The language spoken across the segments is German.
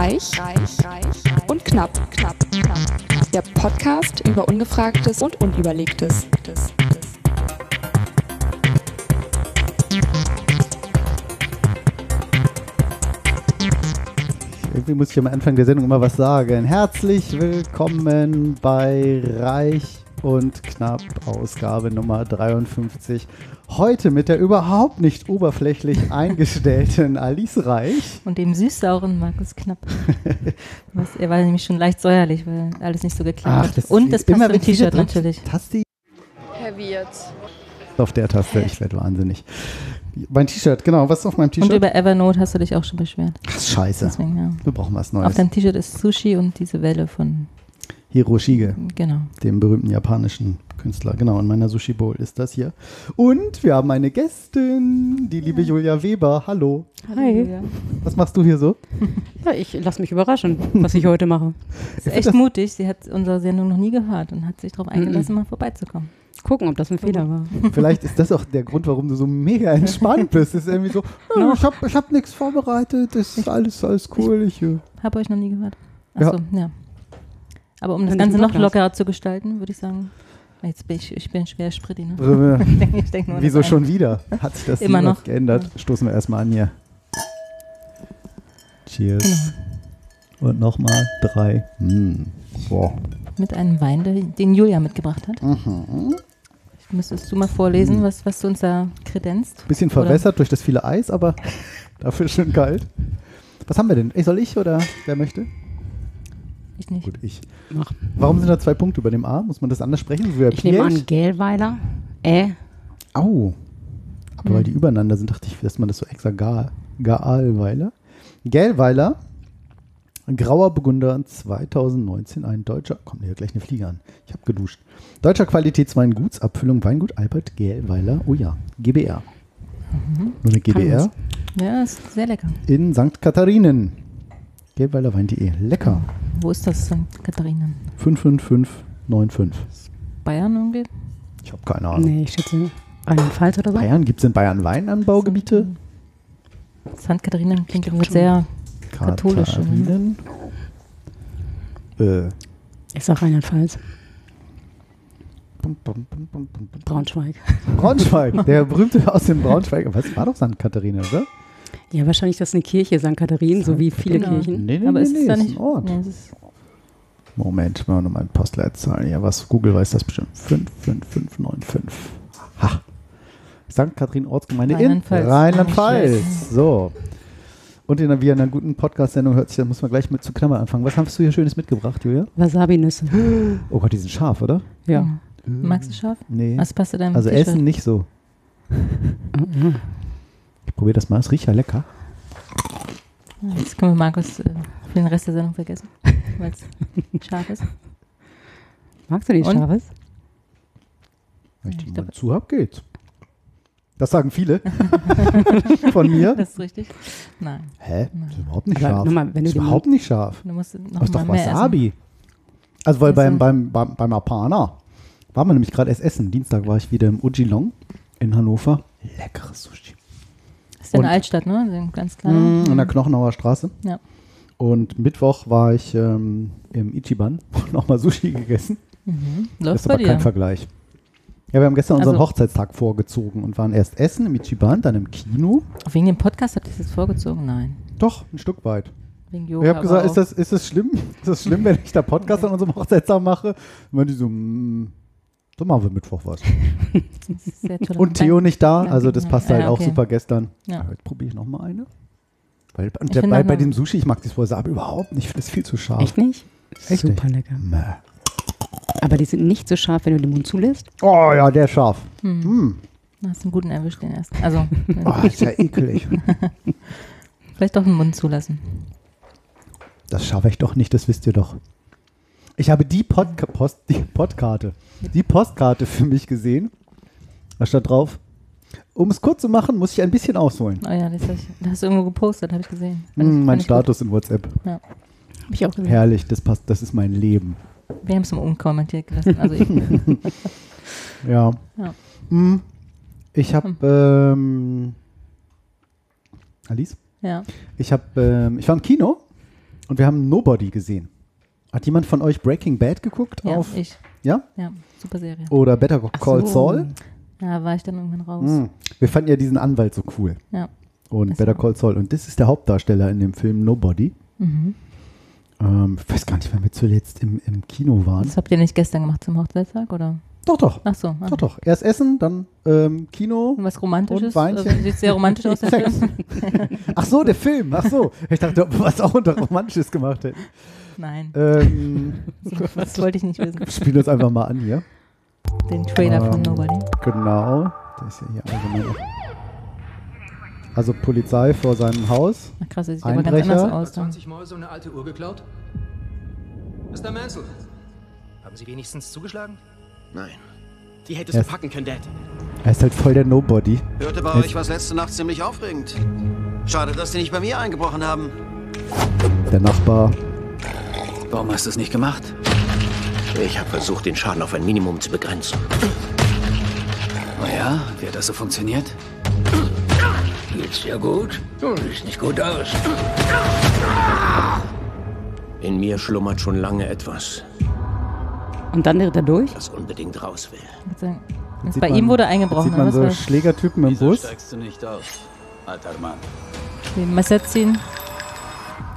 Reich, reich, reich und knapp, knapp, knapp. Der Podcast über Ungefragtes und Unüberlegtes. Irgendwie muss ich am Anfang der Sendung immer was sagen. Herzlich willkommen bei Reich und Knapp, Ausgabe Nummer 53. Heute mit der überhaupt nicht oberflächlich eingestellten Alice Reich. Und dem süß-sauren Markus Knapp. Was, er war nämlich schon leicht säuerlich, weil alles nicht so geklappt hat. das Und das zum T-Shirt natürlich. Tasti Heavy jetzt. auf der Taste, ich werde wahnsinnig. Mein T-Shirt, genau, was ist auf meinem Und T-Shirt? über Evernote hast du dich auch schon beschwert. Ach, scheiße. Deswegen, ja. Wir brauchen was Auf Neues. deinem T-Shirt ist Sushi und diese Welle von, Hiroshige. genau. dem berühmten japanischen Künstler. Genau, in meiner Sushi Bowl ist das hier. Und wir haben eine Gästin, die liebe Julia Weber. Hallo. Hi. Was machst du hier so? Ja, ich lasse mich überraschen, was ich heute mache. Das ist echt mutig. Sie hat unsere Sendung noch nie gehört und hat sich darauf Mhm. eingelassen, mal vorbeizukommen. Gucken, ob das ein Fehler war. Vielleicht ist das auch der Grund, warum du so mega entspannt bist. Es ist irgendwie so, "Ja, ich habe ich hab nichts vorbereitet, das ist alles, alles cool. Ich, äh, Habe euch noch nie gehört. Ja. Achso, ja. Aber um das Ganze noch lockerer zu gestalten, würde ich sagen, jetzt bin ich, ich bin schwer Spritti, ne? äh, Ich denk nur wieso schon wieder? Hat sich das Immer noch. geändert? Stoßen wir erstmal an hier. Cheers. Genau. Und nochmal drei. Hm. Boah. eine. Mit einem Wein, den- Julia mitgebracht hat. Mhm. Müsstest du mal vorlesen, was, was du uns da kredenzt? Bisschen Oder? verwässert durch das viele Eis, aber dafür schön kalt. Was haben wir denn? Soll ich oder wer möchte? Ich nicht. Gut, ich. Mach. Warum sind da zwei Punkte über dem A? Muss man das anders sprechen? Bei Ich nehme an, Gelweiler. Äh, Au. Aber Hm. weil die übereinander sind, dachte ich, dass man das so extra Ga Gaalweiler. Gelweiler, grauer Burgunder 2019, ein deutscher, kommt hier gleich eine Fliege an. Ich habe geduscht. Deutscher Qualitätswein, Gutsabfüllung, Weingut Albert Gelweiler. Oh ja, GBR. Mhm. Nur eine GBR Ja, ist sehr lecker. in St. Katharinen. Gelweilerwein.de. Lecker. Wo ist das, St. Katharinen? 55595. Bayern irgendwie? Ich habe keine Ahnung. nee, ich schätze Rheinland-Pfalz oder so. Bayern, gibt es in Bayern Weinanbaugebiete? St. Katharinen klingt irgendwie schon. sehr Katholisch, Katharinen. Äh, Ich sag Rheinland-Pfalz. Braunschweig. Braunschweig, der berühmte aus dem Braunschweig. Was war doch St. Katharina, oder? Ja, wahrscheinlich das ist eine Kirche, St. Katharin, so wie viele Genau. Kirchen. Nee, nee, Aber nee, ist nee, es da ist nicht? ein Ort. Nee, es ist, Moment, mal noch mal Postleitzahlen. Ja, was? Google weiß das bestimmt. 55595. Ha. St. Katharin Ortsgemeinde in Rheinland-Pfalz. Rheinland-Pfalz. So. Und in einer, wie in einer guten Podcast-Sendung hört sich, da muss man gleich mit zu Klammern anfangen. Was hast du hier Schönes mitgebracht, Julia? Wasabi-Nüsse. Oh Gott, die sind scharf, oder? Ja. Magst du scharf? Nee. Was passt zu deinem Also T-Shirt? Essen nicht so. Ich probiere das mal. Es riecht ja lecker. Jetzt können wir Markus äh, für den Rest der Sendung vergessen, weil es scharf ist. Magst du die Und? Scharfes? Wenn ich Ja, die ich mal glaub- zu hab, geht's. Das sagen viele von mir. Das ist richtig. Nein, Hä? Nein. Das ist überhaupt nicht Aber scharf. wenn das du ist den überhaupt nicht scharf. du musst noch Das ist mal doch mehr essen. Wasabi. Also, weil beim, beim, beim, beim Apana waren wir nämlich gerade erst essen. Dienstag war ich wieder im Ujilong in Hannover. Leckeres Sushi. Das ist eine Und- Altstadt, ne? Ganz klar. Mm, an der Knochenauer Straße. Ja. Und Mittwoch war ich ähm, im Ichiban und nochmal Sushi gegessen. Mhm. Das Läuft ist bei aber dir. kein Vergleich. Ja, wir haben gestern unseren Also- Hochzeitstag vorgezogen und waren erst essen im Ichiban, dann im Kino. Wegen dem Podcast habt ihr das jetzt vorgezogen? Nein. Doch, ein Stück weit. Wegen Yoga. ich habe gesagt, ist das, ist das schlimm? Ist das schlimm, wenn ich da Podcast an unserem Hochzeitstag mache? Und die so, mm, so machen wir Mittwoch was. Und Theo nicht da, Ja, also das ja, passt ja, halt auch okay. super gestern. Ja. Aber jetzt probiere ich nochmal eine. Weil, und der, bei, auch bei dem Sushi, ich mag das Wasabi überhaupt nicht, ich finde das viel zu scharf. Echt nicht? Echt Super nicht? lecker. Mäh. Aber die sind nicht so scharf, wenn du den Mund zulässt. Oh ja, der ist scharf. Hm. Hm. Du hast einen guten erwischt, den ersten. Also, Oh, ist ja ekelig. vielleicht doch den Mund zulassen. Das schaffe ich doch nicht, das wisst ihr doch. Ich habe die, Podca Post, die Podkarte, die Postkarte für mich gesehen. Da stand drauf, um es kurz zu machen, muss ich ein bisschen ausholen. Oh ja, das hast, das hast du irgendwo gepostet, habe ich gesehen. Fand ich- Hm, mein ich gut. Status in WhatsApp. Hab ich auch gesehen. Herrlich, das passt, das ist mein Leben. Wir haben es mal unkommentiert gelassen. Also ich, Ja. Ja. Hm. Ich habe, ähm, Alice? ja. Ich habe, ähm, ich war im Kino Und wir haben Nobody gesehen. Hat jemand von euch Breaking Bad geguckt? Ja, auf, ich. ja? Ja, super Serie. Oder Better Call so. Saul? Da war ich dann irgendwann raus. Hm. Wir fanden ja diesen Anwalt so cool. Ja. Und Better. Call Saul. Und das ist der Hauptdarsteller in dem Film Nobody. Mhm. Ähm, ich weiß gar nicht, wann wir zuletzt im, im Kino waren. Das habt ihr nicht gestern gemacht zum Hochzeitstag, oder? Doch, doch. Ach so. Ah. Doch, doch. Erst Essen, dann ähm, Kino. Was Romantisches? Und Weinchen. Also, sieht sehr romantisch aus, der. Film. Ach so, der Film. Ach so. Ich dachte, was auch unter Romantisches gemacht hätten. Nein, Ähm, das wollte ich nicht wissen. spielen das einfach mal an hier. Den Trailer von Ähm, Nobody. Genau. Der ist ja hier allgemein. Also Polizei vor seinem Haus. Ach krass, das sieht aber ganz Einbrecher. anders aus. Da. 20 Mäuse und eine alte Uhr geklaut? Mr. Mansell, haben Sie wenigstens zugeschlagen? Nein. Die hättest du packen können, Dad. Er ist halt voll der Nobody. Hörte bei euch was letzte Nacht ziemlich aufregend. Schade, dass die nicht bei mir eingebrochen haben. Der Nachbar. Warum hast du es nicht gemacht? Ich habe versucht, den Schaden auf ein Minimum zu begrenzen. Naja, wie hat das so funktioniert? Geht's dir gut? Du siehst nicht gut aus. In mir schlummert schon lange etwas, Und dann dreht er durch? das unbedingt raus will. Bei sieht ihm man- wurde eingebrochen. Sieht man was so Schlägertypen im Wieso Bus. steigst du nicht aus, alter Mann? die Messer ziehen,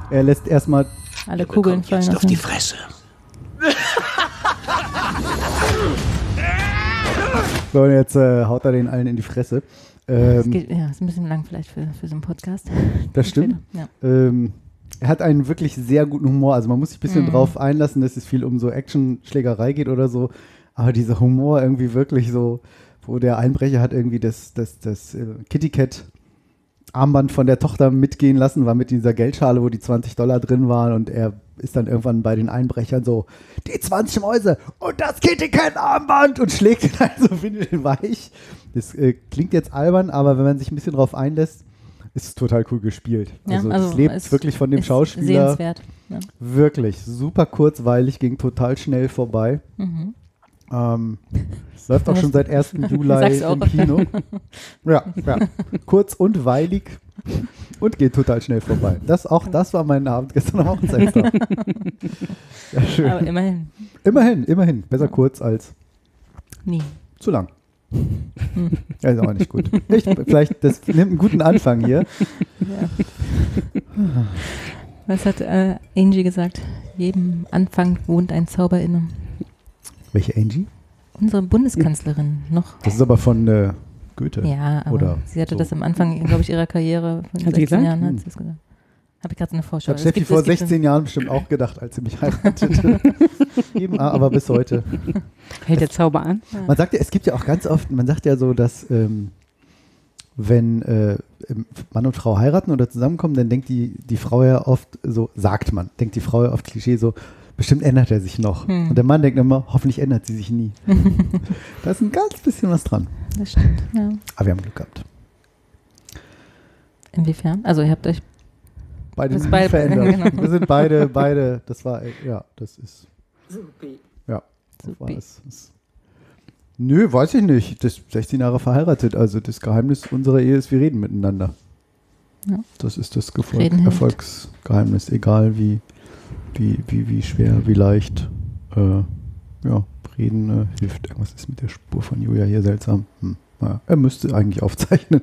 Er lässt erstmal. Alle Kugeln Kommt fallen jetzt auf die. Fresse. So, und jetzt äh, haut er den allen in die Fresse. Das Ähm, geht, ja, ist ein bisschen lang vielleicht für, für so einen Podcast. das stimmt. Ja. Ähm, er hat einen wirklich sehr guten Humor. Also man muss sich ein bisschen Mhm. drauf einlassen, dass es viel um so Action-Schlägerei geht oder so. Aber dieser Humor irgendwie wirklich so, wo der Einbrecher hat irgendwie das, das, das äh, Kitty Cat Armband von der Tochter mitgehen lassen, war mit dieser Geldschale, wo die 20 Dollar drin waren und er ist dann irgendwann bei den Einbrechern so, die 20 Mäuse und das Kitty Cat Armband und schlägt ihn halt so windelweich. Das äh, klingt jetzt albern, aber wenn man sich ein bisschen drauf einlässt, ist es total cool gespielt. Ja, also, also es lebt wirklich von dem Schauspieler. Sehenswert. Ja. Wirklich, super kurzweilig, ging total schnell vorbei. Mhm. Ähm, läuft auch schon seit 1. Juli im Kino. Ja, ja. Kurz und weilig und geht total schnell vorbei. Das, auch das war mein Abend gestern am Hochzeitstag. ja, schön. Aber immerhin, immerhin, immerhin. Besser kurz als nie. zu lang. Ja, ist auch nicht gut. Ich, vielleicht, das nimmt einen guten Anfang hier. Was hat äh, Angie gesagt? Jedem Anfang wohnt ein Zauber inne. Welche Angie? Unsere Bundeskanzlerin noch. Das ist aber von äh, Goethe. Ja, aber Oder sie hatte so. das am Anfang, glaube ich, ihrer Karriere von Hat sie 16 gesagt? Jahren hat Hm. sie das gesagt. Habe ich gerade so eine Vorschau. Hat Es Steffi gibt- vor es gibt 16 Jahren bestimmt auch gedacht, als sie mich heiratete. Eben, aber bis heute. Hält der Zauber an? Man sagt ja, es gibt ja auch ganz oft, man sagt ja so, dass ähm, wenn äh, Mann und Frau heiraten oder zusammenkommen, dann denkt die, die Frau ja oft so, sagt man, denkt die Frau ja oft Klischee so, bestimmt ändert er sich noch. Hm. Und der Mann denkt immer, hoffentlich ändert sie sich nie. da ist ein ganz bisschen was dran. Das stimmt, ja. Aber wir haben Glück gehabt. Inwiefern? Also ihr habt euch Beide beide- verändert. genau. Wir sind beide, beide, das war, ja, das ist, ja, das war Supi. es. Es- Nö, weiß ich nicht. Das 16 Jahre verheiratet. Also das Geheimnis unserer Ehe ist, wir reden miteinander. Ja. Das ist das hilft. Erfolgsgeheimnis, egal wie, wie, wie, wie schwer, wie leicht. Äh, ja, reden äh, hilft. Irgendwas ist mit der Spur von Julia hier seltsam. Hm, naja, er müsste eigentlich aufzeichnen.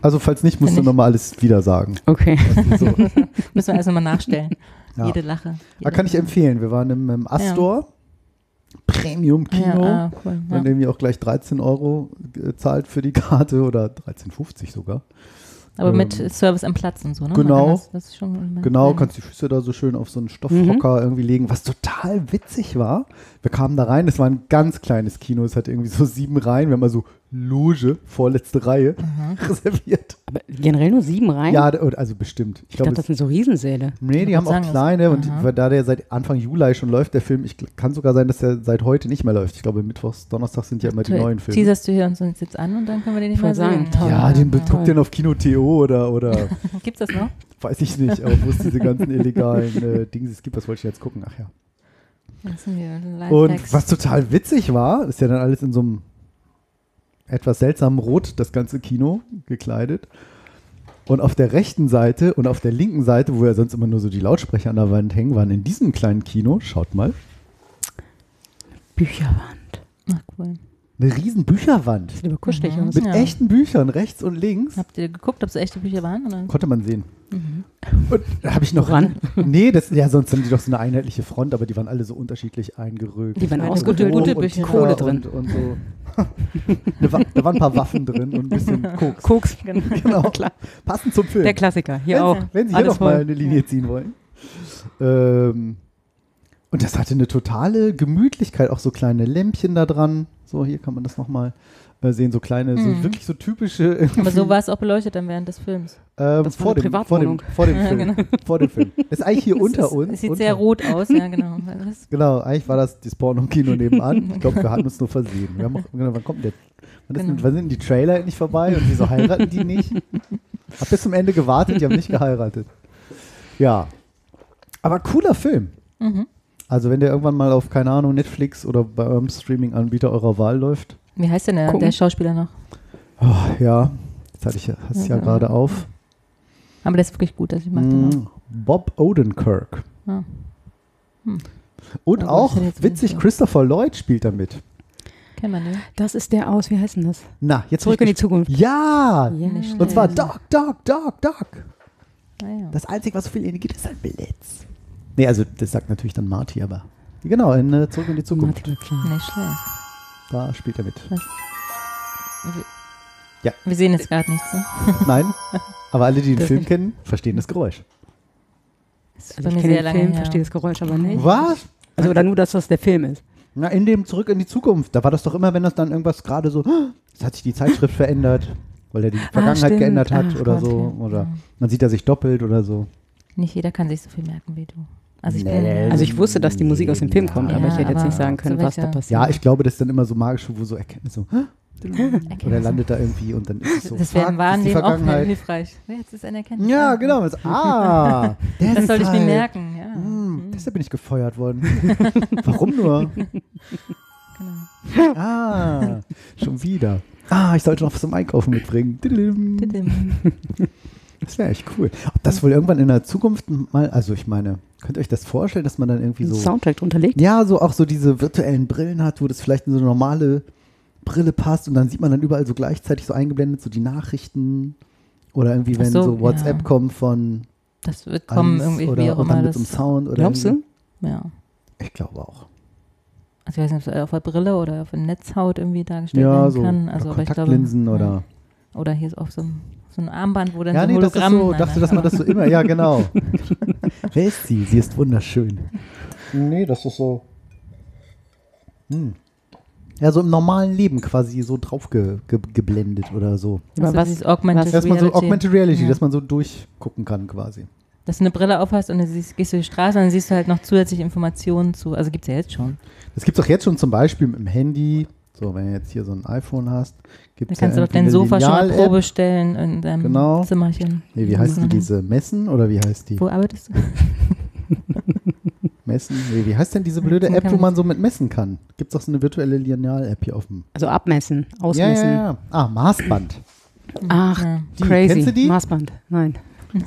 Also falls nicht, musst Wenn du nochmal alles wieder sagen. Okay. So. müssen wir also mal nachstellen. Ja. Jede Lache. Da Jede kann ich empfehlen. Wir waren im, im Astor. Premium-Kino. Ja, ah, cool. Ja. irgendwie auch gleich 13 Euro gezahlt für die Karte oder 13,50 sogar. Aber mit ähm, Service am Platz und so, ne? genau. Das, das ist schon, Genau, kannst die Füße da so schön auf so einen Stoffhocker irgendwie legen, was total witzig war. Wir kamen da rein, es war ein ganz kleines Kino, es hat irgendwie so sieben Reihen, wir haben mal so Loge, vorletzte Reihe, reserviert. Aber generell nur sieben Reihen? Ja, also bestimmt. Ich ich dachte, glaube, das sind so Riesensäle. Nee, die haben auch sagen, kleine und aha. weil da der seit Anfang Juli schon läuft, der Film, ich gl- kann sogar sein, dass der seit heute nicht mehr läuft. Ich glaube, Mittwochs, Donnerstag sind ja immer die neuen Filme. Teaserst du hier uns jetzt an und dann können wir den nicht Ich mehr wollte sagen, sehen. toll. Ja, den ja. guckt den auf Kino TO oder, oder Gibt's das noch? weiß ich nicht, aber wo es diese ganzen illegalen äh, Dinge es gibt, was wollte ich jetzt gucken? Ach ja. Und was total witzig war, ist ja dann alles in so einem etwas seltsamen Rot, das ganze Kino gekleidet. Und auf der rechten Seite und auf der linken Seite, wo ja sonst immer nur so die Lautsprecher an der Wand hängen, waren in diesem kleinen Kino, schaut mal, Bücherwand. Ach, cool. Eine riesen Bücherwand Sieht aber kuschelig Mhm. aus. mit Ja. echten Büchern rechts und links. Habt ihr geguckt, ob es echte Bücher waren? Oder? Konnte man sehen. Mhm. Und da habe ich noch Woran? Nee, das, ja, sonst haben die doch so eine einheitliche Front, aber die waren alle so unterschiedlich eingerückt. Die waren ausgedünnt gute und Bücher. Kohle drin. Und, und so. Da waren ein paar Waffen drin und ein bisschen Koks. Koks. Genau. Klar. Passend zum Film. Der Klassiker. Hier wenn, auch. Wenn Sie hier Alles noch mal voll. eine Linie ziehen wollen. Ähm, und das hatte eine totale Gemütlichkeit, auch so kleine Lämpchen da dran. So, hier kann man das nochmal äh, sehen, so kleine, so Mhm. wirklich so typische. Aber so war es auch beleuchtet dann während des Films. ähm, Das vor, dem, vor, dem, Privatwohnung. vor dem Ja, Film. genau. Vor dem Film. Das ist eigentlich hier Es unter ist, uns. Es sieht unter, sehr rot aus, ja, genau. Das, Genau, eigentlich war das das Porno-Kino nebenan. Ich glaube, wir hatten uns nur versehen. Wir haben auch, genau, wann kommt der? Wann, ist denn, Genau. wann sind die Trailer endlich vorbei und wieso heiraten die nicht? Hab bis zum Ende gewartet, die haben nicht geheiratet. Ja. Aber cooler Film. mhm. Also wenn der irgendwann mal auf, keine Ahnung, Netflix oder bei eurem Streaming-Anbieter eurer Wahl läuft. Wie heißt denn der, der Schauspieler noch? Oh, ja, das hatte ich, ja- hast ja Ja. gerade auf. Aber der ist wirklich gut, also ich mag den Mm, Bob Odenkirk. auch. Ah. Und Aber auch, hätte jetzt witzig, Christopher Lloyd spielt da mit. Kennen wir den? Das ist der aus, wie heißt denn das? Na, jetzt Zurück in ich die Zukunft. Ja! Ja, Und zwar. Doc, Doc, Doc, Doc. Ah, ja. Das Einzige, was so viel Energie gibt, ist ein Blitz. Nee, also das sagt natürlich dann Marty, aber genau, in äh, Zurück in die Zukunft. Martin McFly. Nicht schlecht. Da spielt er mit. Ja. Wir sehen jetzt gerade nichts. Ne? Nein, aber alle, die den Das Film nicht. kennen, verstehen das Geräusch. Das ist Also ich kenne den lange Film, her. verstehe das Geräusch aber nicht. Was? Also oder nur, dass das der Film ist. Na, in dem Zurück in die Zukunft, da war das doch immer, wenn das dann irgendwas gerade so, es hat sich die Zeitschrift verändert, weil er die Vergangenheit stimmt. geändert hat Ach oder Gott, so. Oder Ja. man sieht er sich doppelt oder so. Nicht jeder kann sich so viel merken wie du. Also ich Nee. bin, Also ich wusste, dass die Musik aus dem Film kommt, Ja, aber ich hätte jetzt nicht sagen können, was da passiert. Ja, ich glaube, das ist dann immer so magisch, wo so Erkenntnis so, oder Erkenntnis. landet da irgendwie und dann ist es so, das wäre im die Wahrnehmen auch Vergangenheit. hilfreich. Jetzt ist eine Erkenntnis. Ja, Ah. genau. Das, ah, Das soll ich mir deshalb. merken, ja. Mhm. deshalb bin ich gefeuert worden. Warum nur? Genau. Ah, schon wieder. Ah, ich sollte noch was zum Einkaufen mitbringen. Das wäre echt cool. Ob das wohl irgendwann in der Zukunft mal, also ich meine, könnt ihr euch das vorstellen, dass man dann irgendwie so, Soundtrack drunter legt. ja, so auch so diese virtuellen Brillen hat, wo das vielleicht in so eine normale Brille passt und dann sieht man dann überall so gleichzeitig so eingeblendet so die Nachrichten oder irgendwie, wenn so, so, WhatsApp ja. kommt von Das wird kommen irgendwie, oder wie auch und dann mit so einem Sound oder Glaubst irgendwie. du? ja. Ich glaube auch. Also ich weiß nicht, ob es auf der Brille oder auf der Netzhaut irgendwie dargestellt Ja, werden so kann. Also, oder aber ich glaube, Kontaktlinsen oder Ja. Oder hier ist auf so so einem Armband, wo dann Ja, so nee, ein das ist Hologramm... so, Nein, dachte, nein, dass man das so immer, ja, genau. Wer ist sie? Sie ist wunderschön. Nee, das ist so. Hm. Ja, so im normalen Leben quasi so drauf ge, ge, geblendet oder so. Aber Also was, dieses Augmented was- Dass man so. Augmented Reality, Ja. dass man so durchgucken kann quasi. Dass du eine Brille aufhast und dann siehst, gehst du die Straße und dann siehst du halt noch zusätzliche Informationen zu. Also gibt es ja jetzt schon. Das gibt es auch jetzt schon zum Beispiel mit dem Handy. So, wenn du jetzt hier so ein iPhone hast, gibt Da es ja kannst du doch dein eine Sofa schon mal Lineal-App. Probe stellen in deinem Genau. Zimmerchen. Nee, wie heißt die? Diese Messen oder wie heißt die? Wo arbeitest du? Messen? Nee, wie heißt denn diese blöde App, wo man so mit messen kann? Gibt es doch so eine virtuelle Lineal-App hier auf dem. also abmessen, Ja, ausmessen. ja, ja. Ah, Maßband. Ach, Ja. Die, crazy. kennst du die? Maßband. Nein.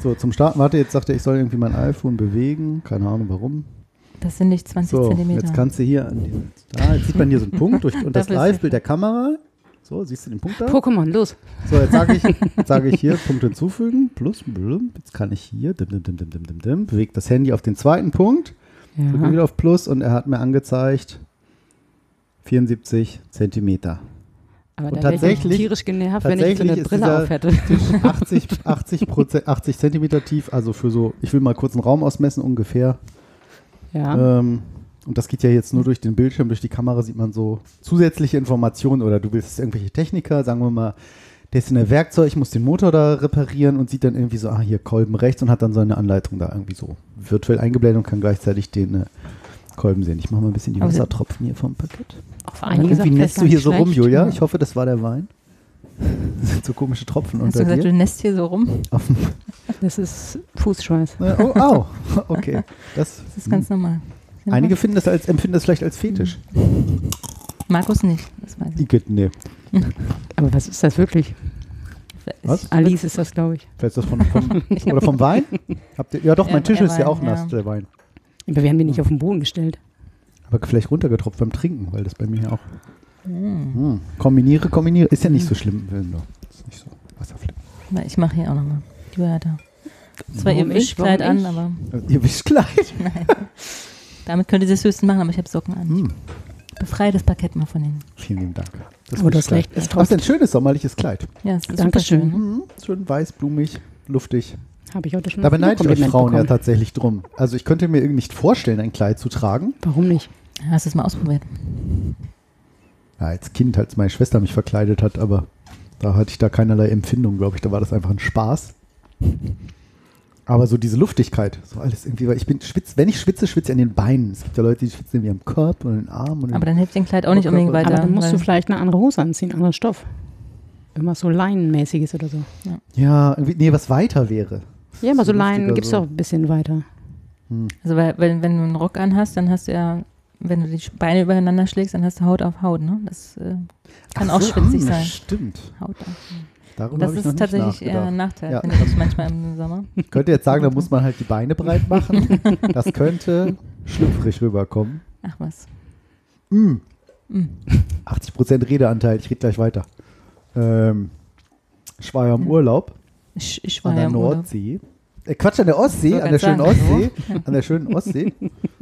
So, zum Starten, warte, jetzt sagt er, ich soll irgendwie mein iPhone bewegen. Keine Ahnung warum. Das sind nicht 20 So, Zentimeter. jetzt kannst du hier, an da, jetzt sieht man hier so einen Punkt durch und das Live-Bild der Kamera. So, siehst du den Punkt da? Pokémon, los. So, jetzt sage ich, jetzt sage ich hier Punkt hinzufügen, plus, blum, jetzt kann ich hier, dim, dim, dim, dim, dim, dim, dim, bewegt das Handy auf den zweiten Punkt, drücke Ja. wieder auf Plus und er hat mir angezeigt 74 Zentimeter. Aber Und da wäre ich tatsächlich- tierisch genervt, wenn ich so eine Brille auf hätte. 80, 80, Prozent, 80 Zentimeter tief, also für so, ich will mal kurz einen Raum ausmessen ungefähr. Ja. Ähm, und das geht ja jetzt nur durch den Bildschirm, durch die Kamera sieht man so zusätzliche Informationen oder du willst irgendwelche Techniker, sagen wir mal, der ist in der Werkzeug, ich muss den Motor da reparieren und sieht dann irgendwie so, ah, hier Kolben rechts und hat dann so eine Anleitung da irgendwie so virtuell eingeblendet und kann gleichzeitig den äh, Kolben sehen. Ich mache mal ein bisschen die Wassertropfen hier vom Parkett. Auf einige Irgendwie Sachen nässt vielleicht du hier so rum. Julia. Ich hoffe, das war der Wein. Das sind so komische Tropfen Hast du unter gesagt, dir. du nässt hier so rum? Das ist Fußschweiß. oh, au. Okay. Das, Das ist ganz normal. einige finden das als, empfinden das vielleicht als Fetisch. Markus nicht, das weiß ich. Igitt, nee. Aber was ist das wirklich? Was? Alice ist das, glaube ich. Vielleicht ist das von, vom, oder vom Wein? Habt ihr, ja doch, Ja, mein Tisch ja, ist ja Wein, auch nass, ja. der Wein. Aber wir haben die nicht auf den Boden gestellt. Aber vielleicht runtergetropft beim Trinken, weil das bei mir ja auch. Mm. Kombiniere, kombiniere. Ist ja nicht so schlimm, Willen. Ist nicht so Wasserfleck. Na, Ich mache hier auch nochmal die Wörter. Zwar ihr Warum ich? Wischkleid an, ich? aber ihr Wischkleid. damit könnt ihr das höchstens machen, aber ich habe Socken an. Mm. Befreie das Parkett mal von den. Vielen lieben Dank. Das Aber das. Licht ist es top. ein schönes sommerliches Kleid. Ja, es ist Dankeschön. super schön. Mhm. Schön weiß, blumig, luftig. Habe ich heute schon Da mal beneide ich Frauen ja bekommen. tatsächlich drum. Also ich könnte mir irgendwie nicht vorstellen, ein Kleid zu tragen. Warum nicht? Hast du es mal ausprobiert? Ja, als Kind, als meine Schwester mich verkleidet hat, aber da hatte ich da keinerlei Empfindung, glaube ich. Da war das einfach ein Spaß. Aber so diese Luftigkeit, so alles irgendwie, weil ich bin schwitz, wenn ich schwitze, schwitze ich an den Beinen. Es gibt ja Leute, die schwitzen irgendwie am Körper und an den Armen. Und Aber dann hilft den Kleid auch nicht unbedingt weiter. Aber dann musst du vielleicht eine andere Hose anziehen, anderen Stoff. Irgendwas so Leinenmäßiges oder so. ja, irgendwie, nee, was weiter wäre. Ja, aber so Leinen gibt es so. auch ein bisschen weiter. Also weil, wenn, wenn du einen Rock anhast, dann hast du ja, wenn du die Beine übereinander schlägst, dann hast du Haut auf Haut, ne? Das äh, kann Ach auch so, schwitzig hm, sein. Stimmt. Haut auf. Darüber Das ist tatsächlich eher ein. Nachteil, Ja. finde ich manchmal im Sommer. Ich könnte jetzt sagen, da muss man halt die Beine breit machen. Das könnte schlüpfrig rüberkommen. Ach was. Mm. Mm. 80% Redeanteil, ich rede gleich weiter. Ähm, ich war ja im Urlaub Ich, ich war an der. Nordsee. Äh, Quatsch, an der Ostsee, an der schönen sagen, Ostsee. An der schönen Ostsee.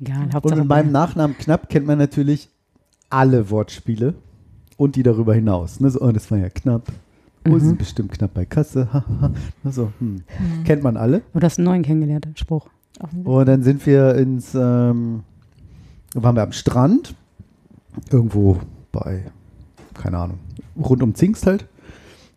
Egal, Und Hauptsache. mit meinem Nachnamen knapp kennt man natürlich alle Wortspiele und die darüber hinaus. Ne? So, oh, das war ja knapp. Oh, sie sind bestimmt knapp bei Kasse. haha. so, hm. Kennt man alle. du hast einen neuen kennengelernt, Spruch. Und dann sind wir ins, ähm, waren wir am Strand, irgendwo bei, keine Ahnung, rund um Zingst halt,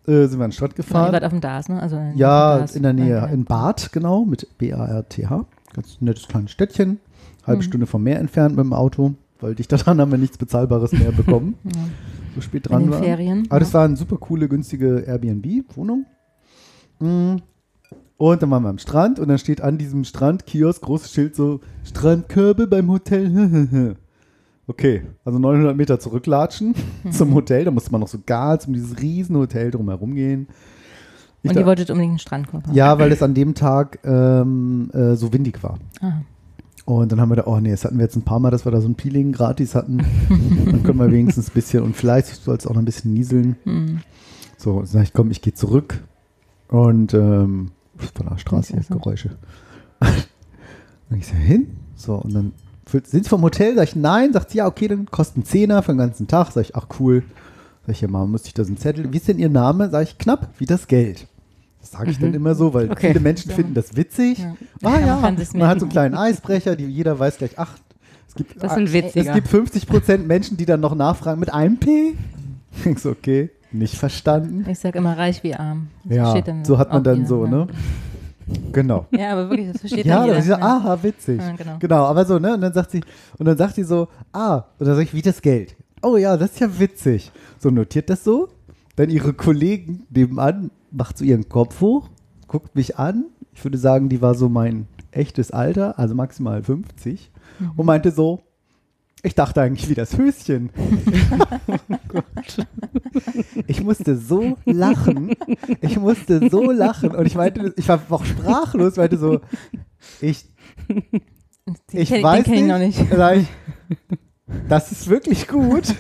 äh, sind wir an den Strand Ja, ihr gefahren. wart auf dem DAS, ne? Also in Ja, DAS. in der Nähe, Ja. in Bad, genau, mit B-A-R-T-H. Ganz nettes kleines Städtchen, halbe Mhm. Stunde vom Meer entfernt mit dem Auto, weil dicht daran haben wir nichts Bezahlbares mehr bekommen, Ja. so spät dran waren. Ferien. Aber das ja. war eine super coole, günstige Airbnb-Wohnung. Mm. Und dann waren wir am Strand und dann steht an diesem Strandkiosk großes Schild so Strandkörbe beim Hotel. okay, also 900 Meter zurücklatschen zum Hotel. Da musste man noch so ganz um dieses riesen Hotel drumherum gehen. Ich Und ihr wolltet unbedingt einen Strandkorb haben. ja, weil es an dem Tag ähm, äh, so windig war. Ah. Und dann haben wir da, oh nee, das hatten wir jetzt ein paar Mal, dass wir da so ein Peeling gratis hatten. dann können wir wenigstens ein bisschen, und vielleicht soll es auch noch ein bisschen nieseln. Hm. So, sag ich, komm, ich gehe zurück. Und ähm, von der Straße hier. Geräusche. dann ich so hin. So, und dann sind sie vom Hotel? Sag ich, nein. Sagt sie, ja, okay, dann kosten Zehner für den ganzen Tag. Sag ich, ach cool. Sag ich, ja, Mama, müsste ich da so einen Zettel. Wie ist denn Ihr Name? Sag ich, knapp wie das Geld. Das sage ich dann immer so, weil Okay. viele Menschen finden das witzig. Ja. Ah Ja, ja, man man hat so einen kleinen Eisbrecher, die jeder weiß gleich, ach, es gibt, Das sind es witziger. gibt 50% Menschen, die dann noch nachfragen mit einem P. Ich so, okay, nicht verstanden. Ich sag immer reich wie arm. Das Ja, so hat man dann so, ja. ne? Genau. Ja, aber wirklich, das versteht Ja, dann da jeder. ist ja, ja. aha, witzig. Ja, genau. Genau, aber so, ne? Und dann sagt sie, und dann sagt sie so, ah, und dann sag ich, wie das Geld? Oh ja, das ist ja witzig. So notiert das so. Dann ihre Kollegen nebenan macht so ihren Kopf hoch, guckt mich an. Ich würde sagen, die war so mein echtes Alter, also maximal 50. Mhm. Und meinte so, ich dachte eigentlich wie das Höschen. Ich musste so lachen. Ich musste so lachen. Und ich meinte, ich war auch sprachlos, meinte so, ich, Den ich kenn- weiß den nicht. Sag ich, das ist wirklich gut.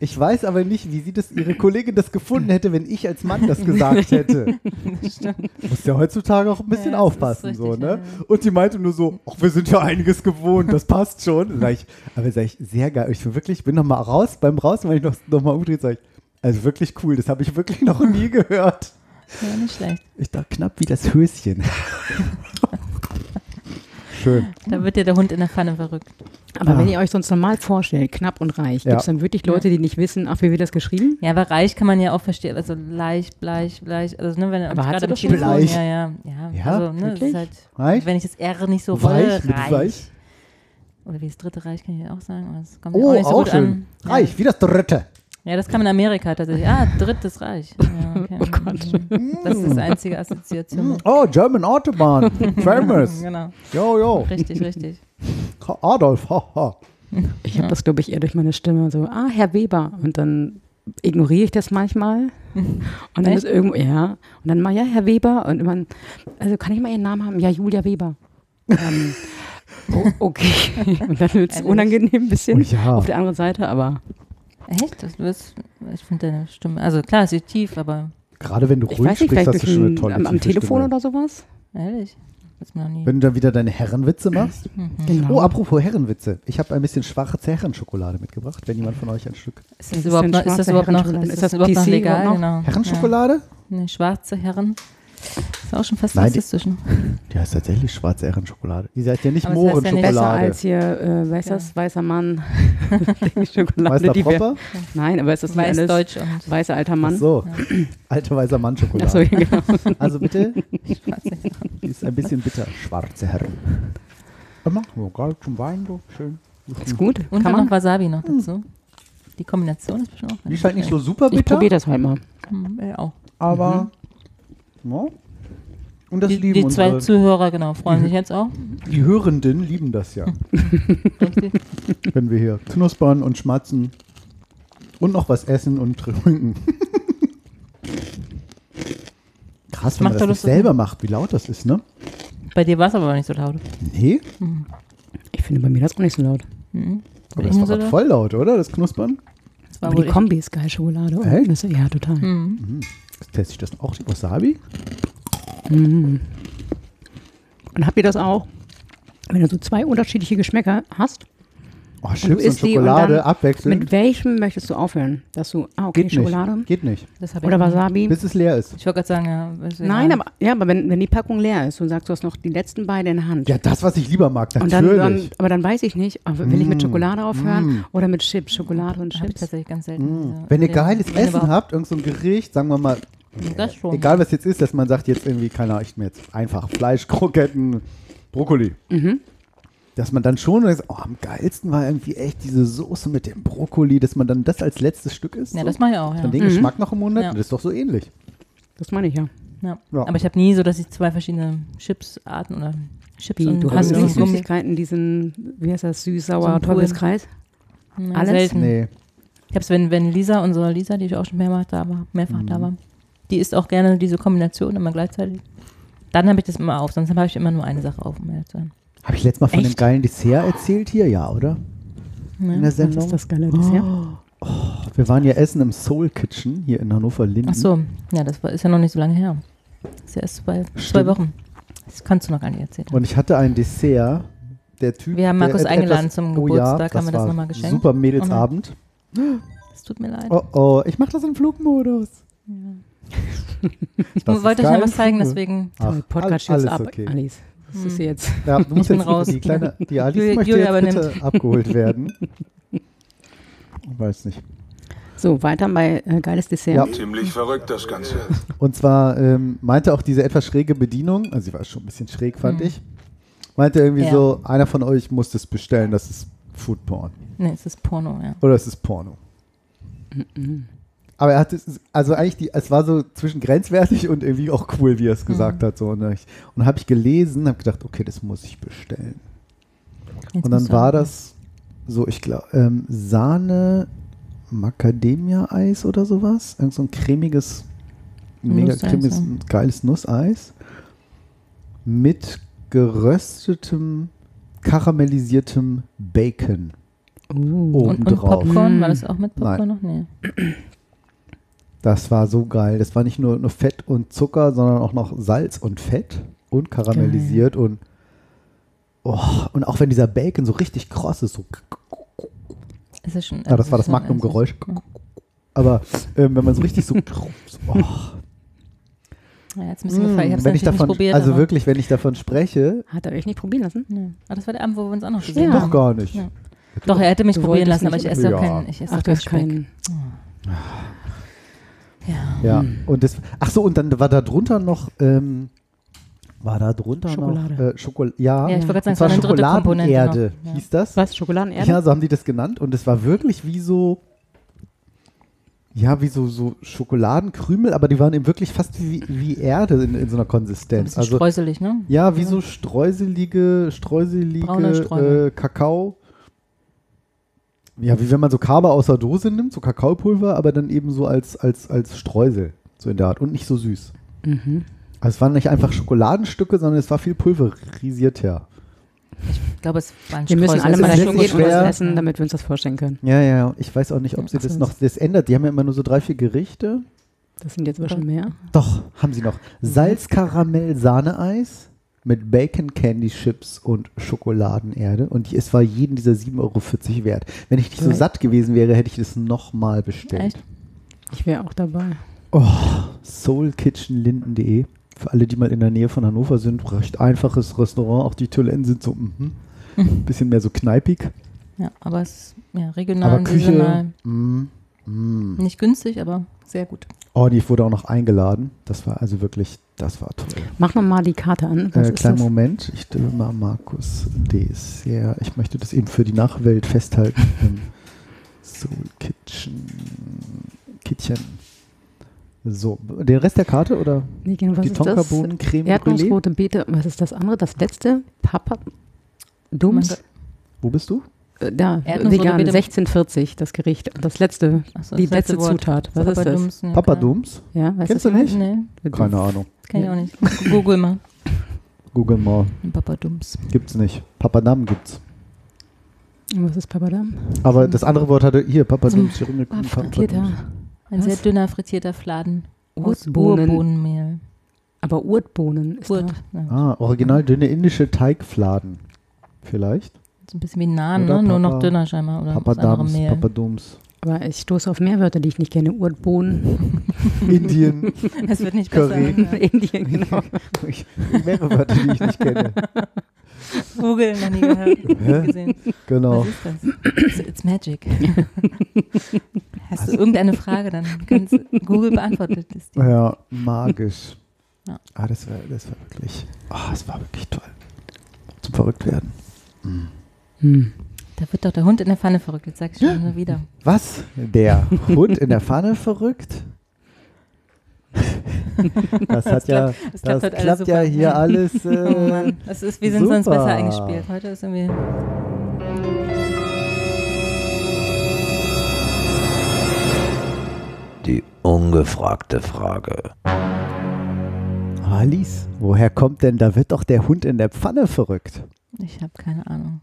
Ich weiß aber nicht, wie sie das, ihre Kollegin das gefunden hätte, wenn ich als Mann das gesagt hätte. Muss ja heutzutage auch ein bisschen Ja, aufpassen, so, ne? ja. Und sie meinte nur so, ach, wir sind ja einiges gewohnt, das passt schon. Sag ich, aber sag ich, sehr geil. Ich bin wirklich, ich bin noch mal raus, beim Raus, wenn ich noch, noch mal umdrehe, sag ich, also wirklich cool, das habe ich wirklich noch nie gehört. Ja, nicht schlecht. Ich dachte knapp wie das Höschen. Schön. Da wird dir der Hund in der Pfanne verrückt. Aber Ah. wenn ihr euch sonst normal vorstellt, knapp und reich, Ja. gibt es dann wirklich Leute, die nicht wissen, ach, wie wird das geschrieben? Ja, aber reich kann man ja auch verstehen. Also leicht, bleich, bleich. Also, ne, wenn Aber hat gerade doch schon Telefon- Bleich. Ja, ja. Ja, Ja, also, ne, das wirklich? ist halt, Reich? wenn ich das R nicht so Weich, mit reich. weich? Oder wie das dritte Reich kann ich ja auch sagen. aber das kommt ja Oh, auch nicht so auch gut schön. an. Ja. Reich, wie das dritte. Ja, das kam in Amerika tatsächlich. Ah, drittes Reich. Ja, okay. Oh Gott. Das ist die einzige Assoziation. Oh, German Autobahn. Famous. Genau. Jo, jo. Richtig, richtig. Adolf, haha. Ich habe das, glaube ich, eher durch meine Stimme so, ah, Herr Weber. Und dann ignoriere ich das manchmal. Und dann Echt? ist irgendwo, ja, und dann mal, ja, Herr Weber. Und immer, also kann ich mal Ihren Namen haben? Ja, Julia Weber. ähm, oh, okay. Und dann wird es unangenehm ein bisschen Oh ja. auf der anderen Seite, aber Echt? Das wirst, ich finde deine Stimme, also klar, sie ist tief, aber Gerade wenn du ruhig nicht, sprichst, hast du schon eine ein, tolle am, am Telefon Stimme. oder sowas. ehrlich. Wenn du dann wieder deine Herrenwitze machst. Genau. Oh, apropos Herrenwitze. Ich habe ein bisschen schwarze Herrenschokolade mitgebracht, wenn jemand von euch ein Stück. ist das ist überhaupt noch, ist das schwarze überhaupt noch, Herrenschokolade? ist Ist das das überhaupt noch PC legal? überhaupt Genau. Herrenschokolade? Ja. Nee, schwarze Herren. Ist auch schon fast Nein, die- rassistisch. Ne? Die heißt tatsächlich schwarze Herrenschokolade. Die heißt ja nicht Aber es heißt ja nicht- Besser Mohrenschokolade. als hier, äh, weiß Ja. das, weißer Mann. Schokolade, wir- Propper? Nein, aber es ist Weiß, alles Deutsch und weißer alter Ach Mann. so. Alte weißer Mann Schokolade. Achso, genau. Also bitte, die ist ein bisschen bitter. Schwarze Herren. Immer so geil zum Wein, so schön. Ist gut. Und Kann dann man? noch Wasabi noch dazu. Die Kombination ist bestimmt auch Die ist halt nicht so super Ich bitter, probiere das halt mal. Hm, ja, auch. aber ja. Und das Die, lieben die zwei Zuhörer, genau, freuen sich jetzt auch. die Hörenden lieben das ja, Richtig. wenn wir hier knuspern und schmatzen und noch was essen und trinken. Krass, wenn man das auf- selber macht, wie laut das ist, ne? Bei dir war es aber nicht so laut. Nee, Ich finde bei mir das auch nicht so laut. Mhm. aber das war so laut? voll laut, oder? Das Knuspern? Das war Aber die. Kombi ist geil, Schokolade. Echt? Ja, total. Mhm. Jetzt teste ich das auch. Wasabi? Mhm. Und habt ihr das auch, wenn du so zwei unterschiedliche Geschmäcker hast? Oh, Chips und, isst die und Schokolade dann abwechselnd. Mit welchem möchtest du aufhören? Dass du, ah, okay, Geht Schokolade nicht. Geht nicht. Das oder. Wasabi. Bis es leer ist. Ich wollte gerade sagen, ja. ist Nein, aber, ja, aber wenn, wenn die Packung leer ist und sagst, du hast noch die letzten beiden in der Hand. Ja, das, was ich lieber mag, und dann, natürlich. dann, aber dann weiß ich nicht, will ich mit Mm. Schokolade aufhören Mm. oder mit Chips, Schokolade und Hab ich Chips. tatsächlich ganz selten. Mm. diese- Wenn ihr geiles wenn Essen überhaupt. habt, irgend so Gericht, sagen wir mal, Das schon. egal was jetzt ist, dass man sagt, jetzt irgendwie, keine Ahnung, ich mir jetzt einfach Fleisch, Kroketten, Brokkoli. Mhm. Dass man dann schon sagt, oh, am geilsten war irgendwie echt diese Soße mit dem Brokkoli, dass man dann das als letztes Stück isst. Ja, so. das mache ich auch, ja. Dann den Mhm. Geschmack noch im Mund Ja. das ist doch so ähnlich. Das meine ich ja. ja. Ja. Aber ich habe nie so, dass ich zwei verschiedene Chipsarten oder Chips Wie, und du hast nicht- Süßigkeiten, diesen, wie heißt das, So süß-sauer Pool. Teufelskreis? Ja, Alles? selten. Nee. Ich habe es, wenn, wenn Lisa, unsere Lisa, die ich auch schon mehrfach da war, mehrfach Mhm. da war, die isst auch gerne diese Kombination immer gleichzeitig. Dann habe ich das immer auf, sonst habe ich immer nur eine Sache auf, um ehrlich zu sein. Habe ich letztes Mal von dem Echt? geilen Dessert erzählt hier? Ja, oder? In der Ja. Was Sendung. ist das geile Dessert? Wir waren ja essen im Soul Kitchen hier in Hannover-Linden. Ach so, ja, das war, ist ja noch nicht so lange her. Das ist ja erst zwei, zwei. Wochen. Das kannst du noch gar nicht erzählen. Und ich hatte ein Dessert. Der Typ. Wir haben Markus eingeladen etwas- zum oh Geburtstag, ja, haben wir das nochmal geschenkt. Super Mädelsabend. Es tut mir leid. Oh oh, ich mache das im Flugmodus. ich das ist wollte euch noch was zeigen, deswegen. Ach, Podcast all- jetzt alles ab, okay. Alice. Das ist Hm. jetzt. Ja, du musst jetzt raus. Die, kleine, die Alice Julia- möchte Julia jetzt bitte abgeholt werden. Ich weiß nicht. So, weiter bei äh, geiles Dessert. Ja. Ziemlich verrückt das Ganze. Und zwar ähm, meinte auch diese etwas schräge Bedienung, also sie war schon ein bisschen schräg, fand Mhm. ich, meinte irgendwie Ja. so, einer von euch muss das bestellen, das ist Food Porn. Nee, es ist Porno, ja. Oder es ist Porno. Aber er hat es, also eigentlich, die, es war so zwischen grenzwertig und irgendwie auch cool, wie er es gesagt Mhm. hat. So. Und dann habe ich gelesen, habe gedacht, okay, das muss ich bestellen. Jetzt und dann war das so, ich glaube, ähm, Sahne Macadamia-Eis oder sowas. Irgend so ein cremiges, mega cremiges, ja. geiles Nusseis mit geröstetem, karamellisiertem Bacon Uh. Und, und obendrauf. Popcorn, war das auch mit Popcorn Nein. noch? Nee. Das war so geil. Das war nicht nur, nur Fett und Zucker, sondern auch noch Salz und Fett und karamellisiert und oh, und auch wenn dieser Bacon so richtig kross ist, so Ist das schon. Ja, das war das Magnum-Geräusch. Aber ähm, wenn man so richtig so, so oh, Ja, jetzt ein bisschen gefallen. Ich habe es wenn ich davon, nicht probiert. also aber- wirklich, wenn ich davon spreche, Hat er euch nicht probieren lassen? Nee. Aber das war der Abend, wo wir uns auch noch gesehen Ja. doch haben. gar nicht. Ja. Doch, er hätte mich Du probieren lassen, aber ich nicht, esse Ja. keinen. Ich esse Ach, auch du hast Ja. Ja, und das, ach so, und dann war da drunter noch, ähm, war da drunter Schokolade. noch äh, Schokol ja, Ja, ich wollte gerade sagen, und es war zwar eine dritte Komponente. Schokoladenerde. Ja. hieß das. Was? Schokoladenerde? Ja, so haben die das genannt und es war wirklich wie so, ja, wie so, so Schokoladenkrümel, aber die waren eben wirklich fast wie, wie Erde in, in so einer ein Konsistenz. bisschen Also streuselig, ne? ja, wie so streuselige, streuselige äh, Kakao. Ja, wie wenn man so Kaba aus der Dose nimmt, so Kakaopulver, aber dann eben so als, als, als Streusel, so in der Art und nicht so süß. Mhm. Also es waren nicht einfach Schokoladenstücke, sondern es war viel pulverisierter. Ich glaube, es waren Wir müssen alle mal das essen, damit wir uns das vorstellen können. Ja, ja, ich weiß auch nicht, ob sie Ach das noch, das ändert. Die haben ja immer nur so drei, vier Gerichte. Das sind jetzt aber schon mehr. Doch, haben sie noch. Salzkaramell-Sahneeis mit Bacon Candy Chips und Schokoladenerde. Und es war jeden dieser 7,40 Euro wert. Wenn ich nicht so satt gewesen wäre, hätte ich das nochmal bestellt. Echt? Ich wäre auch dabei. soulkitchenlinden.de. Für alle, die mal in der Nähe von Hannover sind, recht einfaches Restaurant. Auch die Toiletten sind so mhm. ein bisschen mehr so kneipig. Ja, aber es ist ja, regional Aber und Küche, saisonal. mm, mm. Nicht günstig, aber sehr gut. Oh, die wurde auch noch eingeladen. Das war also wirklich, das war toll. Mach noch mal die Karte an. Was Äh, kleinen? Moment, ich stelle mal Markus Dessert. Ich möchte das eben für die Nachwelt festhalten. Im Soul Kitchen. Kitchen. So, den Rest der Karte oder Nee, genau, was die? Tonkabohnen, Creme? Erdnussrote Beete. Was ist das andere? Das letzte? Papa. Dums? Wo bist du? Äh, Da, Erdnussrote vegan, Beete. 1640, das Gericht. Und das letzte, so, die das letzte letzte. Zutat. Was ist das? Papadums, nee, Papadums? Ja, weißt Kennst du nicht? Nee, Keine Ahnung. kann ich auch nicht. Google mal. Google mal. Papadums. Gibt's nicht. Papadam gibt's. Was ist Papadam? Aber das andere Wort hatte hier Papadums. Ringelkuchen, Ah, frittierter. Papadums. Ein Was? sehr dünner frittierter Fladen. Aus Urbohnen. Urbohnenmehl. Aber Urtbohnen ist Urt. da. Ja. Ah, original dünne indische Teigfladen. Vielleicht. So ein bisschen wie Oder ne? Nur noch Papa- dünner scheinbar. Oder Papadams, Mehl. Papadums. Aber ich stoße auf mehr Wörter, die ich nicht kenne. Urtbohnen. Indien. Es wird nicht Curry. besser. Ja. Indien, genau. Mehrere Wörter, die ich nicht kenne. Google, noch nie gehört. Gesehen. Genau. Was ist das? It's, it's magic. Hast du irgendeine Frage, dann kannst Google beantwortet es dir. Ja, magisch. Ja. Ah, das war, das war wirklich, ah, das war wirklich toll. Zum Verrücktwerden. Hm. Da wird doch der Hund in der Pfanne verrückt. Jetzt sag ich schon nur wieder. Was? Der Hund in der Pfanne verrückt? Das hat ja, klappt- das das klappt ja hier alles. Oh Äh, Mann, das ist, wir sind sonst super. besser eingespielt. Heute ist irgendwie. Die ungefragte Frage. Alice, woher kommt denn, da wird doch der Hund in der Pfanne verrückt? Ich habe keine Ahnung.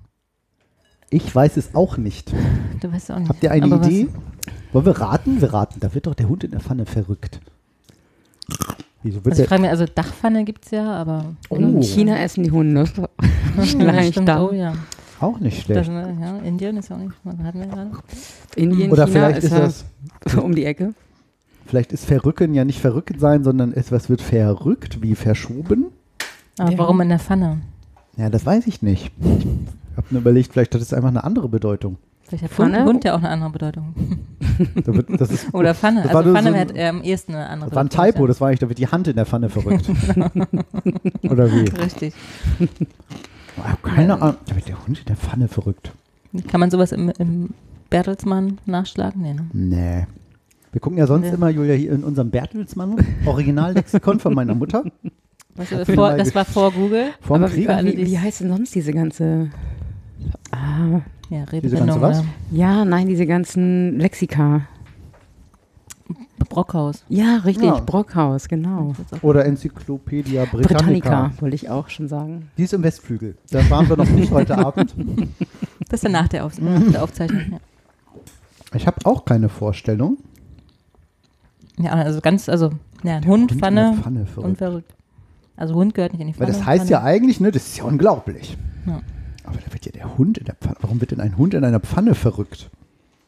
Ich weiß es auch nicht. Du weißt auch nicht. Habt ihr eine Aber was- Idee? Wollen wir raten? Wir raten. Da wird doch der Hund in der Pfanne verrückt. Wieso wird Also ich frage mich, also Dachpfanne gibt es ja, aber. In Oh. China essen die Hunde. Ja, Vielleicht stimmt. da. Oh ja. Auch nicht Das, schlecht. ne, ja. Indien ist ja auch nicht. Hatten wir gerade? Indien, Oder China vielleicht ist ja das, um die Ecke. vielleicht ist verrücken ja nicht verrückt sein, sondern etwas wird verrückt, wie verschoben. Aber Ja. warum in der Pfanne? Ja, das weiß ich nicht. Ich habe mir überlegt, vielleicht hat es einfach eine andere Bedeutung. Vielleicht hat Pfanne? Hund, ja auch eine andere Bedeutung. Das ist, Oder Pfanne. Das Also Pfanne so ein- hat am ehesten eine andere das war ein Bedeutung. Typo, das war eigentlich, da wird die Hand in der Pfanne verrückt. Oder wie? Richtig. Ich hab keine Ahnung. Da wird der Hund in der Pfanne verrückt. Kann man sowas im, im Bertelsmann nachschlagen? Nee, ne? Nee. Wir gucken ja sonst Ja. immer, Julia, hier in unserem Bertelsmann, Originallexikon von meiner Mutter. Was, ich vor, das war vor Google. Vom Aber Krieg. alle, wie heißt denn sonst diese ganze... Ah, Ja, ganze Redewendung. was? ja, nein, diese ganzen Lexika. Brockhaus. Ja, richtig, Ja. Brockhaus, genau. Oder Enzyklopädia Britannica. Britannica, wollte ich auch schon sagen. Die ist im Westflügel. Da waren wir noch nicht heute Abend. Das ist dann nach der, Auf nach der Aufzeichnung. Ja. Ich habe auch keine Vorstellung. ja, also ganz, also, ja, ein Hund, Hund Pfanne, Pfanne verrückt. und verrückt. Also Hund gehört nicht in die Weil Pfanne. das heißt ja Pfanne. eigentlich, ne, das ist ja unglaublich. Ja. Aber da wird ja der Hund in der Pfanne. Warum wird denn ein Hund in einer Pfanne verrückt?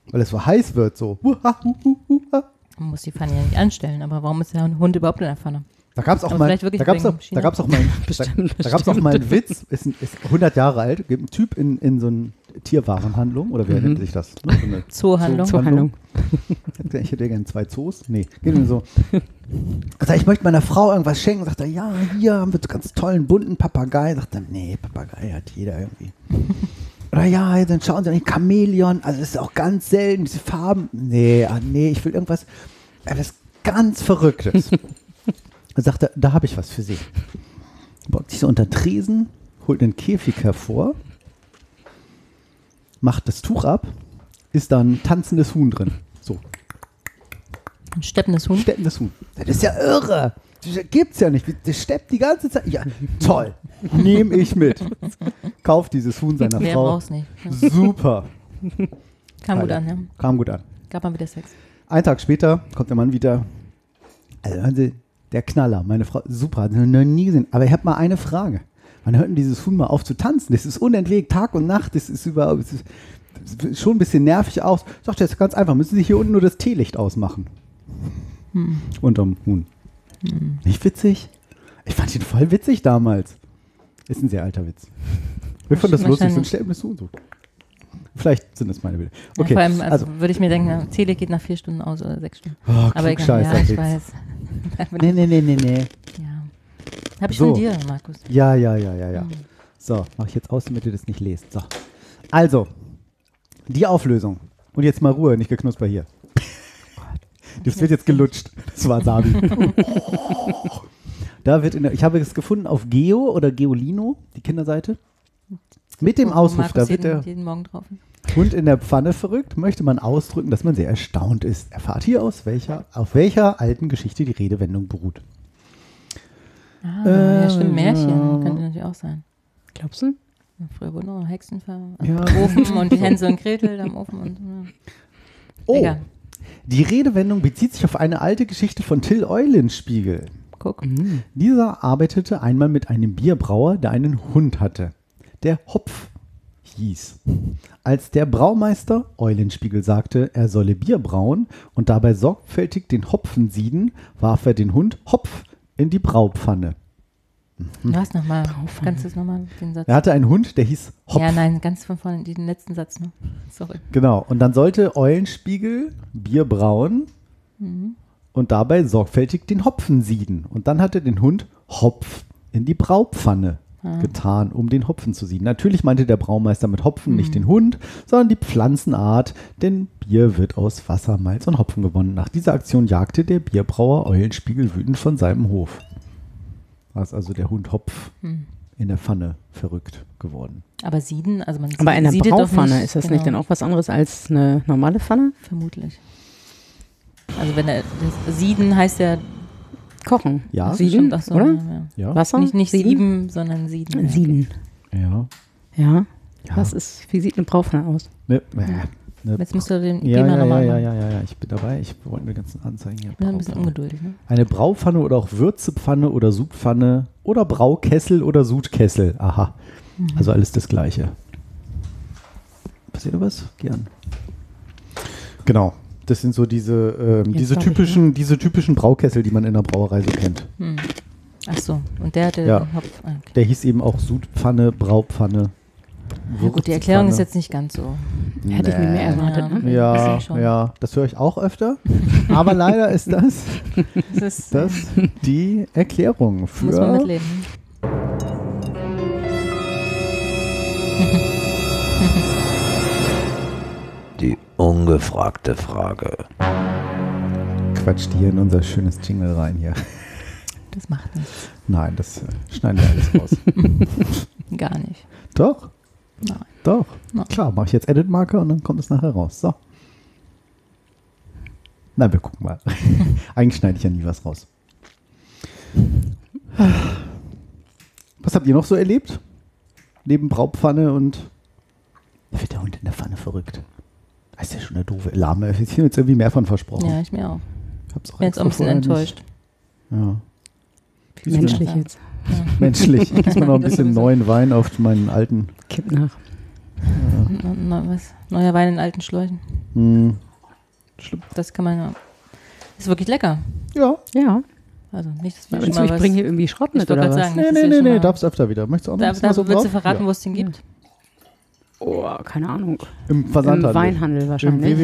Weil es so heiß wird, so. Man muss die Pfanne ja nicht anstellen, aber warum ist der Hund überhaupt in der Pfanne? Da gab es auch mal, da gab's auch, China. da gab's auch mal, da, Bestimmt, da gab's auch mal einen Witz, ist, ist 100 Jahre alt, gibt ein Typ in, in so eine Tierwarenhandlung, oder wie Mhm. nennt sich das? Ne? So eine Zoohandlung. Zoo- Zuhandlung. Ich hätte- gerne zwei Zoos. Nee, geht mir so. Sagt, ich möchte meiner Frau irgendwas schenken. Sagt er, ja, hier haben wir so ganz tollen bunten Papagei. Sagt er, nee, Papagei hat jeder irgendwie. Oder ja, dann schauen Sie, ein Chamäleon, also das ist auch ganz selten, diese Farben. Nee, ah, nee, ich will irgendwas, etwas ganz Verrücktes. Dann sagt er, da habe ich was für Sie. Beugt sich so unter Tresen, holt einen Käfig hervor, macht das Tuch ab, ist da ein tanzendes Huhn drin. So, Ein steppendes Huhn. steppendes Huhn. Das ist ja irre. Das gibt's ja nicht. Das steppt die ganze Zeit. Ja, toll. Nehme ich mit. Kauf dieses Huhn seiner Wer Frau. braucht's nicht. Ja. Super. Kam gut an, ja. Kam gut an. Gab mal wieder Sex. Ein Tag später kommt der Mann wieder. Also, hören Sie, der Knaller, meine Frau, super, hat sie noch nie gesehen. Aber ich habe mal eine Frage. Wann hört denn dieses Huhn mal auf zu tanzen? Das ist unentwegt, Tag und Nacht. Das ist überhaupt das ist, schon ein bisschen nervig aus. Sagt ist ganz einfach. Müssen Sie hier unten nur das Teelicht ausmachen. Hm. Unterm Huhn. Nicht witzig? Ich fand ihn voll witzig damals. Ist ein sehr alter Witz. Ich fand das lustig, so ein steppendes Huhn. So. Vielleicht sind es meine Bilder. Ja, Okay, vor allem, also, also, würde ich mir denken, Tele geht nach vier Stunden aus oder sechs Stunden. oh, Aber egal, ja, ich weiß. Nee, nee, nee, nee, nee. Ja. Hab ich So. von dir, Markus. Ja, ja, ja, ja, ja. Hm. So, mache ich jetzt aus, damit ihr das nicht lest. So. Also, die Auflösung. Und jetzt mal Ruhe, nicht geknusper hier. Das wird jetzt gelutscht. Das war Sabi. da wird in der, ich habe es gefunden auf Geo oder Geolino, die Kinderseite. Mit dem Ausruf, da wird jeden, der jeden Morgen drauf. Hund in der Pfanne verrückt, möchte man ausdrücken, dass man sehr erstaunt ist. Erfahrt hier aus welcher, auf welcher alten Geschichte die Redewendung beruht. Ah, ja, Äh, stimmt, Märchen. ja. Könnte natürlich auch sein. Glaubst du? Ja, Früher wurden auch Hexen ver Ja. Ofen und die Hänsel und Gretel am Ofen und ja. Oh, Egal. die Redewendung bezieht sich auf eine alte Geschichte von Till Eulenspiegel. Guck. Dieser arbeitete einmal mit einem Bierbrauer, der einen Hund hatte, der Hopf hieß. Als der Braumeister Eulenspiegel sagte, er solle Bier brauen und dabei sorgfältig den Hopfen sieden, warf er den Hund Hopf in die Braupfanne. Was nochmal? Kannst du es nochmal, den Satz? Er hatte einen Hund, der hieß Hopf. Ja, nein, ganz von vorne, den letzten Satz noch. Sorry. Genau. Und dann sollte Eulenspiegel Bier brauen und dabei sorgfältig den Hopfen sieden. Und dann hat er den Hund Hopf in die Braupfanne getan, um den Hopfen zu sieden. Natürlich meinte der Braumeister mit Hopfen nicht den Hund, sondern die Pflanzenart, denn Bier wird aus Wasser, Malz und Hopfen gewonnen. Nach dieser Aktion jagte der Bierbrauer Eulenspiegel wütend von seinem Hof. Da ist also der Hund Hopf in der Pfanne verrückt geworden. Aber Sieden, also man Aber in der siedet doch Braupfanne nicht, ist das genau, nicht dann auch was anderes als eine normale Pfanne? Vermutlich. Also wenn er, das Sieden heißt ja Kochen. Ja, Sieden, stimmt, ach so, oder? Ja. Ja. Wasser? Nicht, nicht Sieden? sieben, sondern Sieden. Sieden. Ja. Ja. Ja. Was ist, wie sieht eine Braupfanne aus? Ne, ne, Jetzt musst du den Ja, Thema ja, ja, nochmal ja, ja, ja, ja, ich bin dabei. Ich wollte die ganzen Anzeigen hier. Ich bin ein bisschen ungeduldig. Ne? Eine Braupfanne oder auch Würzepfanne oder Sudpfanne oder Braukessel oder Sudkessel. Aha. Mhm. Also alles das Gleiche. Passiert was? Gern. Genau. Das sind so diese, ähm, diese, ich, typischen, diese typischen Braukessel, die man in der Brauerei so kennt. Hm. Ach so, und der hatte Ja. den Hopf. ah, Okay. Der hieß eben auch Sudpfanne, Braupfanne. Ja, gut, die Erklärung ist jetzt nicht ganz so. Hätte ich mir mehr erwartet. Ja. Ne? Ja, Bisschen schon. ja, das höre ich auch öfter. Aber leider ist das, Das ist, das die Erklärung muss man für Die ungefragte Frage. Quatscht hier in unser schönes Jingle rein hier. Das macht nichts. Nein, das äh, schneiden wir alles raus. Gar nicht. Doch, Nein. doch. Nein. Klar, mache ich jetzt Edit-Marker und dann kommt es nachher raus. So. Na, wir gucken mal. Eigentlich schneide ich ja nie was raus. Was habt ihr noch so erlebt? Neben Braupfanne und. Da wird der Hund in der Pfanne verrückt. Das ist ja schon eine doofe Lahme. Ich habe jetzt irgendwie mehr von versprochen. Ja, ich mir auch. Ich hab's auch bin jetzt auch ein bisschen enttäuscht. Nicht. Ja. Menschlich Ja. jetzt. Ja. Menschlich. Ich gieß mal noch ein bisschen neuen Wein auf meinen alten. Kipp nach. Ne- ne- was? Neuer Wein in alten Schläuchen. Hm. Schlimm. Das kann man ja. Ist wirklich lecker. Ja. Ja. Also nicht, dass schon du, mal ich bringe hier irgendwie Schrott mit oder was? sagen, Nee, nee, ja nee, nee, darfst öfter wieder. Möchtest du auch noch Da, da so willst du drauf? verraten, Ja. wo es den gibt? Oh, keine Ahnung. Im Versandhandel. Im Weinhandel Im wahrscheinlich.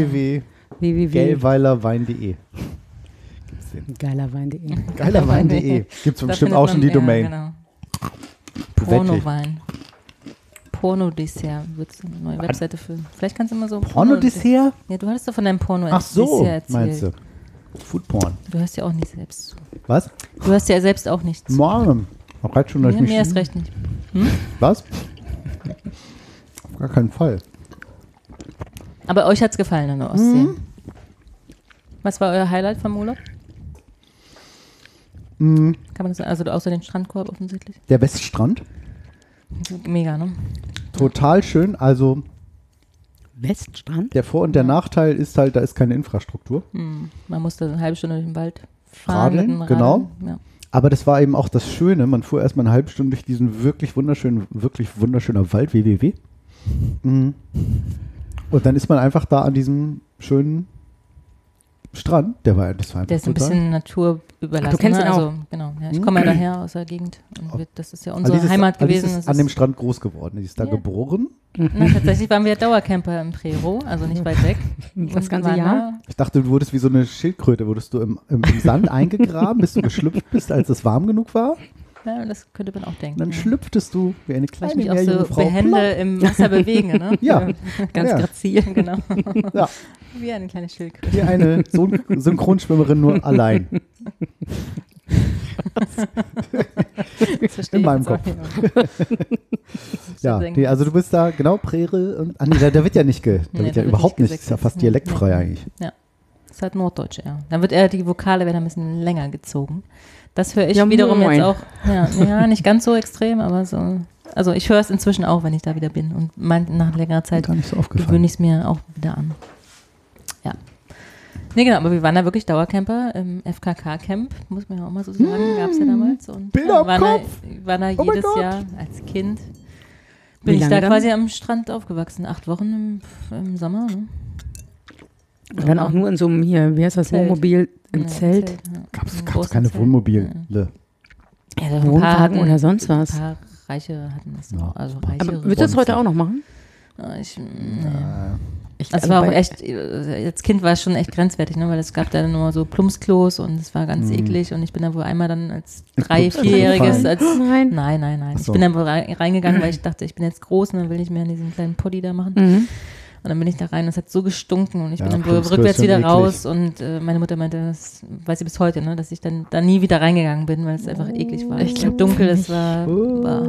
www.gelweilerwein.de www. Gibt's den. Geilerwein.de. Geilerwein.de. Gibt es bestimmt auch schon die Domain. Ja, genau. Porno-Wein. Porno-Dessert wird eine neue Webseite für. Vielleicht kannst du immer so. Porno-Dessert? Ja, du hattest doch von deinem porno Ach so, erzählt. meinst du. Foodporn. Du hörst ja auch nicht selbst zu. Was? Du hörst ja selbst auch nicht zu. Morgen. Auch schon, dass Mir, ich mich... mir erst recht nicht. Was? Gar keinen Fall. Aber euch hat es gefallen in der Ostsee. Was war euer Highlight vom Urlaub? Mm, Kann man das sagen? Also außer den Strandkorb offensichtlich. Der Weststrand, Mega, ne? total schön. Also Weststrand? der Vor- und der Nachteil ist halt, da ist keine Infrastruktur. Hm. Man musste eine halbe Stunde durch den Wald fahren. Radeln, genau. Ja. Aber das war eben auch das Schöne. Man fuhr erstmal eine halbe Stunde durch diesen wirklich wunderschönen, wirklich wunderschöner Wald, www. Mhm. Und dann ist man einfach da an diesem schönen Strand. Der war, das war einfach Der ist ein total- bisschen naturüberlassen. Ach, du kennst ne? ihn auch? Also, genau. Ja, ich komme ja daher aus der Gegend. Und wir, das ist ja unsere Alice ist- Heimat Alice gewesen. Ist Das an dem ist- Strand groß geworden. Sie ist da Ja. geboren. Na, tatsächlich waren wir Dauercamper im Prero, also nicht weit weg. Das ganze Jahr? Ich dachte, du wurdest wie so eine Schildkröte. Wurdest du im, im, im Sand eingegraben, bis du geschlüpft bist, als es warm genug war. Ja, das könnte man auch denken. Dann ja. schlüpftest du wie eine Weil ich kleine mich auch so Frau. behende im Wasser bewege, ne? Ja. Ganz Ja. grazil, genau. Ja, Wie eine kleine Schildkröte. wie eine Syn Synchronschwimmerin nur allein. In ich meinem Kopf. Ja, nee, also du bist da genau Prere und ah, nee, da, da wird ja nicht, ge, da Nee, wird ja wird überhaupt nicht nicht, ist ja fast dialektfrei nee. eigentlich. Das ist halt Norddeutsch, ja. Dann wird eher, die Vokale werden ein bisschen länger gezogen. Das höre ich Ja, wiederum moin. jetzt auch. Ja, ja, nicht ganz so extrem, aber so. Also ich höre es inzwischen auch, wenn ich da wieder bin. Und mein, nach längerer Zeit so gewöhne ich es mir auch wieder an. Ja. Nee, genau, aber wir waren da wirklich Dauercamper im FKK-Camp, muss man ja auch mal so sagen, gab es ja damals. Und Bilder ja, waren Kopf. Da, waren da Oh jedes. Jahr als Kind. Bin ich da dann? quasi am Strand aufgewachsen, acht Wochen im, im Sommer. Ne? Und dann auch nur in so einem hier, wie heißt das, Zelt. Wohnmobil im Ja, Zelt. ja. Gab es keine Zelt. Wohnmobile. Ja. Wohnwagen oder sonst was. Ein paar Reiche hatten das Ja. auch. Also Reiche. Aber würdest du das heute auch noch machen? Ich, nee. Ich, Das also war auch echt, äh, als Kind war es schon echt grenzwertig, ne? weil es gab da nur so Plumpsklos und es war ganz Mhm. eklig und ich bin da wohl einmal dann als drei, vierjähriges, als, Nein. nein, nein, nein. So. Ich bin dann wohl rein- reingegangen, weil ich dachte, ich bin jetzt groß und dann will ich mehr in diesen kleinen Poddy da machen. Mhm. Und dann bin ich da rein und es hat so gestunken und ich Ja, bin dann rückwärts ist wieder eklig. raus und äh, meine Mutter meinte, das weiß sie bis heute, ne, dass ich dann da nie wieder reingegangen bin, weil es einfach eklig war. Ich Es glaub, war dunkel, es war, war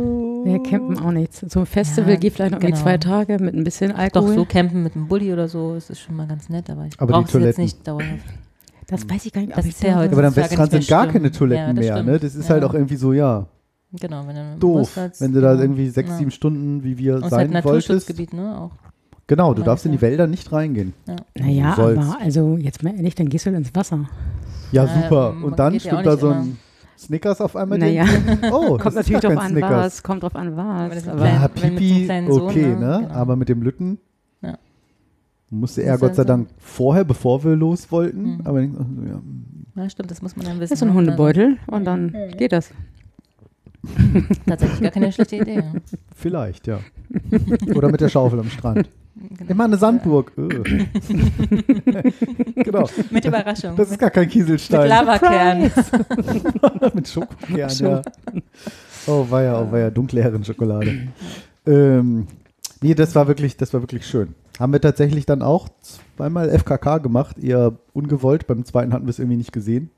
Wir campen auch nichts. So ein Festival Ja, geht vielleicht noch irgendwie genau. zwei Tage mit ein bisschen doch Alkohol. so campen mit einem Bulli oder so, ist das schon mal ganz nett, aber ich Aber die brauche es jetzt Toiletten. nicht dauerhaft. Das weiß ich gar nicht. Das ob ist ich ja da- heute- Aber am Westrand sind gar keine Toiletten Ja, mehr. Ne? Das ist Ja. halt auch irgendwie so, ja, Genau, wenn du doof. Wenn du da genau. irgendwie sechs, Ja. sieben Stunden, wie wir Und es ist sein halt wolltest. Naturschutzgebiet, ne? Auch. Genau, du Ja, darfst in die ja. Wälder nicht reingehen. Naja, Du sollst. aber also jetzt mal ehrlich, dann gehst du halt ins Wasser. Ja, Ja, super. man Und dann ja stimmt da so immer. ein Snickers auf einmal Naja. drin. Oh, Kommt natürlich drauf an, Snickers. was. Kommt drauf an, was. Aber. Ja, wenn mit so einem Pipi, kleinen Sohn, okay, ne? ne? Genau. Aber mit dem Lütten Ja. musste Muss er Gott ja sei so. Dank vorher, bevor wir los wollten. Mhm. Aber ich- ja, Ja, stimmt, das muss man dann wissen. das ist so ein ne? Hundebeutel und dann geht das. Tatsächlich gar keine schlechte Idee. Ja. vielleicht, ja. Oder mit der Schaufel am Strand. Genau. Immer eine Sandburg. Äh. genau. Mit Überraschung. Das ist mit, gar kein mit Kieselstein. Lavakern. mit Schokokern, ja. Oh weia, oh weia, dunkle Herrenschokolade. ähm, nee, das war wirklich, das war wirklich schön. Haben wir tatsächlich dann auch zweimal FKK gemacht, eher ungewollt. Beim zweiten hatten wir es irgendwie nicht gesehen.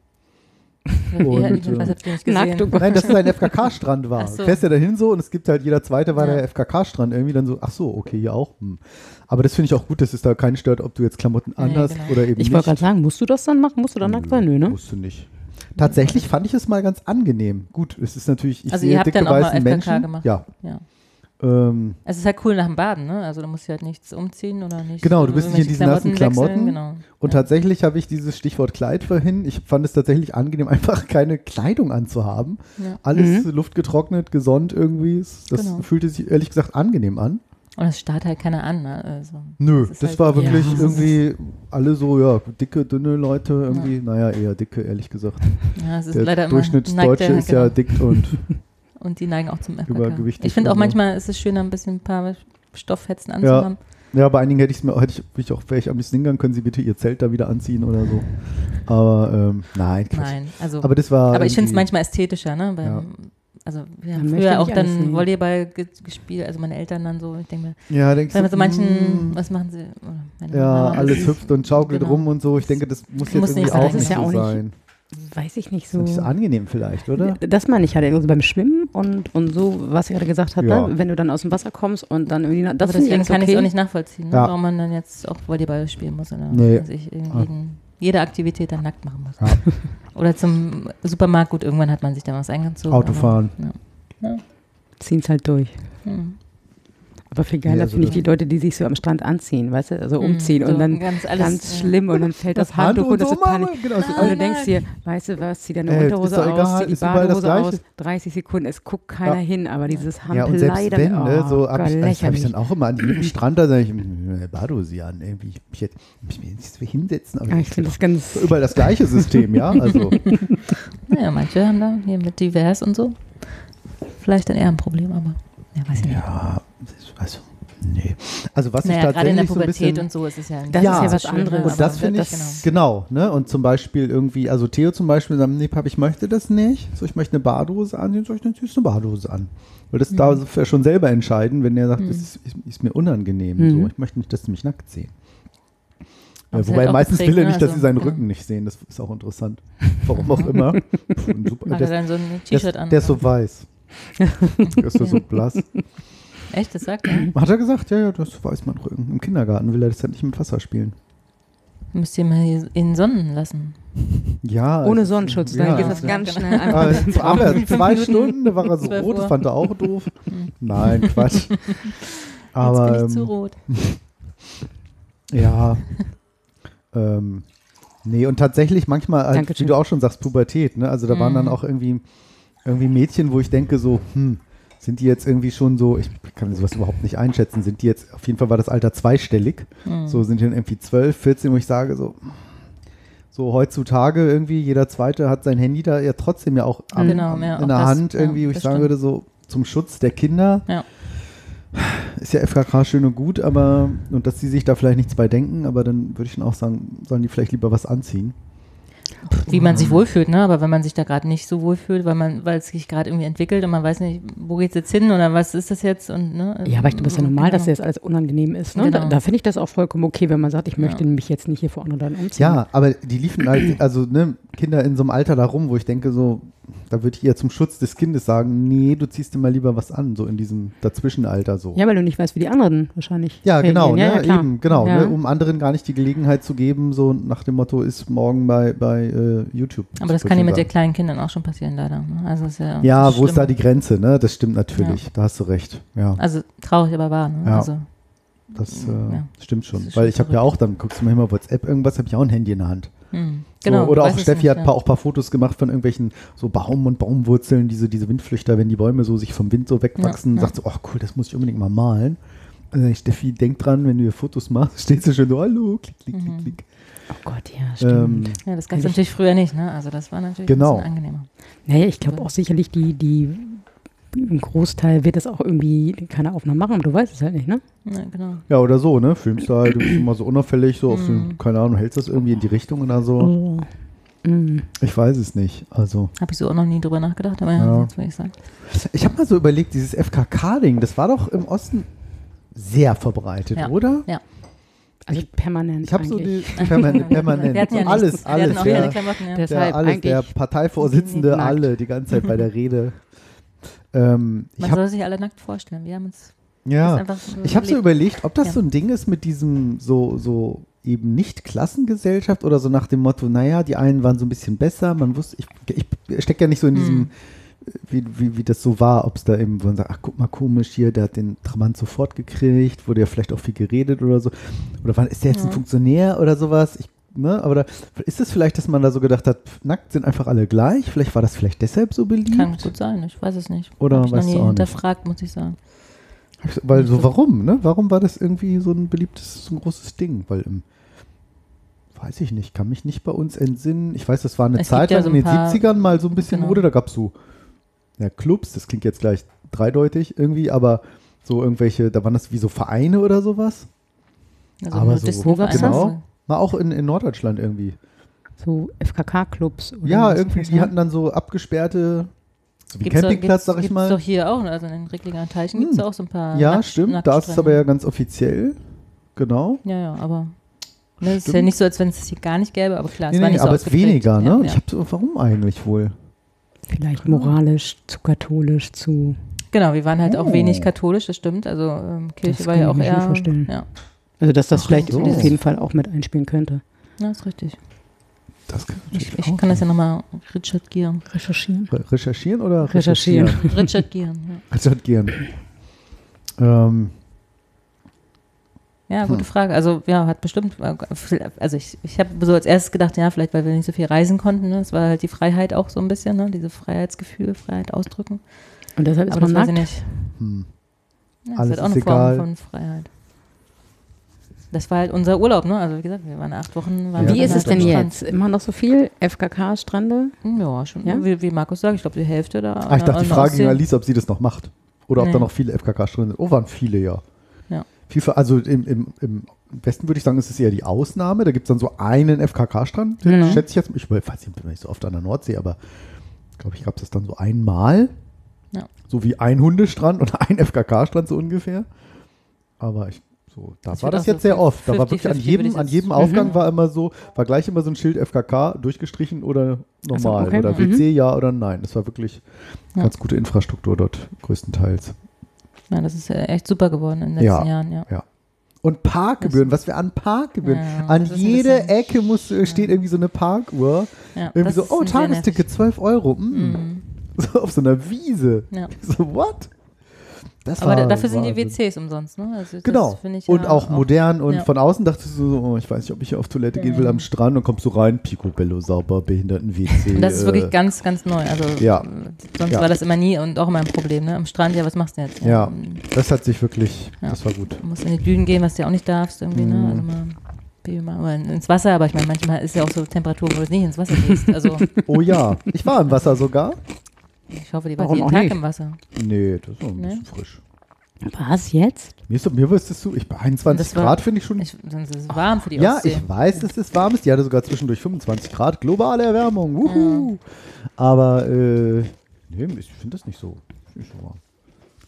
Und, ihr nicht Nackt, oh Nein, dass es ein FKK-Strand war. So. Du fährst ja dahin so und es gibt halt jeder zweite war Ja. der FKK-Strand irgendwie dann so, ach so, okay, hier auch. Hm. Aber das finde ich auch gut, dass es da keinen stört, ob du jetzt Klamotten Nee, anhast genau. oder eben Ich nicht. wollte gerade sagen, musst du das dann machen? Musst du dann nackt sein? Nö, ne? Musst du nicht. Tatsächlich fand ich es mal ganz angenehm. Gut, es ist natürlich, ich Also sehe ihr habt dicke dann auch mal weißen FKK Menschen. gemacht? Ja. Ja. Ähm, Es ist halt cool nach dem Baden, ne? Also da musst du halt nichts umziehen oder nicht. Genau, du bist nicht in diesen nassen irgendwelche Klamotten. wechseln, Genau. Und ja. tatsächlich habe ich dieses Stichwort Kleid vorhin. Ich fand es tatsächlich angenehm, einfach keine Kleidung anzuhaben. Ja. Alles luftgetrocknet, gesonnt irgendwie. Das Genau. fühlte sich ehrlich gesagt angenehm an. Und es starrt halt keiner an, ne? Also, Nö, Das das, halt- war wirklich Ja. irgendwie alle so, ja, dicke, dünne Leute irgendwie. Naja, eher dicke, ehrlich gesagt. ja, es ist Der leider Durchschnittsdeutsche ist ja genau. dick und Und die neigen auch zum FKK. Ich finde auch manchmal ist es schöner, ein bisschen ein paar Stoffhetzen anzuhaben. ja, bei einigen hätte ich es mir, hätte ich, auch, wäre ich am liebsten hingegangen, können Sie bitte Ihr Zelt da wieder anziehen oder so. Aber ähm, nein, Quatsch. Nein, also. Aber das war. Aber ich finde es irgendwie- manchmal ästhetischer, ne? Beim, Ja. Also wir haben möchte früher auch nicht dann sehen. Volleyball ge gespielt, also meine Eltern dann so, ich denke mir, Ja, denkst bei du, so manchen, mm, was machen sie? Ja, Mama, alles hüpft und schaukelt genau. rum und so. Ich denke, das muss jetzt Muss irgendwie nicht auch nicht Das ist ja so auch nicht- sein. Weiß ich nicht so. Nicht so angenehm vielleicht, oder? Das meine ich halt, also beim Schwimmen und, und so, was ich gerade gesagt habe, Ja. ne? wenn du dann aus dem Wasser kommst und dann irgendwie, das aber ich deswegen alles kann ich es okay. auch nicht nachvollziehen, ne? Ja. warum man dann jetzt auch Volleyball spielen muss oder Nee. was weiß ich, jeden, jede Aktivität dann nackt machen muss. Ja. Oder zum Supermarkt, gut, irgendwann hat man sich da was eingezogen. Autofahren. Aber, Ziehen es halt durch. ja. Hm. Aber viel geiler also finde ich die Leute, die sich so am Strand anziehen, weißt du, also umziehen so und dann ganz ganz, alles, schlimm und dann fällt das, Das Hand Handtuch und und das so, ist Panik. Genau, Ah, Und du denkst dir, weißt du was, zieh deine Äh, Unterhose aus, egal, zieh die ist überall das Badehose aus, Gleiche. 30 Sekunden, es guckt keiner Ja. hin, aber dieses Ja, und selbst Hampelei, wenn, ne, oh, so hab ich, das habe ich dann auch immer an jedem Strand, da sage ich, "Hm, Badehose an, irgendwie, ich mich jetzt, mich nicht so hinsetzen, aber Ja, ich finde das ganz, überall das gleiche System, ja, also, Naja, manche haben da hier mit divers und so vielleicht dann eher ein Problem, aber ja, weiß ich nicht. ja, also, nee. Also was Naja, ich gerade in der tatsächlich so ein Pubertät bisschen, und so ist es ja Das ist ja was schön, anderes. und das finde ich, das- genau, ne, und zum Beispiel irgendwie, also Theo zum Beispiel sagt, nee, Papa, ich möchte das nicht, so, ich möchte eine Badehose anziehen, soll ich du eine Badehose an. Weil das darf er schon selber entscheiden, wenn er sagt, das ist, ist, ist mir unangenehm, Mhm. so, ich möchte nicht, dass sie mich nackt sehen. Ist wobei halt meistens will er ne? nicht, dass Also, sie seinen ja. Rücken nicht sehen. Das ist auch interessant. Warum auch immer. Puh, super, Hat der, er dann so ein T-Shirt an? der ist so weiß. Ist so, so blass. Echt, das sagt er? Hat er gesagt, ja, ja, das weiß mein Rücken. Im Kindergarten will er das ja nicht mit Wasser spielen. Müsst ihr mal in Sonnen lassen. Ja. ohne Sonnenschutz, ja, dann geht das ganz genau. schnell Ah, einfach. so aber zwei Stunden, da war er so rot, das fand er auch doof. Nein, Quatsch. Jetzt Aber bin ich zu ähm, rot. ja. ähm, nee, und tatsächlich manchmal, halt, wie du auch schon sagst, Pubertät. Ne? Also da waren dann Mhm. auch irgendwie, irgendwie Mädchen, wo ich denke so, hm, sind die jetzt irgendwie schon so, ich kann sowas überhaupt nicht einschätzen, sind die jetzt, auf jeden Fall war das Alter zweistellig. Hm. So sind die dann irgendwie 12, 14, wo ich sage so, so heutzutage irgendwie, jeder Zweite hat sein Handy da ja trotzdem ja auch am, Genau, am, ja, in auch der das, Hand irgendwie, wo ich sagen stimmt. würde, so zum Schutz der Kinder. Ja. Ist ja FKK schön und gut, aber und dass sie sich da vielleicht nichts bei denken, aber dann würde ich dann auch sagen, sollen die vielleicht lieber was anziehen. Wie man sich wohlfühlt, ne? Aber wenn man sich da gerade nicht so wohlfühlt, weil man, weil es sich gerade irgendwie entwickelt und man weiß nicht, wo geht's jetzt hin oder was ist das jetzt und ne? Ja, aber ich glaube, es ist ja normal, dass Genau. dir das alles unangenehm ist. Ne? Genau. Da, da finde ich das auch vollkommen okay, wenn man sagt, ich möchte Ja. mich jetzt nicht hier vor anderen umziehen. Ja, aber die liefen halt, also ne, Kinder in so einem Alter da rum, wo ich denke so, da würde ich eher zum Schutz des Kindes sagen, nee, du ziehst dir mal lieber was an, so in diesem Dazwischenalter so. Ja, weil du nicht weißt, wie die anderen wahrscheinlich. Ja, genau, reagieren. ne, ja, eben, genau, Ja. ne, um anderen gar nicht die Gelegenheit zu geben, so nach dem Motto, ist morgen bei, bei äh, YouTube. Aber das kann ja mit den kleinen Kindern auch schon passieren, leider. Ne? Also ist ja, Ja, wo ist da die Grenze, ne? Das stimmt natürlich, da hast du recht, ja. Also traurig, aber wahr. Ne? Ja. Also, Das äh, Ja. stimmt schon. Das Weil schon ich habe ja auch, dann guckst du mal immer WhatsApp irgendwas, habe ich auch ein Handy in der Hand. Hm. So, Genau. oder du auch Steffi nicht, hat ja. paar, auch ein paar Fotos gemacht von irgendwelchen so Baum- und Baumwurzeln, diese, diese Windflüchter, wenn die Bäume so sich vom Wind so wegwachsen, Ja, ja. sagt so, ach cool, das muss ich unbedingt mal malen. Also Steffi, denk dran, wenn du hier Fotos machst, steht sie schon so, hallo, klick, klick, klick, Mhm. klick. Oh Gott, ja, stimmt. Ähm, Ja, das gab es ich- natürlich früher nicht, ne? Also das war natürlich Genau. ein bisschen angenehmer. naja, ich glaube auch sicherlich, die, die, im Großteil wird das auch irgendwie keine Aufnahmen machen, aber du weißt es halt nicht, ne? Ja, genau. ja, oder so, ne? Filmst du halt mal so unauffällig, so auf Mhm. den, keine Ahnung, hältst das irgendwie in die Richtung oder so. Oh. Mm. Ich weiß es nicht. Also, Habe ich so auch noch nie drüber nachgedacht, aber ja, Ja. jetzt will ich sagen. ich habe mal so überlegt, dieses FKK-Ding, das war doch im Osten sehr verbreitet, Ja. oder? Also permanent. Ich habe so die permanent, permanent. Ja alles, nichts. Wir alles. auch der, keine Klamotten, ja. Das- der, Deshalb alles, der Parteivorsitzende, alle, die ganze Zeit bei der Rede. Ähm, ich Man habe soll sich alle nackt vorstellen. Wir haben uns ja, ich habe so überlegt, ob das Ja. so ein Ding ist mit diesem so so eben nicht Klassengesellschaft oder so nach dem Motto, naja, die einen waren so ein bisschen besser, man wusste, ich, ich stecke ja nicht so in diesem, Hm. wie, wie, wie das so war, ob es da eben, wo man sagt, ach guck mal komisch hier, der hat den Trabant sofort gekriegt, wurde ja vielleicht auch viel geredet oder so. Oder wann ist der jetzt ein Ja. Funktionär oder sowas? Ich, ne, aber da, ist es vielleicht, dass man da so gedacht hat, pf, nackt sind einfach alle gleich? Vielleicht war das vielleicht deshalb so beliebt? Kann gut sein, ich weiß es nicht. Oder Hab ich noch weißt nie du hinterfragt, muss ich sagen. Weil so, warum, ne? Warum war das irgendwie so ein beliebtes, so ein großes Ding? Weil im, weiß ich nicht, kann mich nicht bei uns entsinnen. Ich weiß, das war eine Es Zeit ja lang so in den paar- 70ern mal so ein bisschen Genau. Mode, da gab es so ja, Clubs, das klingt jetzt gleich dreideutig irgendwie, aber so irgendwelche, da waren das wie so Vereine oder sowas. Also Aber so- Disney-. Genau. Mal auch in, in Norddeutschland irgendwie. So FKK-Clubs. oder Ja, irgendwie, die ich. hatten dann so abgesperrte, so wie Gibt's doch- Campingplatz, gibt's- sag ich gibt's mal. doch hier auch, also in den Ricklinger Teichen gibt es Hm. auch so ein paar Ja, Nackt- stimmt, da ist es aber ja ganz offiziell. Genau. Ja, ja, aber Ne, es ist ja Stimmt. nicht so, als wenn es hier gar nicht gäbe, aber klar, es Nee, war nee, nicht so aber es ist weniger, ne? Ja, Ich ja. hab so, warum eigentlich wohl? Vielleicht moralisch zu katholisch zu. Genau, wir waren halt auch Oh. wenig katholisch, das stimmt. Also ähm, Kirche Das war kann ja ich auch eher. vorstellen. Ja, Also dass das vielleicht so. auf jeden Fall auch mit einspielen könnte. ja, ist richtig. Das kann Ich, ich kann das ja nochmal Richard Gieren. Recherchieren. Re- Recherchieren oder Recherchieren. Richard Gieren, ja. Recherchieren. Ähm, Ja, Hm. gute Frage. Also ja, hat bestimmt, also ich, ich habe so als erstes gedacht, ja, vielleicht weil wir nicht so viel reisen konnten. Ne? Es war halt die Freiheit auch so ein bisschen, ne? diese Freiheitsgefühl, Freiheit ausdrücken. Und deshalb ist Aber das man weiß ich nackt. nicht. hm. Ja, Alles das ist halt auch ist eine egal. Form von Freiheit. Das war halt unser Urlaub, ne? Also wie gesagt, wir waren acht Wochen. Waren Wie ist es halt denn jetzt? Immer noch so viel? FKK-Strände? Ja, schon. Ja? Wie, wie Markus sagt, ich glaube die Hälfte da. Ah, ich dachte, die Frage ging an Alice, ob sie das noch macht. Oder ob Nee. da noch viele FKK drin sind. Oh, waren viele, ja. Ja. Viel, also im, im, im Westen würde ich sagen, ist es eher die Ausnahme. Da gibt es dann so einen FKK-Strand, Mhm. schätze ich jetzt. Ich weiß nicht, ich bin nicht so oft an der Nordsee, aber glaube ich, gab es das dann so einmal. Ja. So wie ein Hundestrand und ein FKK-Strand so ungefähr. Aber ich, so, da Das war das jetzt sehr oft. Da war 50-50 wirklich an jedem, an jedem Mhm. Aufgang war immer so, war gleich immer so ein Schild FKK durchgestrichen oder normal. okay. Oder Mhm. WC ja oder nein. Das war wirklich Ja. ganz gute Infrastruktur dort, größtenteils. Ja, das ist ja echt super geworden in den letzten Ja. Jahren, ja. Und Parkgebühren, was wir an Parkgebühren. Ja, an das ist ein jede bisschen- Ecke muss, äh, steht irgendwie so eine Parkuhr. ja Irgendwie so, oh, Tagesticket, nervig. 12 Euro. Mm. Mhm. So auf so einer Wiese. Ja. So, what? Das Aber war dafür sind die. WCs umsonst, ne? Also Genau. und ja auch modern. Und ja. von außen dachtest du so, oh, ich weiß nicht, ob ich hier auf Toilette gehen will am Strand. Und kommst du rein, Picobello sauber, Behinderten-WC. Und das ist äh, wirklich ganz, ganz neu. Also Ja. äh, sonst war das immer nie und auch immer ein Problem, ne? Am Strand, ja, was machst du jetzt? Ja. ähm, Das hat sich wirklich, Ja. das war gut. Du musst in die Dünen gehen, was du ja auch nicht darfst, irgendwie, Mhm. ne? Also mal, ins Wasser, aber ich meine, manchmal ist ja auch so Temperatur, wo du nicht ins Wasser gehst. Also Oh ja, ich war im Wasser sogar. Ich hoffe, die war Warum jeden auch Tag nicht? im Wasser. Nee, das war ein Nee? bisschen frisch. Was jetzt? Mir, ist, mir wüsstest du, ich bei 21 Das war- Grad finde ich schon Ich, sonst ist es warm für die Ja, Ostsee. ich weiß, dass es warm ist. Die hatte sogar zwischendurch 25 Grad. Globale Erwärmung. Wuhu. Aber äh, nee, ich finde das nicht so, nicht so warm.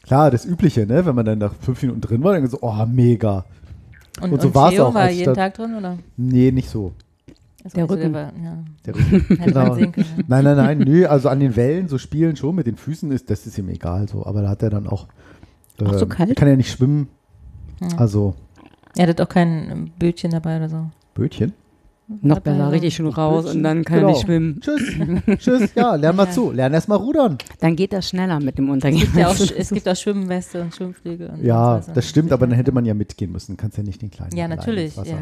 Klar, das Übliche, ne? Wenn man dann nach fünf Minuten drin war, dann so, oh, mega. und, und so und war's Theo auch, war als ich jeden Tag drin, oder? Nee, nicht so. Der Rücken. war, ja. Der Rücken. Genau. können. ja. Nein, nein, nein, nö, also an den Wellen, so spielen schon mit den Füßen ist, das ist ihm egal so. Aber da hat er dann auch. Auch so ähm, kalt? Kann ja nicht schwimmen. Ja. Also, Er hat auch kein Bötchen dabei oder so. Bötchen. Noch er besser, richtig schon raus und dann kann Genau. er nicht schwimmen. Tschüss. Tschüss. Ja, lern mal Ja. zu. Lern erst mal rudern. Dann geht das schneller mit dem Es Untergehen. gibt ja auch, es gibt auch Schwimmweste und Schwimmfliege. Und Ja, so. das stimmt, aber dann hätte man ja mitgehen müssen. Kannst ja nicht den kleinen. Ja, alleine natürlich. ins Wasser.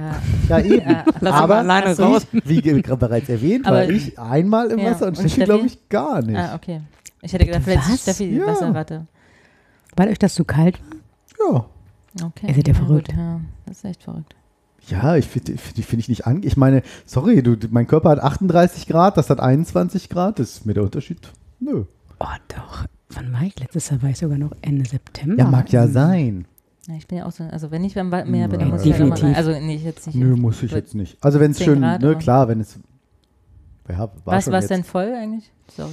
Ja. Ja, eben. Ja. Aber alleine ich, raus. wie gerade bereits erwähnt, war Aber- ich einmal im Ja, Wasser und und Steffi, glaube ich, gar nicht. Ah, okay. Ich hätte gedacht, vielleicht Was? ist Steffi die Ja. Wasserratte. Weil euch das zu kalt war? Ja. Okay. Ihr seid ja gut, verrückt. Ja, das ist echt verrückt. Ja, ich finde die finde ich nicht an. Ich meine, sorry, du, mein Körper hat 38 Grad, das hat 21 Grad. Das ist mir der Unterschied. Nö. Oh doch. Wann war ich? Letztes Jahr war ich sogar noch Ende September. Ja, mag ja sein. Ja, ich bin ja auch so, also wenn ich mehr bin, dann muss ich ja definitiv. rein. Also nee, ich jetzt nicht. Nö, muss ich jetzt nicht. Also wenn es 10 schön, Grad, ne, klar, wenn es. Ja, war Was war es denn voll eigentlich? Sorry.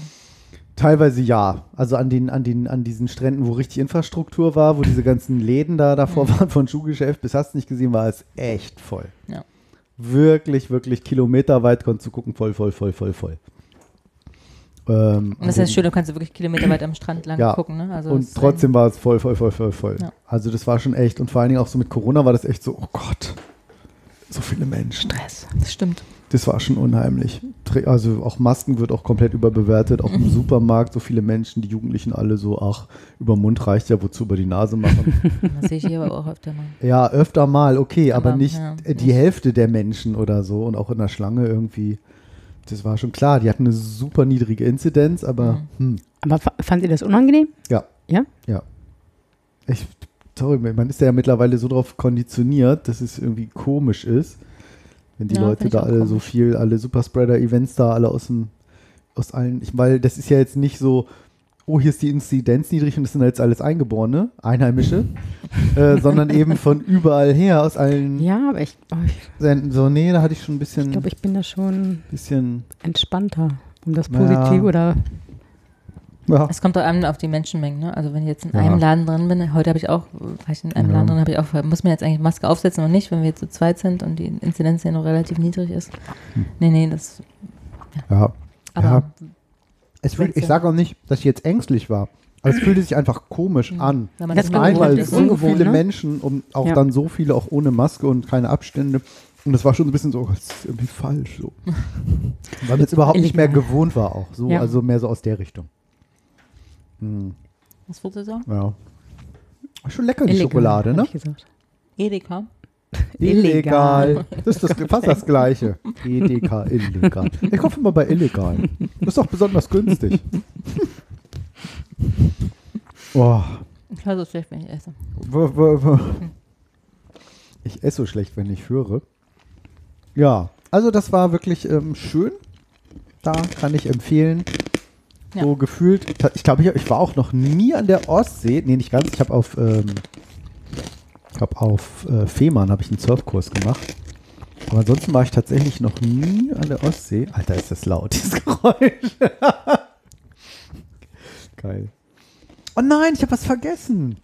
Teilweise ja. Also an den, an den, an diesen Stränden, wo richtig Infrastruktur war, wo diese ganzen Läden da davor waren von Schuhgeschäft, bis hast du nicht gesehen, war es echt voll. Ja. Wirklich, wirklich kilometerweit konntest du gucken, voll, voll, voll, voll, voll. Ähm, Und das ist schön, du kannst wirklich kilometerweit am Strand lang Ja. gucken, ne? Also und trotzdem war es voll, voll, voll, voll, voll. Ja. Also das war schon echt. Und vor allen Dingen auch so mit Corona war das echt so, oh Gott, so viele Menschen. Stress. Das stimmt. Das war schon unheimlich. Also auch Masken wird auch komplett überbewertet. Auch im Supermarkt so viele Menschen, die Jugendlichen alle so, ach, über den Mund reicht ja, wozu über die Nase machen. Das sehe ich hier aber auch öfter mal. ja, öfter mal, okay, aber, Aber, nicht ja, äh, die nicht. Hälfte der Menschen oder so. Und auch in der Schlange irgendwie. Das war schon klar. Die hatten eine super niedrige Inzidenz, aber hm, Aber fa- fand ihr das unangenehm? ja. Ja? Ja. Ich, sorry, man ist ja mittlerweile so drauf konditioniert, dass es irgendwie komisch ist, wenn die Ja, Leute ich da alle so komisch. viel, alle Superspreader-Events da, alle aus dem, aus allen, ich, weil das ist ja jetzt nicht so, oh, hier ist die Inzidenz niedrig und das sind jetzt alles Eingeborene, Einheimische, äh, sondern eben von überall her, aus allen Ja, aber ich, oh, ich. So, nee, da hatte ich schon ein bisschen, glaube, ich bin da schon bisschen entspannter. Um das Ja. positiv oder Ja. Es kommt doch an auf die Menschenmengen, ne? Also wenn ich jetzt in Ja. einem Laden drin bin, heute habe ich auch, war ich in einem Ja. Laden drin, habe ich auch, muss mir jetzt eigentlich Maske aufsetzen oder nicht, wenn wir jetzt zu zweit sind und die Inzidenz ja noch relativ niedrig ist. Nee, nee, das, ja. aber. Es fühlt, ich sage auch nicht, dass ich jetzt ängstlich war. Aber es fühlte sich einfach komisch an. wenn man Das das ist. so ungewohnt, viele ne? Menschen und auch dann so viele auch ohne Maske und keine Abstände. Und das war schon so ein bisschen so, oh, das ist irgendwie falsch so. Weil man es überhaupt nicht mehr gewohnt war auch. So, also mehr so aus der Richtung. Hm, Was würdest du sagen? ja. Schon lecker, die Illegal, Schokolade, ne? Edeka. Illegal. Das ist das, fast das Gleiche. EDK, illegal. Ich kaufe immer bei illegal. Das ist doch besonders günstig. Oh, Ich war so schlecht, wenn ich esse. ich esse so schlecht, wenn ich höre. Ja, also das war wirklich ähm, schön. Da kann ich empfehlen. Ja. So gefühlt. Ich glaube, ich, ich war auch noch nie an der Ostsee. Nee, nicht ganz. Ich habe auf, ähm, ich glaube, auf äh, Fehmarn habe ich einen Surfkurs gemacht. Aber ansonsten war ich tatsächlich noch nie an der Ostsee. Alter, ist das laut, dieses Geräusch. Geil. Oh nein, ich habe was vergessen.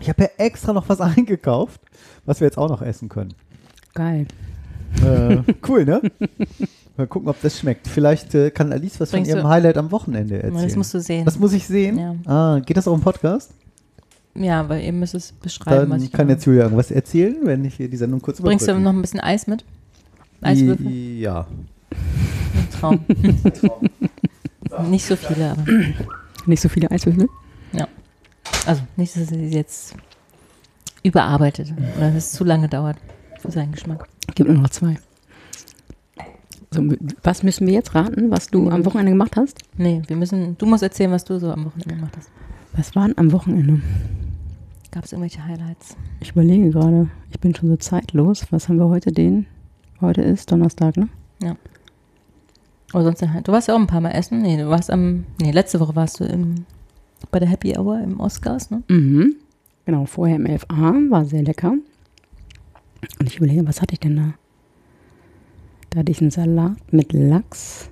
Ich habe ja extra noch was eingekauft, was wir jetzt auch noch essen können. Geil. Äh, cool, ne? Mal gucken, ob das schmeckt. Vielleicht äh, kann Alice was Bringst von ihrem du- Highlight am Wochenende erzählen. Das musst du sehen. Das muss ich sehen? Ja. Ah, geht das auch im Podcast? ja, weil ihr müsst es beschreiben, was Dann ich kann jetzt Julia irgendwas erzählen, wenn ich hier die Sendung kurz Bringst du überbrücken. noch ein bisschen Eis mit? Eiswürfel? Ja. Ein Traum. nicht so viele, aber. Nicht so viele Eiswürfel. Also nicht, dass es jetzt überarbeitet oder dass es zu lange dauert für seinen Geschmack. Gibt nur noch zwei. So, was müssen wir jetzt raten, was du am Wochenende gemacht hast? Nee, wir müssen, du musst erzählen, was du so am Wochenende gemacht hast. Was war denn am Wochenende? Gab es irgendwelche Highlights? Ich überlege gerade. Ich bin schon so zeitlos. Was haben wir heute den? Heute ist Donnerstag, ne? Oder sonst. Du warst ja auch ein paar Mal essen. Nee, du warst am, nee, letzte Woche warst du im, bei der Happy Hour im Oscars, ne? Mhm. Genau, vorher im LFA. War sehr lecker. Und ich überlege, was hatte ich denn da? Da hatte ich einen Salat mit Lachs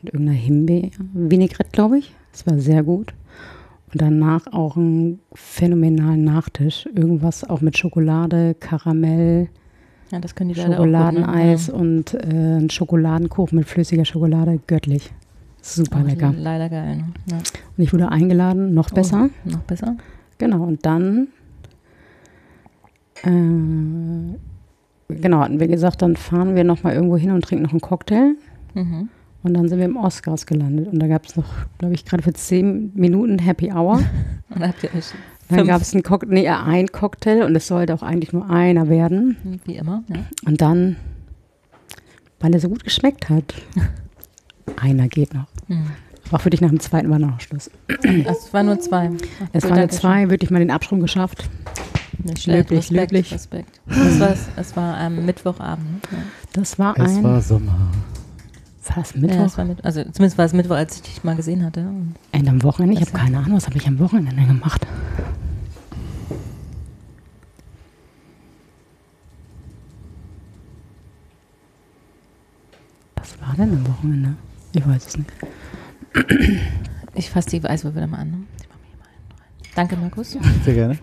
und irgendeiner Himbeer-Vinaigrette, glaube ich. Das war sehr gut. Und danach auch einen phänomenalen Nachtisch. Irgendwas auch mit Schokolade, Karamell, Ja, das können die Schokoladeneis gut, ne? und äh, ein Schokoladenkuchen mit flüssiger Schokolade. Göttlich. Super. Auch lecker. Leider geil, ne? Ja. Und ich wurde eingeladen, noch besser. Oh, noch besser? Genau, und dann, äh, genau, hatten wir gesagt, dann fahren wir nochmal irgendwo hin und trinken noch einen Cocktail. Mhm. Und dann sind wir im Oscars gelandet. Und da gab es noch, glaube ich, gerade für zehn Minuten Happy Hour. Und da habt ihr euch Dann gab es einen Cocktail, nee, ein Cocktail und es sollte auch eigentlich nur einer werden. wie immer, ja. Und dann, weil er so gut geschmeckt hat, einer geht noch. Mhm. Auch für dich nach dem zweiten war noch Schluss. Es waren nur zwei. Ach, Es waren danke zwei, wirklich mal den Absprung geschafft. Nicht schlecht. löblich, Respekt, löblich. Respekt. Das war, es war am Mittwochabend. Ne? Das war Es ein. war Sommer. war das Ja. Mittwoch? Ja, es war mit, also zumindest war es Mittwoch, als ich dich mal gesehen hatte. Und Und am Wochenende? Ich Das habe keine Ahnung, was habe ich am Wochenende gemacht? Was war denn am Wochenende? Ich weiß es nicht. Ich fasse die Eiswürfel mal an. Ne? Die machen wir hier mal einen rein. Danke, Markus. Sehr gerne.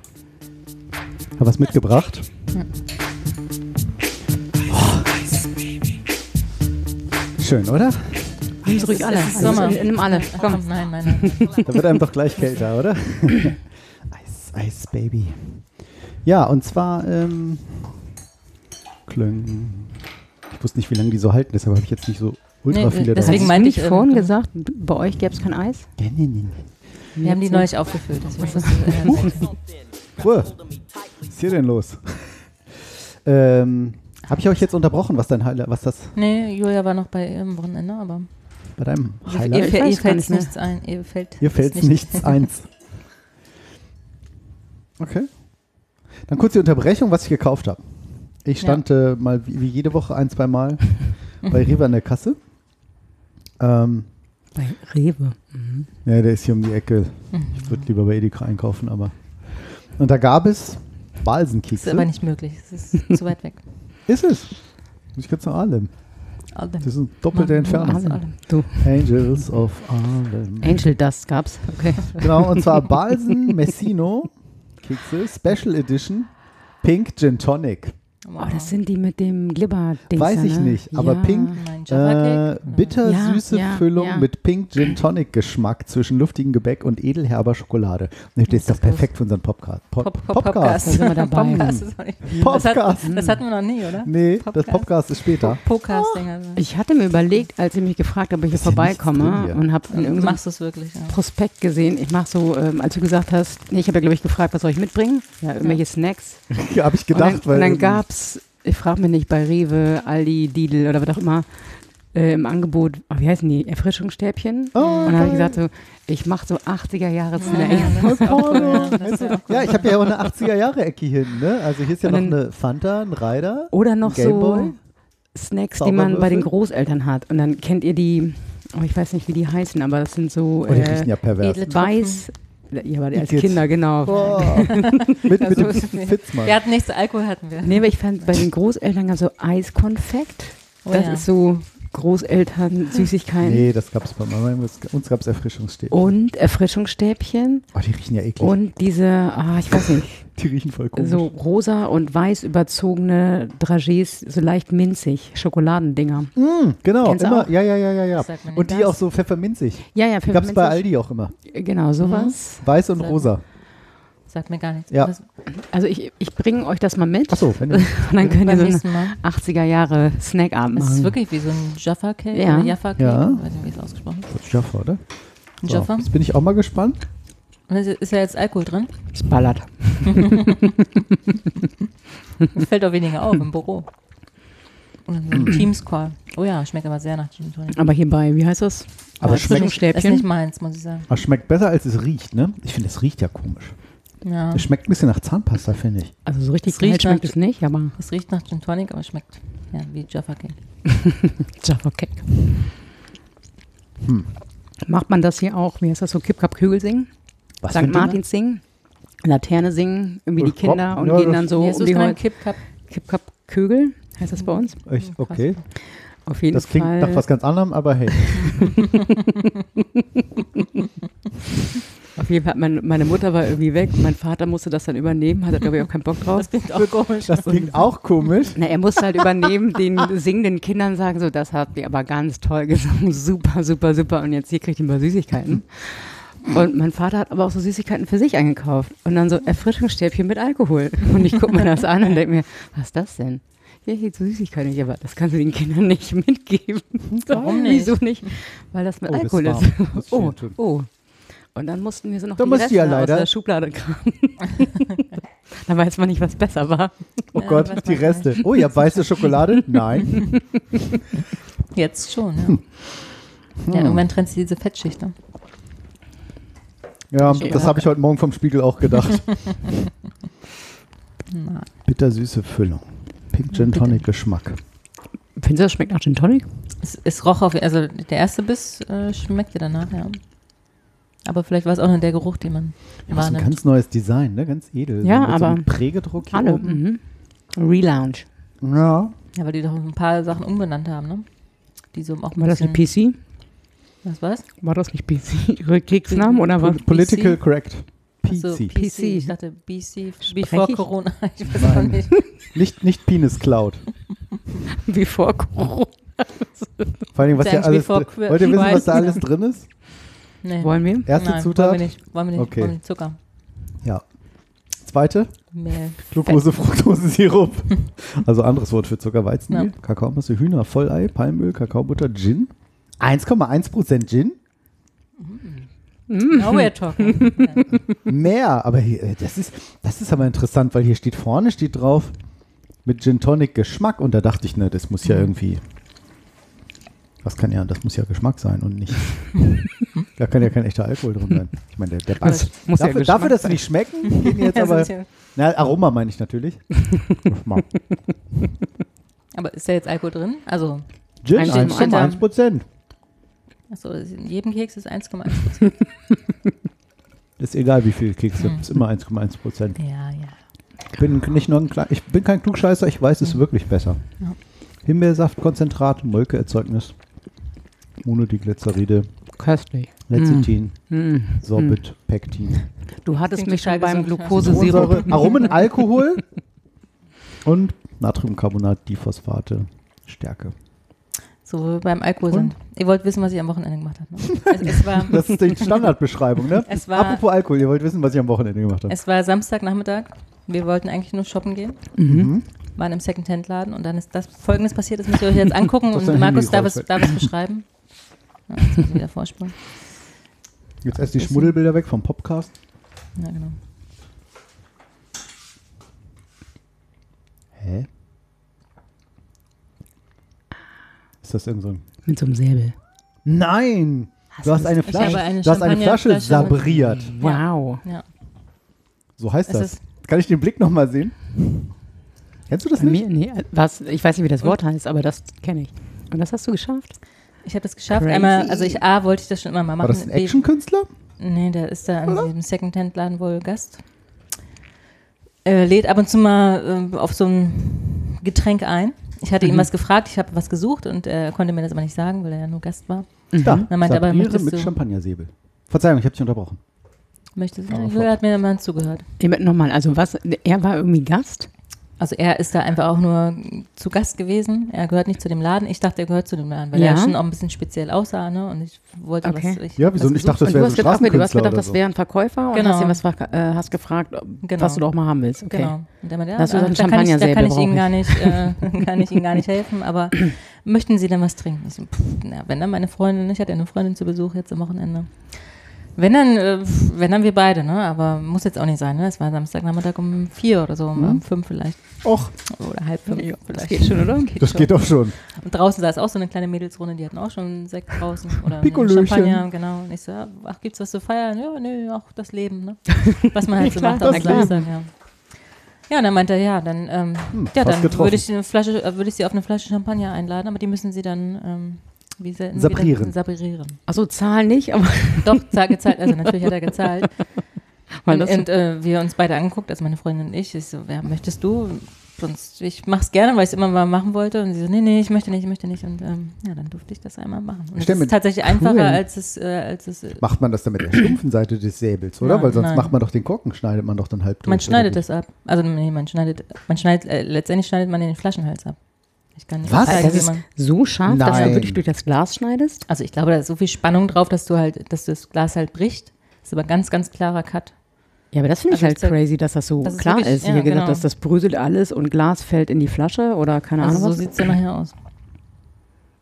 Hab was mitgebracht. Oh. Schön, oder? Nehmen Sie ruhig alle. es ist Sommer. Nimm alle. Komm. komm, nein, nein, nein. Da wird einem doch gleich kälter, oder? Eis, Eis, Baby. Ja, und zwar, ähm, Klöng. Ich wusste nicht, wie lange die so halten, deshalb habe ich jetzt nicht so ultra Nee, viele deswegen meinte ich, vorhin ähm, gesagt, bei euch gäbe es kein Eis? Ja, nee, nee, nee. Wir haben die neulich aufgefüllt. Deswegen wusste ich, äh, Ruhe. Was ist hier denn los? ähm, habe ich euch jetzt unterbrochen, was dein Highlight, was das nee, Julia war noch bei ihrem Wochenende, aber bei deinem ihr, Highlight? ihr, ihr weiß gar fällt nichts ein. Ihr fällt Hier fällt nicht- nichts eins. Okay. Dann kurz die Unterbrechung, was ich gekauft habe. Ich stand äh, mal wie, wie jede Woche ein, zwei Mal bei Rewe an der Kasse. Ähm, Bei Rewe. Mhm. ja, der ist hier um die Ecke. Ich würde lieber bei Edeka einkaufen, aber. Und da gab es Das Balsenkekse. ist aber nicht möglich. Es ist zu weit weg. Ist es? Ich ganz nach Ahlem. Allem. Das ist eine doppelte Entfernung. Harlem. Du, Angels of Harlem. Angel Dust gab's. Okay. Genau, und zwar Balsen Messino Kekse, Special Edition, Pink Gin Tonic. Oh, das sind die mit dem Glibber-Ding. Weiß ich ne? nicht, aber ja. Pink, äh, Cake? bittersüße Ja, ja, Füllung ja. mit Pink Gin Tonic Geschmack zwischen luftigem Gebäck und edelherber Schokolade. Und das ist doch das perfekt für unseren Podcast. Pop Pop, Pop, Podcast. Da sind wir dabei. Nicht- Das, hat, das hatten wir noch nie, oder? Nee, das Podcast. Podcast ist später. Podcasting. Also. Ich hatte mir überlegt, als ihr mich gefragt habt, ob ich hier vorbeikomme hier. und habe in irgendeinem Machst du es wirklich? Ja. Prospekt gesehen. Ich mache so, ähm, als du gesagt hast, nee, ich habe ja, glaube ich, gefragt, was soll ich mitbringen? Ja, irgendwelche Snacks. Ja, habe ich Und gedacht, dann, weil und dann gab es, ich frage mich nicht, bei Rewe, Aldi, Lidl oder was auch immer, äh, im Angebot, oh, wie heißen die, Erfrischungsstäbchen. Oh, und dann habe ich gesagt, so, ich mache so 80er Jahre Ja, Snack. ja. Ja ich habe ja auch eine 80er-Jahre-Ecke hier hinten. Ne? Also hier ist ja Und noch dann- eine Fanta, ein Rider. Oder noch so Snacks, die man bei den? Großeltern hat. Und dann kennt ihr die, oh, ich weiß nicht, wie die heißen, aber das sind so Oh, die äh, riechen ja pervers. edle weiß, ja, aber als. Kinder, genau. Oh. mit mit so dem. Fitzmann. Wir hatten nichts Alkohol, hatten wir. Nee, aber ich fand bei den Großeltern so Eiskonfekt. Oh das ja. ist so Großeltern, Süßigkeiten. Nee, das gab es bei Mama. Uns gab es Erfrischungsstäbchen. Und Erfrischungsstäbchen. Oh, die riechen ja eklig. Und diese, ah, ich weiß nicht, die riechen voll komisch. so rosa und weiß überzogene Dragés, so leicht minzig, Schokoladendinger. Mm, genau, Kennst du immer. auch? Ja, ja, ja, ja, ja. Und die das? auch so pfefferminzig. Ja, ja, Die gab es bei pfefferminzig. Aldi auch immer. Genau, sowas. Weiß und rosa. Sagt mir gar nichts. Ja. Das, Also ich, ich bringe euch das mal mit. Achso, wenn du. Und dann könnt ihr so einen nächsten Mal. 80er Jahre Snackabend Es ist machen. wirklich wie so ein Jaffa Cake Ja. oder Jaffa Cake. Ja. Ich weiß nicht, wie es ausgesprochen ist. Das ist Jaffa, oder? So, Jaffa. Jetzt bin ich auch mal gespannt. Und ist ja jetzt Alkohol drin. Es ballert. Das fällt auch weniger auf im Büro. Teams Call. Oh ja, schmeckt aber sehr nach Gin Tonic. Aber hierbei, wie heißt das? Aber ist schmeckt- ist nicht meins, muss ich sagen. Aber schmeckt besser, als es riecht, ne? Ich finde, es riecht ja komisch. Ja. Es schmeckt ein bisschen nach Zahnpasta, finde ich. Also so richtig Es riecht schmeckt nach- es nicht, aber Es riecht nach Gin Tonic, aber schmeckt ja, wie Jaffa Cake. Jaffa Cake. Macht man das hier auch, wie heißt das so, Kip-Kap-Kügel singen? Was für ein St. Martins singen? Laterne singen, irgendwie die Das Kinder Rock- und ja, gehen dann so um die es genannt? Häuser. Kip Cup. Kip-Kap-Kügel, heißt das bei uns? Ich, okay. Auf jeden Das klingt Fall. nach was ganz anderem, aber hey. Auf jeden Fall, mein, meine Mutter war irgendwie weg und mein Vater musste das dann übernehmen, hatte glaube ich auch keinen Bock drauf. Das klingt auch komisch. Das klingt auch komisch. Na, er musste halt übernehmen, den singenden Kindern sagen, so, das habt ihr aber ganz toll gesungen, super, super, super und jetzt hier kriegt ihr mal Süßigkeiten. Und mein Vater hat aber auch so Süßigkeiten für sich eingekauft und dann so Erfrischungsstäbchen mit Alkohol. Und ich gucke mir das an und denke mir, was ist das denn? Ja, hier so Süßigkeiten. Ich, aber das kannst du den Kindern nicht mitgeben. Warum Wieso nicht? Weil das mit Oh, das Alkohol ist ist. Oh, oh. Und dann mussten wir so noch Da die du ja Reste aus der Schublade kramen. da weiß man nicht, was besser war. Oh Ja, Gott, die Reste. Oh, ihr habt weiße Schokolade? Nein. Jetzt schon, ja. Hm. Ja, irgendwann trennt sie diese Fettschicht. Ne? Ja, das habe ich heute Morgen vom Spiegel auch gedacht. Bittersüße Füllung. Pink Gin Bitte. Tonic Geschmack. Findest du, das schmeckt nach Gin Tonic? es, es roch auf, also der erste Biss äh, schmeckte danach, ja. Aber vielleicht war es auch nur der Geruch, den man Ja, was ein wahrnimmt. ganz neues Design, ne? Ganz edel. Ja, mit So aber einem Prägedruck hier oben. Mhm. Relaunch. Ja. Ja, weil die doch ein paar Sachen umbenannt haben, ne? Die so auch ein War das nicht PC? Was war's? War das nicht PC? Ihre Kriegsnamen oder was? Pol Political correct. PC. PC. PC. Ich dachte BC, before ich? Corona. Ich weiß auch Nein. nicht. Nicht, nicht Penis Cloud. Vor Corona. Vor allem, was Ist hier eigentlich alles before Wollt ihr wissen, was da alles drin ist? Nee. Wollen wir? Erste Nein, Zutat? Wollen wir nicht. Wollen wir nicht. Okay. Wollen wir nicht Zucker. Ja. Zweite, Mehl. Glucose, Fructose, Sirup. Also anderes Wort für Zucker, Weizenmehl, Ja. Kakaomasse, Hühner, Vollei, Palmöl, Kakaobutter, Gin. 1,1% Gin? Now we're talking. Mehr, aber hier, äh, das, ist, das ist aber interessant, weil hier steht vorne, steht drauf mit Gin Tonic Geschmack und da dachte ich, ne, das muss Mhm. ja irgendwie, was kann ja, das muss ja Geschmack sein und nicht, da kann ja kein echter Alkohol drin sein. Ich meine, der, der Das muss ja dafür, Geschmack dafür, dass sie nicht schmecken, gehen jetzt Ja, aber, ja- na, Aroma meine ich natürlich. Geschmack. Aber ist da jetzt Alkohol drin? Also, Gin, Ein- 1,1 Prozent. achso, in jedem Keks ist 1,1% Ist egal, wie viel Kekse, Mhm. ist immer 1,1 Prozent. Ja, ja. Ich bin nicht nur ein Kle- ich bin kein Klugscheißer, ich weiß Mhm. es wirklich besser. Himbeersaftkonzentrat, Molkeerzeugnis, Monodiglyceride, Köstlich. Lecithin, Mm. Sorbit, Pektin. Du hattest mich schon beim. Glukosesirup. Kohlensäure, Aromen, Alkohol und Natriumcarbonat, Diphosphate, Stärke. So wo wir beim Alkohol Und? sind. Ihr wollt wissen, was ich am Wochenende gemacht habe. Ne? Es, es, war, Das ist die Standardbeschreibung, ne? Es war- Apropos Alkohol, ihr wollt wissen, was ich am Wochenende gemacht habe. es war Samstagnachmittag. Wir wollten eigentlich nur shoppen gehen. Mhm. Waren im Second-Hand-Laden und dann ist das Folgendes passiert. Das müsst ihr euch jetzt angucken und Markus darf es, darf es beschreiben. Ja, jetzt muss ich wieder vorspulen. Jetzt erst die Schmuddelbilder weg vom Podcast. Ja, genau. Hä? Ist das irgend so ein... Mit so einem Säbel. Nein! Du hast eine Flasche, eine du hast eine Flasche sabriert. Wow. Ja. So heißt Es das. Kann ich den Blick nochmal sehen? Kennst du das Bei nicht? mir, nee, was, ich weiß nicht, wie das Wort heißt, aber das kenne ich. Und das hast du geschafft? Ich habe das geschafft. Crazy. Einmal, also ich A, wollte ich das schon immer mal machen. War das ein Actionkünstler? Nee, der ist da in diesem Second-Hand-Laden wohl Gast. Äh, lädt ab und zu mal äh, auf so ein Getränk ein. Ich hatte ihm was gefragt, ich habe was gesucht und er konnte mir das aber nicht sagen, weil er ja nur Gast war. Da. Er meinte aber, möchtest mit du- Champagnersäbel. Verzeihung, ich habe dich unterbrochen. Möchte sie? Aber Er hat mir immer zugehört. Eben Nochmal, also was, er war irgendwie Gast? Also er ist da einfach auch nur zu Gast gewesen. Er gehört nicht zu dem Laden. Ich dachte, er gehört zu dem Laden, weil Ja. er schon auch ein bisschen speziell aussah. Ne? Und ich wollte Okay. was. Ich Ja, wieso? was Ich gesucht. dachte, das wäre so gedacht, okay, du hast Straßenkünstler gedacht, das wäre ein Verkäufer und Genau. hast ihm was äh, hast gefragt, Genau. was du doch mal haben willst. Okay. Genau. Und meinte, ja, Da hast du da, gesagt, da, kann ich, da kann ich Ihnen ich. gar nicht, äh, kann ich Ihnen gar nicht helfen, aber möchten Sie denn was trinken? Ich so, pff, na, wenn dann meine Freundin, ich hatte ja eine Freundin zu Besuch jetzt am Wochenende. Wenn dann, äh, wenn dann wir beide, ne? Aber muss jetzt auch nicht sein, ne? Es war Samstagnachmittag um vier oder so, um fünf vielleicht. Och, Oder halb fünf. Ja, vielleicht. das geht schon, oder? Geht das schon. geht doch schon. Und draußen saß auch so eine kleine Mädelsrunde, die hatten auch schon einen Sekt draußen oder. Champagner, genau. Und ich so, ach, gibt's was zu feiern? Ja, nö, auch das Leben, ne? Was man halt so macht am das Leben. Samstag, ja. Ja, und dann meinte er, ja, dann, ähm, Hm, ja, dann würde ich, eine Flasche, äh, würde ich sie auf eine Flasche Champagner einladen, aber die müssen sie dann, ähm, wie sie, Sabrieren. Sabrieren. Also Zahl nicht, aber Doch, zahl- gezahlt, also natürlich hat er gezahlt. Weil und das- und äh, wir uns beide angeguckt, also meine Freundin und ich, ich so, wer möchtest du? Sonst, ich mach's gerne, weil ich es immer mal machen wollte. Und sie so, nee, nee, ich möchte nicht, ich möchte nicht. Und ähm, ja, dann durfte ich das einmal machen. Und mir- ist tatsächlich Cool. einfacher, als es, äh, als es äh, Macht man das dann mit der stumpfen Seite des Säbels, oder? Nein, Weil sonst nein. macht man doch den Korken, schneidet man doch dann halb durch. man schneidet das ab. Also nee, man schneidet, man schneidet, äh, letztendlich schneidet man den Flaschenhals ab. Ich kann nicht Was? zeigen, das ist so scharf, dass Nein. du wirklich durch das Glas schneidest. also ich glaube, da ist so viel Spannung drauf, dass du halt, dass das Glas halt bricht. Das ist aber ganz, ganz klarer Cut. Ja, aber das finde ich Also halt crazy, dass das so Das ist klar wirklich- ist. ja, Hier gesagt, genau. dass das bröselt alles und Glas fällt in die Flasche oder keine Also Ahnung so was. sieht's ja nachher aus.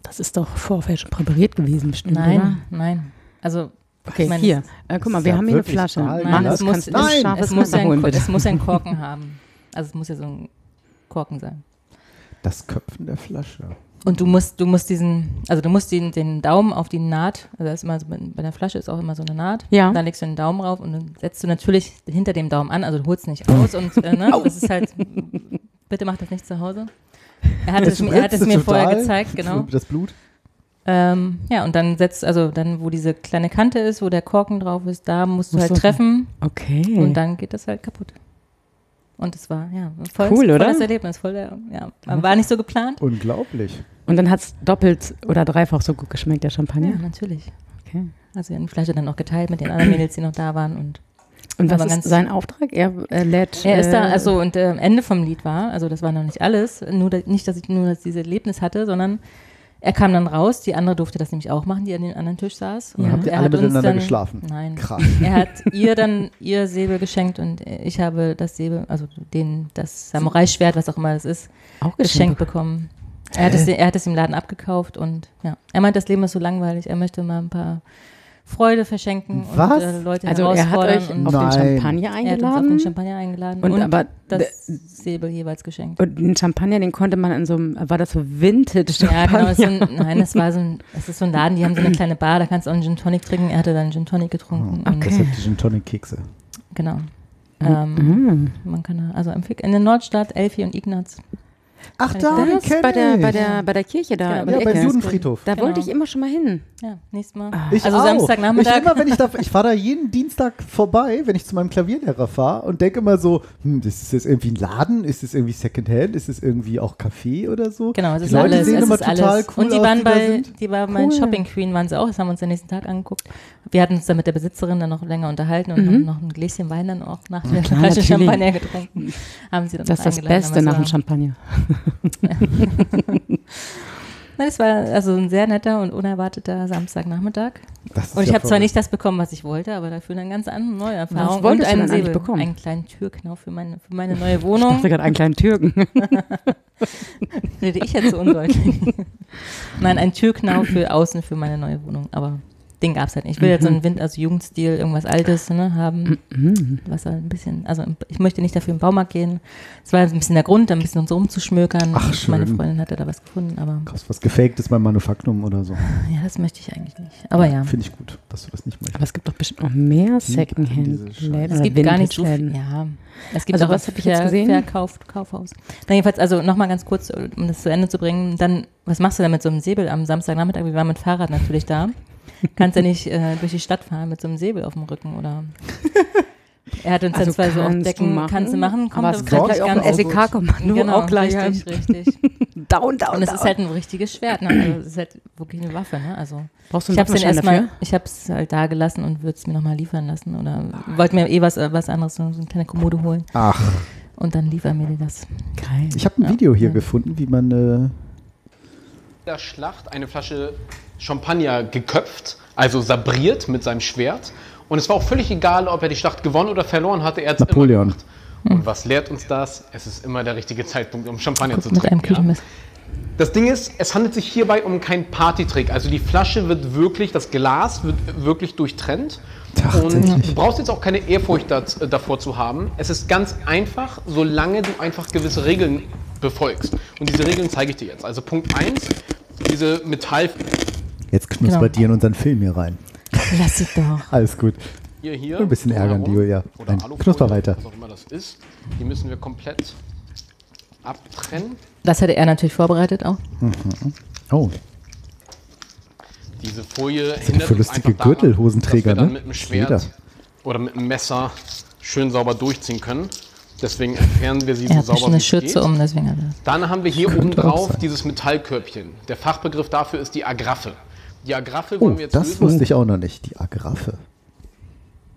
Das ist doch vorher schon präpariert gewesen, bestimmt, oder? Nein, nein. Also Okay, ich meine, hier. Äh, guck mal, ist wir ja haben hier eine Flasche. Stahl, Nein, Mann, es das muss, es, Nein, es, muss holen, ein, bitte. es muss ja einen Korken haben. Also es muss ja so ein Korken sein. Das Köpfen der Flasche. Und du musst, du musst diesen, also du musst den, den Daumen auf die Naht, also das ist immer so, bei der Flasche ist auch immer so eine Naht. Ja. Da legst du den Daumen rauf und dann setzt du natürlich hinter dem Daumen an, also du holst nicht aus und äh, ne, das ist halt, bitte mach das nicht zu Hause. Er hat es, mir- er hat es mir total vorher gezeigt, genau. Das Blut. Ähm, ja, und dann setzt, also dann, wo diese kleine Kante ist, wo der Korken drauf ist, da musst du Musst halt treffen Okay. und dann geht das halt kaputt. Und es war, ja, voll, Cool, voll oder? das Erlebnis, voll der, ja, war nicht so geplant. Unglaublich. Und dann hat es doppelt oder dreifach so gut geschmeckt, der Champagner. Ja, natürlich. Okay. Also wir haben die Flasche dann auch geteilt mit den anderen Mädels, die noch da waren und Und was ist sein Auftrag? Er äh, lädt. er ist da, äh, also und äh, Ende vom Lied war, also das war noch nicht alles, nur nicht, dass ich nur das, dieses Erlebnis hatte, sondern er kam dann raus, die andere durfte das nämlich auch machen, die an dem anderen Tisch saß. Und habt ihr er alle miteinander dann, geschlafen? Nein. Krass. Er hat ihr dann ihr Säbel geschenkt und ich habe das Säbel, also den, das Samurai-Schwert, was auch immer das ist, auch geschenkt bekommen. Er hat, es, er hat es im Laden abgekauft und ja, er meint, das Leben ist so langweilig, er möchte mal ein paar Freude verschenken Was? und äh, Leute Also er hat herausfordern euch und auf den. Champagner er hat uns auf eingeladen. den Champagner eingeladen Und und, aber das Säbel jeweils geschenkt. Und den Champagner, den konnte man in so einem, war das so Vintage Ja, genau. Es ist so Champagner? ein, nein, das war so ein, es ist so ein Laden, die haben so eine kleine Bar, da kannst du auch einen Gin Tonic trinken. Er hatte dann einen Gin Tonic getrunken. Und, Das sind die Gin Tonic Kekse. genau. Ähm, Mhm. man kann also in der Nordstadt, Elfi und Ignaz. Ach, Kann da, Das bei der, bei, ich. der, bei der Kirche da. Genau, Ja, die beim. Judenfriedhof. Da Genau. wollte ich immer schon mal hin. Ja, nächstes Mal. Ich also auch. Samstagnachmittag. Ich, immer, wenn ich, da, ich fahre da jeden Dienstag vorbei, wenn ich zu meinem Klavierlehrer fahre und denke immer so, hm, ist das jetzt irgendwie ein Laden? Ist das irgendwie Secondhand? Ist das irgendwie auch Café oder so? Genau, es die ist Leute alles. sehen es immer ist total alles. cool und die aus, waren die da bei, die war bei Cool. Shopping Queen, waren sie auch. Das haben wir uns den nächsten Tag angeguckt. Wir hatten uns dann mit der Besitzerin dann noch länger unterhalten und haben noch ein Gläschen Wein dann auch nach der Flasche. Champagner getrunken. Haben sie dann Das ist das Beste nach dem Champagner. Es war also ein sehr netter und unerwarteter Samstagnachmittag. Und ich ja habe zwar nicht das bekommen, was ich wollte, aber dafür eine ganz andere neue Erfahrung. und wolltest du einen Säbel, bekommen? einen kleinen Türknauf für meine, für meine neue Ich Wohnung. dachte gerade einen kleinen Türken. Rede ich jetzt so undeutlich. Nein, ein Türknauf für außen für meine neue Wohnung, aber den gab es halt nicht. Ich will jetzt so einen Wind, also Jugendstil, irgendwas Altes ne, haben, was halt ein bisschen, also ich möchte nicht dafür im Baumarkt gehen. Es war ein bisschen der Grund, ein bisschen uns rumzuschmökern. Ach, Meine schön. Freundin hatte da was gefunden, aber Krass, was gefaked ist beim Manufaktum oder so. ja, das möchte ich eigentlich nicht. Aber ja, Finde ich gut, dass du das nicht möchtest. Aber es gibt doch bestimmt noch mehr diese Secondhand-Läden. Es gibt gar nicht so viel. Ja, es gibt Also auch was was hab ich jetzt gesehen? Verkauf, Kaufhaus. Na jedenfalls, also nochmal ganz kurz, um das zu Ende zu bringen. Dann, was machst du denn mit so einem Säbel am Samstagnachmittag? Wir waren mit Fahrrad natürlich da. Kannst ja nicht äh, durch die Stadt fahren mit so einem Säbel auf dem Rücken oder. Er hat uns Also dann zwar so auf kannst du Decken, machen, kannst du machen, kommt aber es gleich gleich auch ganz SEK-Kommando Genau, auch gleich richtig, richtig. Down, down, Und es ist halt ein richtiges Schwert, ne? Also es ist halt wirklich eine Waffe, ne? Also Brauchst du ich einen habe es Waffenschein erstmal, dafür? ich habe es halt da gelassen und würde es mir nochmal liefern lassen oder wollte mir eh was, äh, was anderes, so, eine kleine Kommode holen Ach, und dann liefern mir die das. Geil. ich habe ein Video hier gefunden, wie man äh, der Schlacht eine Flasche Champagner geköpft, also sabriert mit seinem Schwert. Und es war auch völlig egal, ob er die Schlacht gewonnen oder verloren hatte. Er hat es immer Napoleon. gemacht. Und was lehrt uns das? Es ist immer der richtige Zeitpunkt, um Champagner zu Mit einem trinken. Ja? Das Ding ist, es handelt sich hierbei um keinen Partytrick. Also die Flasche wird wirklich, das Glas wird wirklich durchtrennt. Und du brauchst jetzt auch keine Ehrfurcht äh, davor zu haben. Es ist ganz einfach, solange du einfach gewisse Regeln befolgst. Und diese Regeln zeige ich dir jetzt. Also Punkt 1, diese Metall jetzt knuspert Genau. dir in unseren Film hier rein. Lass sie doch. Alles gut. hier, hier Ein bisschen ärgern, drumherum, Julia. Oder Nein, knusper weiter. Was auch immer das ist. Die müssen wir komplett abtrennen. Das hätte er natürlich vorbereitet auch. Oh, Diese Folie sind hindert für lustige daran, Gürtelhosenträger, dann ne? mit einem. Schwert oder mit einem Messer schön sauber durchziehen können. Deswegen entfernen wir sie Er so hat sauber wie eine Schürze geht. um, deswegen das. Dann haben wir hier oben drauf sein. dieses Metallkörbchen. Der Fachbegriff dafür ist die Agraffe. Die Agraffe oh wollen wir jetzt das lösen. wusste ich auch noch nicht. Die Agraffe.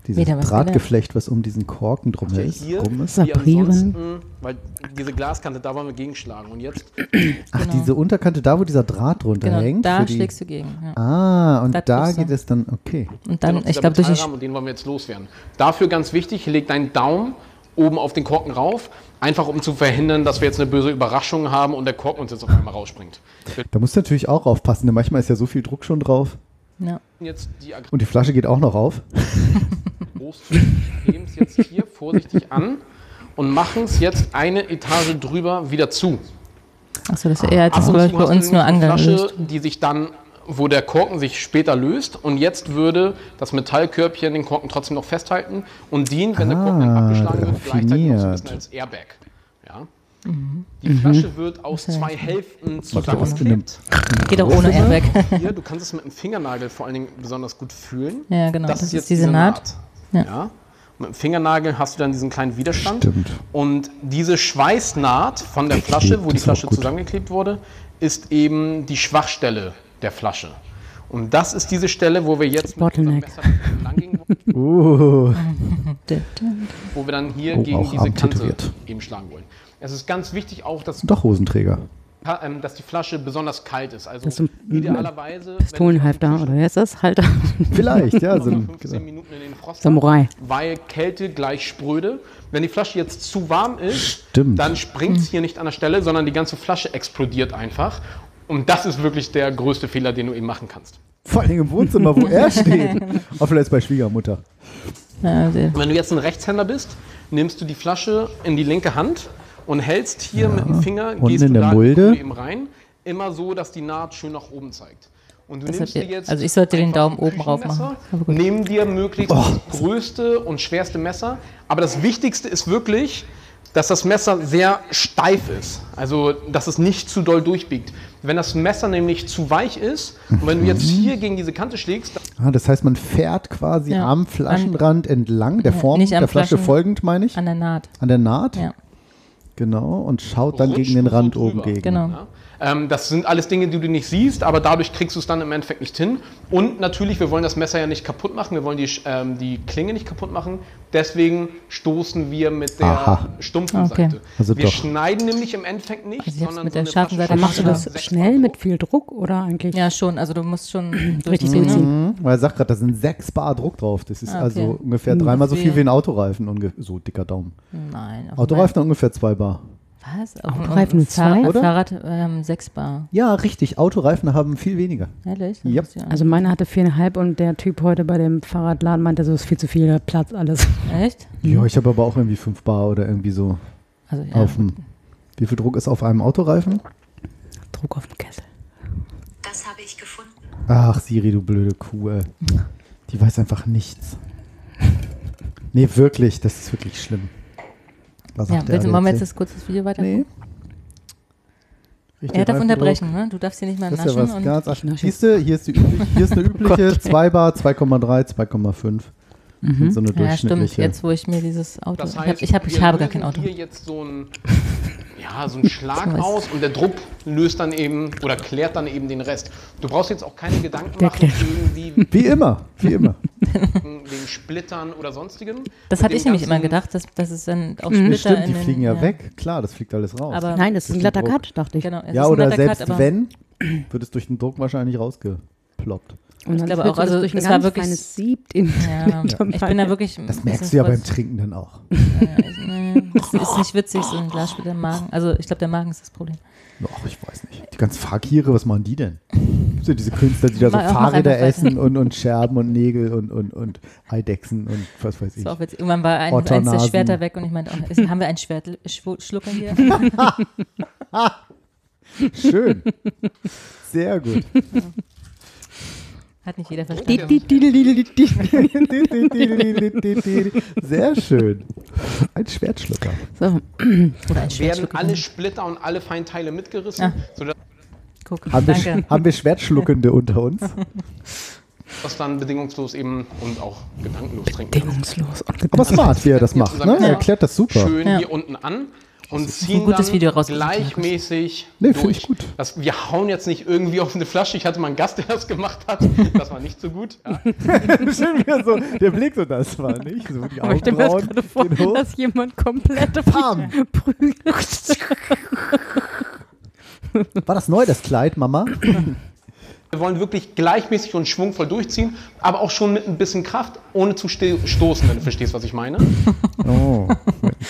Dieses Wieder was Drahtgeflecht, was um diesen Korken drum Ja, ist. hier, Rum ist. ansonsten, weil diese Glaskante, da wollen wir gegenschlagen. Und jetzt Ach, diese Unterkante, da wo dieser Draht drunter Genau, hängt. da für die, schlägst du gegen. Ja. Ah, und Da da geht es dann, okay. Und dann, Genau, ich glaube, durch Metallrahmen, und den wollen wir jetzt loswerden. Dafür ganz wichtig, leg deinen Daumen oben auf den Korken rauf, einfach um zu verhindern, dass wir jetzt eine böse Überraschung haben und der Korken uns jetzt auf einmal rausspringt. Da musst du natürlich auch aufpassen, denn manchmal ist ja so viel Druck schon drauf. ja. die Und die Flasche geht auch noch auf. heben es jetzt hier vorsichtig an und machen es jetzt eine Etage drüber wieder zu. Achso, das ist eher als bei uns nur eine Flasche, angelöst. die sich dann, wo der Korken sich später löst und jetzt würde das Metallkörbchen den Korken trotzdem noch festhalten und dient, wenn der Korken dann Ah, abgeschlagen wird, gleichzeitig noch so ein bisschen als Airbag. Ja. Die Flasche wird aus zwei Hälften zusammengeklebt. Geht auch ohne Airbag. Hier, du kannst es mit dem Fingernagel vor allen Dingen besonders gut fühlen. Ja, genau, Das, das ist ist jetzt diese Naht. Naht. Ja. Ja. Mit dem Fingernagel hast du dann diesen kleinen Widerstand. Stimmt. Und diese Schweißnaht von der Flasche, wo die Flasche zusammengeklebt wurde, ist eben die Schwachstelle der Flasche. Und das ist diese Stelle, wo wir jetzt mit Bottleneck. Gehen, Uh, wo wir dann hier Oh, gegen diese Kante eben schlagen wollen. Es ist ganz wichtig auch, dass, doch Hosenträger. ähm, dass die Flasche besonders kalt ist. Also Das ist idealerweise Pistolenhalfter, oder wer ist das? Halter. Vielleicht, ja. So so ein, 15 genau. Minuten in den Frost. Samurai. weil Kälte gleich spröde. Wenn die Flasche jetzt zu warm ist, Stimmt. dann springt es hier nicht an der Stelle, sondern die ganze Flasche explodiert einfach. Und das ist wirklich der größte Fehler, den du eben machen kannst. Vor allem im Wohnzimmer, wo er steht. Auch vielleicht bei Schwiegermutter. Ja, also, Wenn du jetzt ein Rechtshänder bist, nimmst du die Flasche in die linke Hand und hältst hier mit dem Finger, Unten gehst in du der da Mulde. eben rein, immer so, dass die Naht schön nach oben zeigt. Und du Das nimmst dir jetzt also ich sollte den Daumen oben rauf machen. Nimm dir möglichst das größte und schwerste Messer. Aber das Wichtigste ist wirklich, dass das Messer sehr steif ist, also dass es nicht zu doll durchbiegt. Wenn das Messer nämlich zu weich ist und wenn du jetzt hier gegen diese Kante schlägst, Ah, das heißt, man fährt quasi Ja. am Flaschenrand entlang, der Form der Flasche Flaschen- folgend, meine ich, An der Naht. an der Naht. Ja. Genau, und schaut dann rutscht gegen den so Rand drüber. oben gegen. Genau. Ja. Ähm, das sind alles Dinge, die du nicht siehst, aber dadurch kriegst du es dann im Endeffekt nicht hin. Und natürlich, wir wollen das Messer ja nicht kaputt machen, wir wollen die, ähm, die Klinge nicht kaputt machen. Deswegen stoßen wir mit der Aha. stumpfen Okay. Seite. Also wir doch. schneiden nämlich im Endeffekt nicht, Also sondern mit so der scharfen Seite Machst du das schnell mit viel Druck oder eigentlich? Ja, schon. Also du musst schon Richtig durchziehen. Ne? Mhm, weil er sagt gerade, da sind sechs Bar Druck drauf. Das ist Ah, okay. also ungefähr dreimal so viel wie ein Autoreifen. So dicker Daumen. Nein. auf Autoreifen ungefähr zwei Bar. Dem- Was? Auf dem- Autoreifen nur dem Fahr- zwei, oder? Fahrrad ähm, 6 Bar. Ja, richtig. Autoreifen haben viel weniger. Ehrlich? Ja- Also meine hatte viereinhalb und der Typ heute bei dem Fahrradladen meinte, so ist viel zu viel Platz, alles. Echt? Ja, ich habe aber auch irgendwie fünf Bar oder irgendwie so Also, ja. auf dem. Wie viel Druck ist auf einem Autoreifen? Druck auf den Kessel. Das habe ich gefunden. Ach, Siri, du blöde Kuh. ey. Die weiß einfach nichts. Nee, wirklich, das ist wirklich schlimm. Was ja, willst, wollen wir jetzt das kurze Video weiter Nee. Richtig Er darf unterbrechen, ne? Du darfst hier nicht mal Das ist ja naschen. was und ganz Ich nasche Siehst du, hier ist, die hier ist eine übliche 2 Bar, 2,3, 2,5. Das sind so eine ja, stimmt. durchschnittliche. Jetzt, wo ich mir dieses Auto. Das ich heißt, hab, ich, hab, ich habe gar kein Auto. hier jetzt so ein, ja, so einen Schlag aus und der Druck löst dann eben oder klärt dann eben den Rest. Du brauchst jetzt auch keine Gedanken Der machen, irgendwie Wie immer, wie immer. wegen Splittern oder sonstigem. Das hatte ich nämlich immer gedacht, dass, dass es dann auch Splitter Stimmt, in die den, fliegen ja, weg. Klar, das fliegt alles raus. Aber Nein, das ist ein glatter. Cut, dachte ich. genau, ja, ein oder selbst Cut, wenn, wird es durch den Druck wahrscheinlich rausgeploppt. Und dann glaube auch, also durch ein es war wirklich- feines Sieb in Ja, ich bin da wirklich. Das merkst du ja beim. Trinken dann auch. Ja, ich, nee, das ist nicht witzig, so ein Glas mit dem Magen. Also ich glaube, der Magen ist das Problem. Ach, ich weiß nicht. Die ganzen Fakire, was machen die denn? Gibt ja diese Künstler, die da so Fahrräder essen und, und Scherben und Nägel und, und, und Eidechsen und was weiß ich. Irgendwann war ein, eins der. Schwerter weg und ich meinte, ist, haben wir einen Schwert, Schwu- Schlucker hier? Schön. Sehr gut. Hat nicht jeder verstanden. Sehr schön. Ein Schwertschlucker. So, Oder ein werden alle Splitter und alle Feinteile mitgerissen, Ah. sodass Guck, Haben wir, haben wir Schwertschluckende unter uns? das dann bedingungslos eben und auch gedankenlos trinken bedingungslos und Aber smart, wie er das macht. Ne? Er erklärt das super. Schön Ja. hier unten an und ein ziehen gutes dann Video rausgesucht, gleichmäßig Nee, durch. ich gut. Das, wir hauen jetzt nicht irgendwie auf eine Flasche. Ich hatte mal einen Gast, der das gemacht hat. Das war nicht so gut. Ja. Schön, wie so, der Blick so, das war nicht. So die Aber ich stelle mir das Augenbrauen gerade vor, dass jemand komplette Pam. Prügel. War das neu, das Kleid, Mama? Wir wollen wirklich gleichmäßig und schwungvoll durchziehen, aber auch schon mit ein bisschen Kraft, ohne zu stoßen, wenn du verstehst, was ich meine. Oh,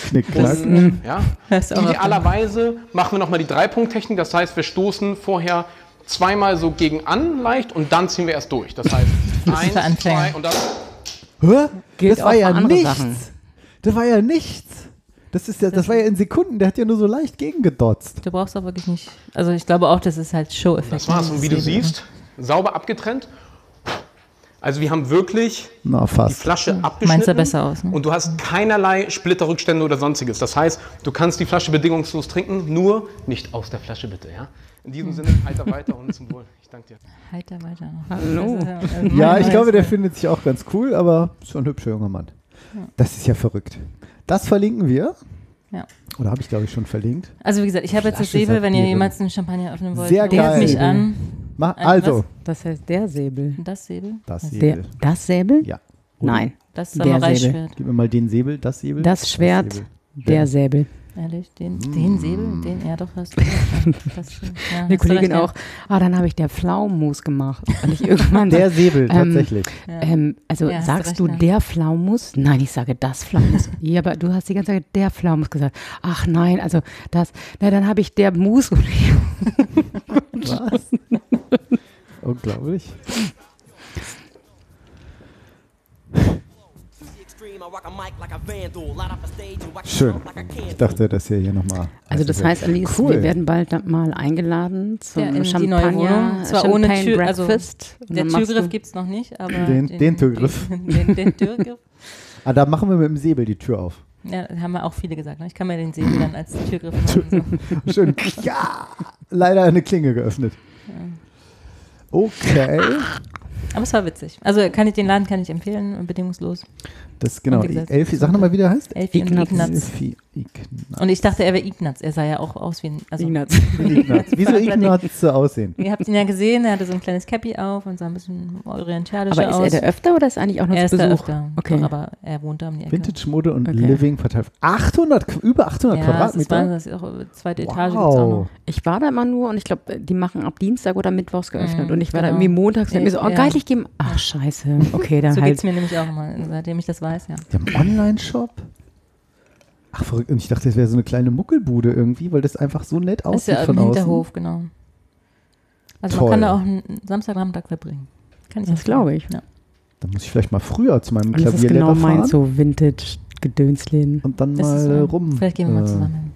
Knick, Knack. Und, ja. Das Idealerweise machen wir nochmal die Dreipunkt-Technik. Das heißt, wir stoßen vorher zweimal so gegen an leicht und dann ziehen wir erst durch. Das heißt, eins, für Anfänger. zwei und dann Hä? Gilt Das war ja nichts. Sachen. Das war ja nichts. Das, ist ja, das war ja in Sekunden, der hat ja nur so leicht gegengedotzt. Du brauchst auch wirklich nicht. Also ich glaube auch, das ist halt Show-Effekt. Das war's. Und wie du Das ist- siehst, sauber abgetrennt. Also wir haben wirklich Na, die. Flasche abgeschnitten. Meins sah besser aus, ne? Und du hast keinerlei Splitterrückstände oder sonstiges. Das heißt, du kannst die Flasche bedingungslos trinken, nur nicht aus der Flasche bitte. Ja? In diesem Sinne, heiter weiter und zum Wohl. Ich danke dir. Heiter weiter. Hallo. Ist, äh, Ja, ich glaube, der findet sich auch ganz cool, aber ist schon ein hübscher junger Mann. Das ist ja verrückt. Das verlinken wir. Ja. Oder habe ich, glaube ich, schon verlinkt? Also wie gesagt, ich habe jetzt das Säbel, wenn ihr jemals einen Champagner öffnen wollt, Sehr geil. mich an. Ma Ein also, Das heißt der Säbel. Das Säbel? das Der, Säbel. das Säbel? Ja. Oder Nein. Das Der Samurai-Schwert. Gib mir mal den Säbel, das Säbel. Das Schwert, Säbel. der Säbel. Ehrlich? Den, Mm. den Säbel? Den, ja doch, hast du. Das. Ja, Eine du Kollegin auch. Ah, dann habe ich der Pflaumenmus gemacht. Und ich irgendwann Der Säbel, Ähm, tatsächlich. Ähm, also Ja, du sagst recht, du ja. der Pflaumus? Nein, ich sage das Pflaumus. ja, aber du hast die ganze Zeit der Pflaumus gesagt. Ach nein, also das. Na, dann habe ich der Mus. Was? Unglaublich. Schön. Ich dachte, dass ihr hier nochmal. Also das heißt, Alice, Cool. wir werden bald mal eingeladen zum Ja, in die Champagner, neue Wohnung. Zwar ohne Champagne Tür, also Breakfast. Und Der Türgriff gibt es noch nicht, aber. Den- den Türgriff. Den, den, den Türgriff. Ah, da machen wir mit dem Säbel die Tür auf. Ja, haben wir auch viele gesagt. Ne? Ich kann mir den wie dann als Türgriff machen. So. Schön. Ja, leider eine Klinge geöffnet. Okay. Aber es war witzig. Also kann ich den Laden kann ich empfehlen, bedingungslos. Das ist genau. Gesagt, Elfi, sag nochmal, wie der heißt. Elfi und Ignaz. Elfi Ignaz. Und ich dachte, er wäre Ignaz. Er sah ja auch aus wie ein. Also, Ignaz. Ignaz. Wie soll Ignaz so aussehen? Ihr habt ihn ja gesehen, er hatte so ein kleines Cappy auf und sah ein bisschen orientalisch Aber ist aus. er der öfter oder ist eigentlich auch nur er zu ist da Besuch? öfter. Okay. Aber er wohnt da um die Ecke. Vintage-Mode und Okay. Living verteilt. 800, Qu- über 800 ja, das ist Quadratmeter. Wahnsinn, das ist auch äh, zweite Etage wow. noch. Ich war da immer nur und ich glaube, die machen ab Dienstag oder Mittwochs geöffnet. Mhm, und ich war da genau. irgendwie montags und hab mir so, oh Ja. geil, ich gehe. Ach, scheiße. Okay, dann So halt. geht's mir nämlich auch immer, seitdem ich das weiß, ja. Die haben einen Online-Shop. Ach, verrückt. Und ich dachte, das wäre so eine kleine Muckelbude irgendwie, weil das einfach so nett ist aussieht ja im von außen. Hinterhof, genau. Also Toll. man kann da auch einen Samstagnachmittag verbringen. Kann ich Das glaube ich. Ja. Da muss ich vielleicht mal früher zu meinem Und das ist Klavierlehrer genau mein fahren so Vintage-Gedönsläden. und dann Das mal ist, äh, rum. Vielleicht gehen wir mal äh, zusammen hin.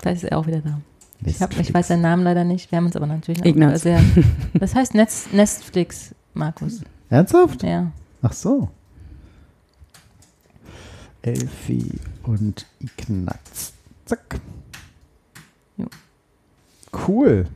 Vielleicht ist er auch wieder da. Ich, hab, ich weiß seinen Namen leider nicht. Wir haben uns aber natürlich Ignaz. sehr. Das heißt Netz, Netflix, Markus. Ernsthaft? Ja. Ach so. Elfi und Ignaz. Zack. Jo. Cool.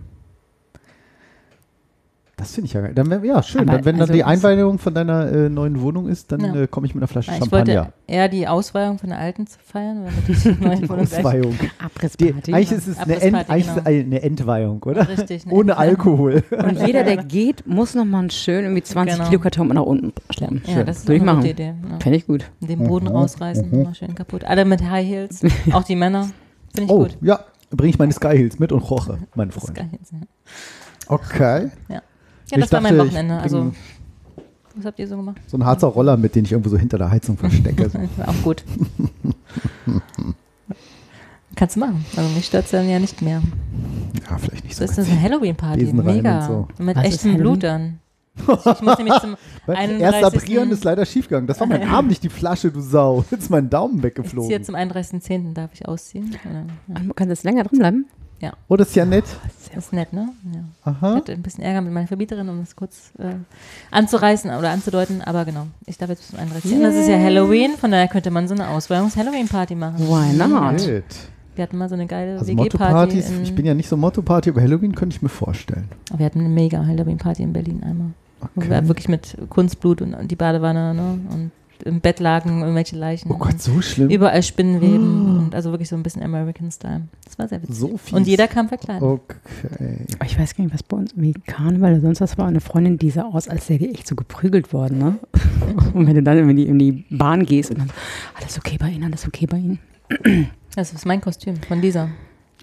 Das finde ich ja geil. Dann, ja, schön. Aber dann, wenn dann also die es- Einweihung von deiner äh, neuen Wohnung ist, dann Ja. äh, komme ich mit einer Flasche Ich Champagner. wollte eher die Ausweihung von der alten zu feiern, weil die neue Wohnung gleich- Ausweihung. Die, eigentlich ist es eine, Ent, genau. eine Entweihung, oder? Richtig, eine Ohne Entweihung. Alkohol. Und jeder, der geht, muss nochmal einen schön irgendwie 20 Genau. Kilo Karton nach unten schleppen. Ja, das ist Würde ich eine machen. gute Idee. Ja. Fände ich gut. Den Boden Mhm. rausreißen, Mhm. immer schön kaputt. Alle mit High Heels, auch die Männer. Finde ich Oh, gut. ja. Bringe ich meine Sky Hills mit und koche, mein Das ist Freund. geil jetzt, ja. Okay. Ja, Ich das war mein dachte, ich Wochenende. Also, was habt ihr so gemacht? So ein Harzer Roller, mit dem ich irgendwo so hinter der Heizung verstecke. So. War auch gut. Kannst du machen. Also mich stört es dann ja nicht mehr. Ja, vielleicht nicht so. Das ist das eine Halloween-Party. Mega. so. Mit Was echtem? Blut dann. Ich muss nämlich zum Weil 31. Erst abrieren ist leider schiefgegangen. Das war mein Arm, nicht die Flasche, du Sau. Jetzt ist mein Daumen Ich weggeflogen. ziehe zum 31.10. darf ich ausziehen. Oder? Ja. Kann das länger drin bleiben? Oh, das ist ja nett. Das ist nett, ne? Ja. Ich Aha. hatte ein bisschen Ärger mit meiner Verbieterin, um das kurz äh, anzureißen oder anzudeuten, aber genau. Ich darf jetzt bis zum 31. Das ist ja Halloween, von daher könnte man so eine Ausweihungs-Halloween-Party machen. Why not? Nett. Wir hatten mal so eine geile Also WG-Party. Ich bin ja nicht so Motto-Party, aber Halloween könnte ich mir vorstellen. Wir hatten eine mega Halloween-Party in Berlin einmal. Wo Okay. wir wirklich mit Kunstblut und, und die Badewanne ne? und im Bett lagen irgendwelche Leichen. Oh Gott, so schlimm. Überall Spinnenweben und also wirklich so ein bisschen American Style. Das war sehr witzig. So fies. und jeder kam verkleidet. Okay. Ich weiß gar nicht, was bei uns irgendwie Karneval oder sonst was war. Eine Freundin, die sah aus, als wäre die echt so geprügelt worden. Ne? Und wenn du dann in die, in die Bahn gehst und dann, alles okay bei Ihnen, alles okay bei Ihnen. Das ist mein Kostüm von dieser.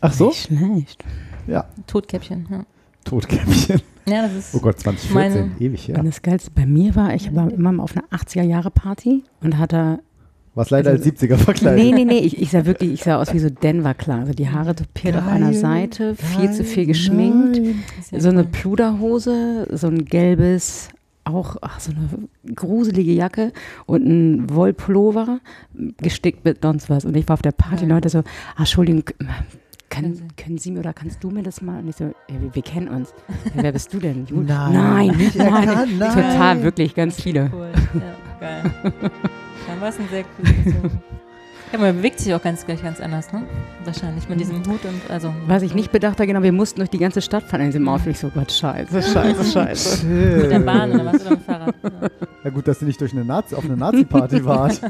Ach so? Nicht schlecht. Ja. Totkäppchen. Ja, Totkäppchen. ja das ist Oh Gott, 2014. Meine- Ewig, ja. Und das Geilste bei mir war, ich war immer mal auf einer 80er-Jahre-Party und hatte Was leider Also- als 70er verkleidet. Nee, nee, nee, ich, ich sah wirklich, ich sah aus wie so Denver klar. Also die Haare topiert auf einer Geil, Seite, viel zu viel geil, geschminkt, nein. so eine. Pluderhose, so ein gelbes, auch ach, so eine gruselige Jacke und ein Wollpullover, gestickt mit sonst was. Und ich war auf der Party, Ja. Leute so, ah, Entschuldigung, Können können Sie mir oder kannst du mir das mal? Und ich so, ja, wir, wir kennen uns. Ja, wer bist du denn? Nein, nein, nicht nein. erkannt, nein. Total, wirklich, ganz viele. Cool. Ja, geil. Dann war es ein sehr cooles. Ja, man bewegt sich auch ganz gleich ganz anders, ne? Wahrscheinlich mit diesem Hut und also. Was ich nicht bedacht habe, genau, wir mussten durch die ganze Stadt fahren in diesem Outfit. Ich so, Gott, scheiße, scheiße, scheiße. Mit der Bahn oder was oder mit dem Fahrrad? Ja. Ja gut, dass du nicht durch eine Nazi, auf eine Nazi-Party warst.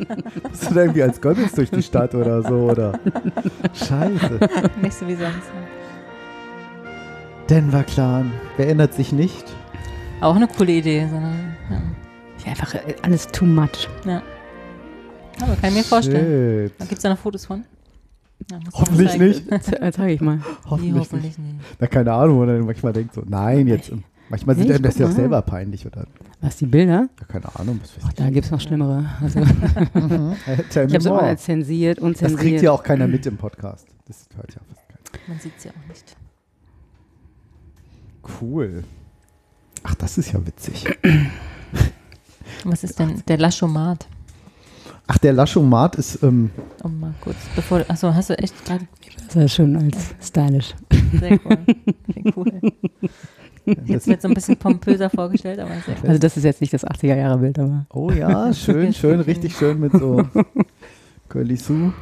Bist du da irgendwie als Goebbels durch die Stadt oder so, oder? Scheiße. Nicht so wie sonst. Denver Clan. Wer ändert sich nicht? Auch eine coole Idee, sondern. Ja. Ja, einfach äh, alles too much. Aber kann ich mir vorstellen. Gibt es da noch Fotos von? Ja, Hoffentlich nicht. Äh, Zeig ich mal. Nee, Hoffentlich, nicht. hoffentlich nicht. Na, keine Ahnung, wo man manchmal denkt so, nein, jetzt. Manchmal sind Nee, einem das ja auch selber peinlich, oder? Was, die Bilder? Ja, keine Ahnung, was weiß Oh, da gibt es noch schlimmere. Also, ich. Habe es immer more. als zensiert, Das kriegt ja auch keiner mit im Podcast. Das hört ja fast keiner. Man sieht es ja auch nicht. Cool. Ach, das ist ja witzig. Was ist denn der Laschomat? Ach, der Laschomat ist, ähm, Um mal kurz, bevor. Achso, hast du echt gerade. Das ist schon als stylisch. Sehr cool. Sehr cool. Jetzt so ein bisschen pompöser vorgestellt, aber sehr cool. Also das ist jetzt nicht das 80er-Jahre-Bild, aber oh ja, schön, schön, richtig schön mit so Curly Sue.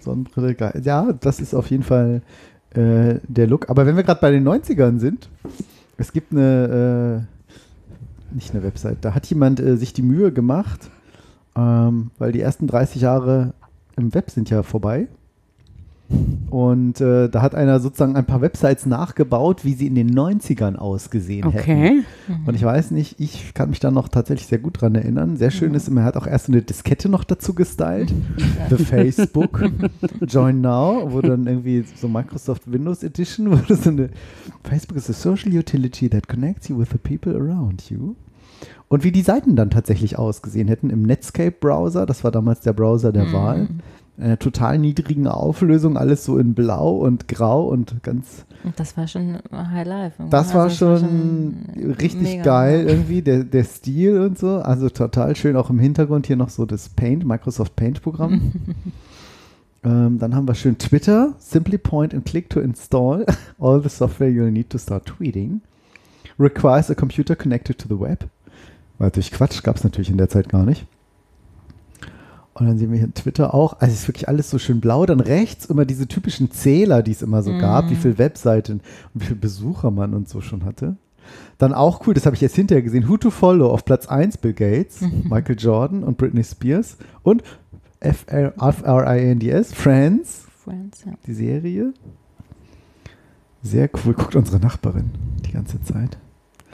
Sonnenbrille, geil. Ja, das ist auf jeden Fall äh, der Look. Aber wenn wir gerade bei den 90ern sind, es gibt eine, äh, nicht eine Website, da hat jemand äh, sich die Mühe gemacht, ähm, weil die ersten 30 Jahre im Web sind ja vorbei. Und äh, da hat einer sozusagen ein paar Websites nachgebaut, wie sie in den 90ern ausgesehen hätten. Okay. Und ich weiß nicht, ich kann mich da noch tatsächlich sehr gut dran erinnern. Sehr schön ist immer, er hat auch erst eine Diskette noch dazu gestylt. The Facebook. Join Now, wo dann irgendwie so Microsoft Windows Edition, wo das so eine Facebook is a social utility that connects you with the people around you. Und wie die Seiten dann tatsächlich ausgesehen hätten im Netscape-Browser, das war damals der Browser der Mhm. Wahl, einer total niedrigen Auflösung, alles so in Blau und Grau und ganz das war schon High Life. irgendwie. das war Also schon richtig mega, geil irgendwie, der, der Stil und so. Also total schön. Auch im Hintergrund hier noch so das Paint, Microsoft Paint-Programm. ähm, dann haben wir schön Twitter. Simply point and click to install all the software you'll need to start tweeting. Requires a computer connected to the web. Weil natürlich Quatsch gab es natürlich in der Zeit gar nicht. Und dann sehen wir hier Twitter auch. Also es ist wirklich alles so schön blau. Dann rechts immer diese typischen Zähler, die es immer so gab, wie viele Webseiten und wie viele Besucher man und so schon hatte. Dann auch cool, das habe ich jetzt hinterher gesehen, Who to Follow auf Platz 1 Bill Gates, Michael Jordan und Britney Spears und F-R-I-N-D-S, Friends, Friends, ja. die Serie. Sehr cool, guckt unsere Nachbarin die ganze Zeit.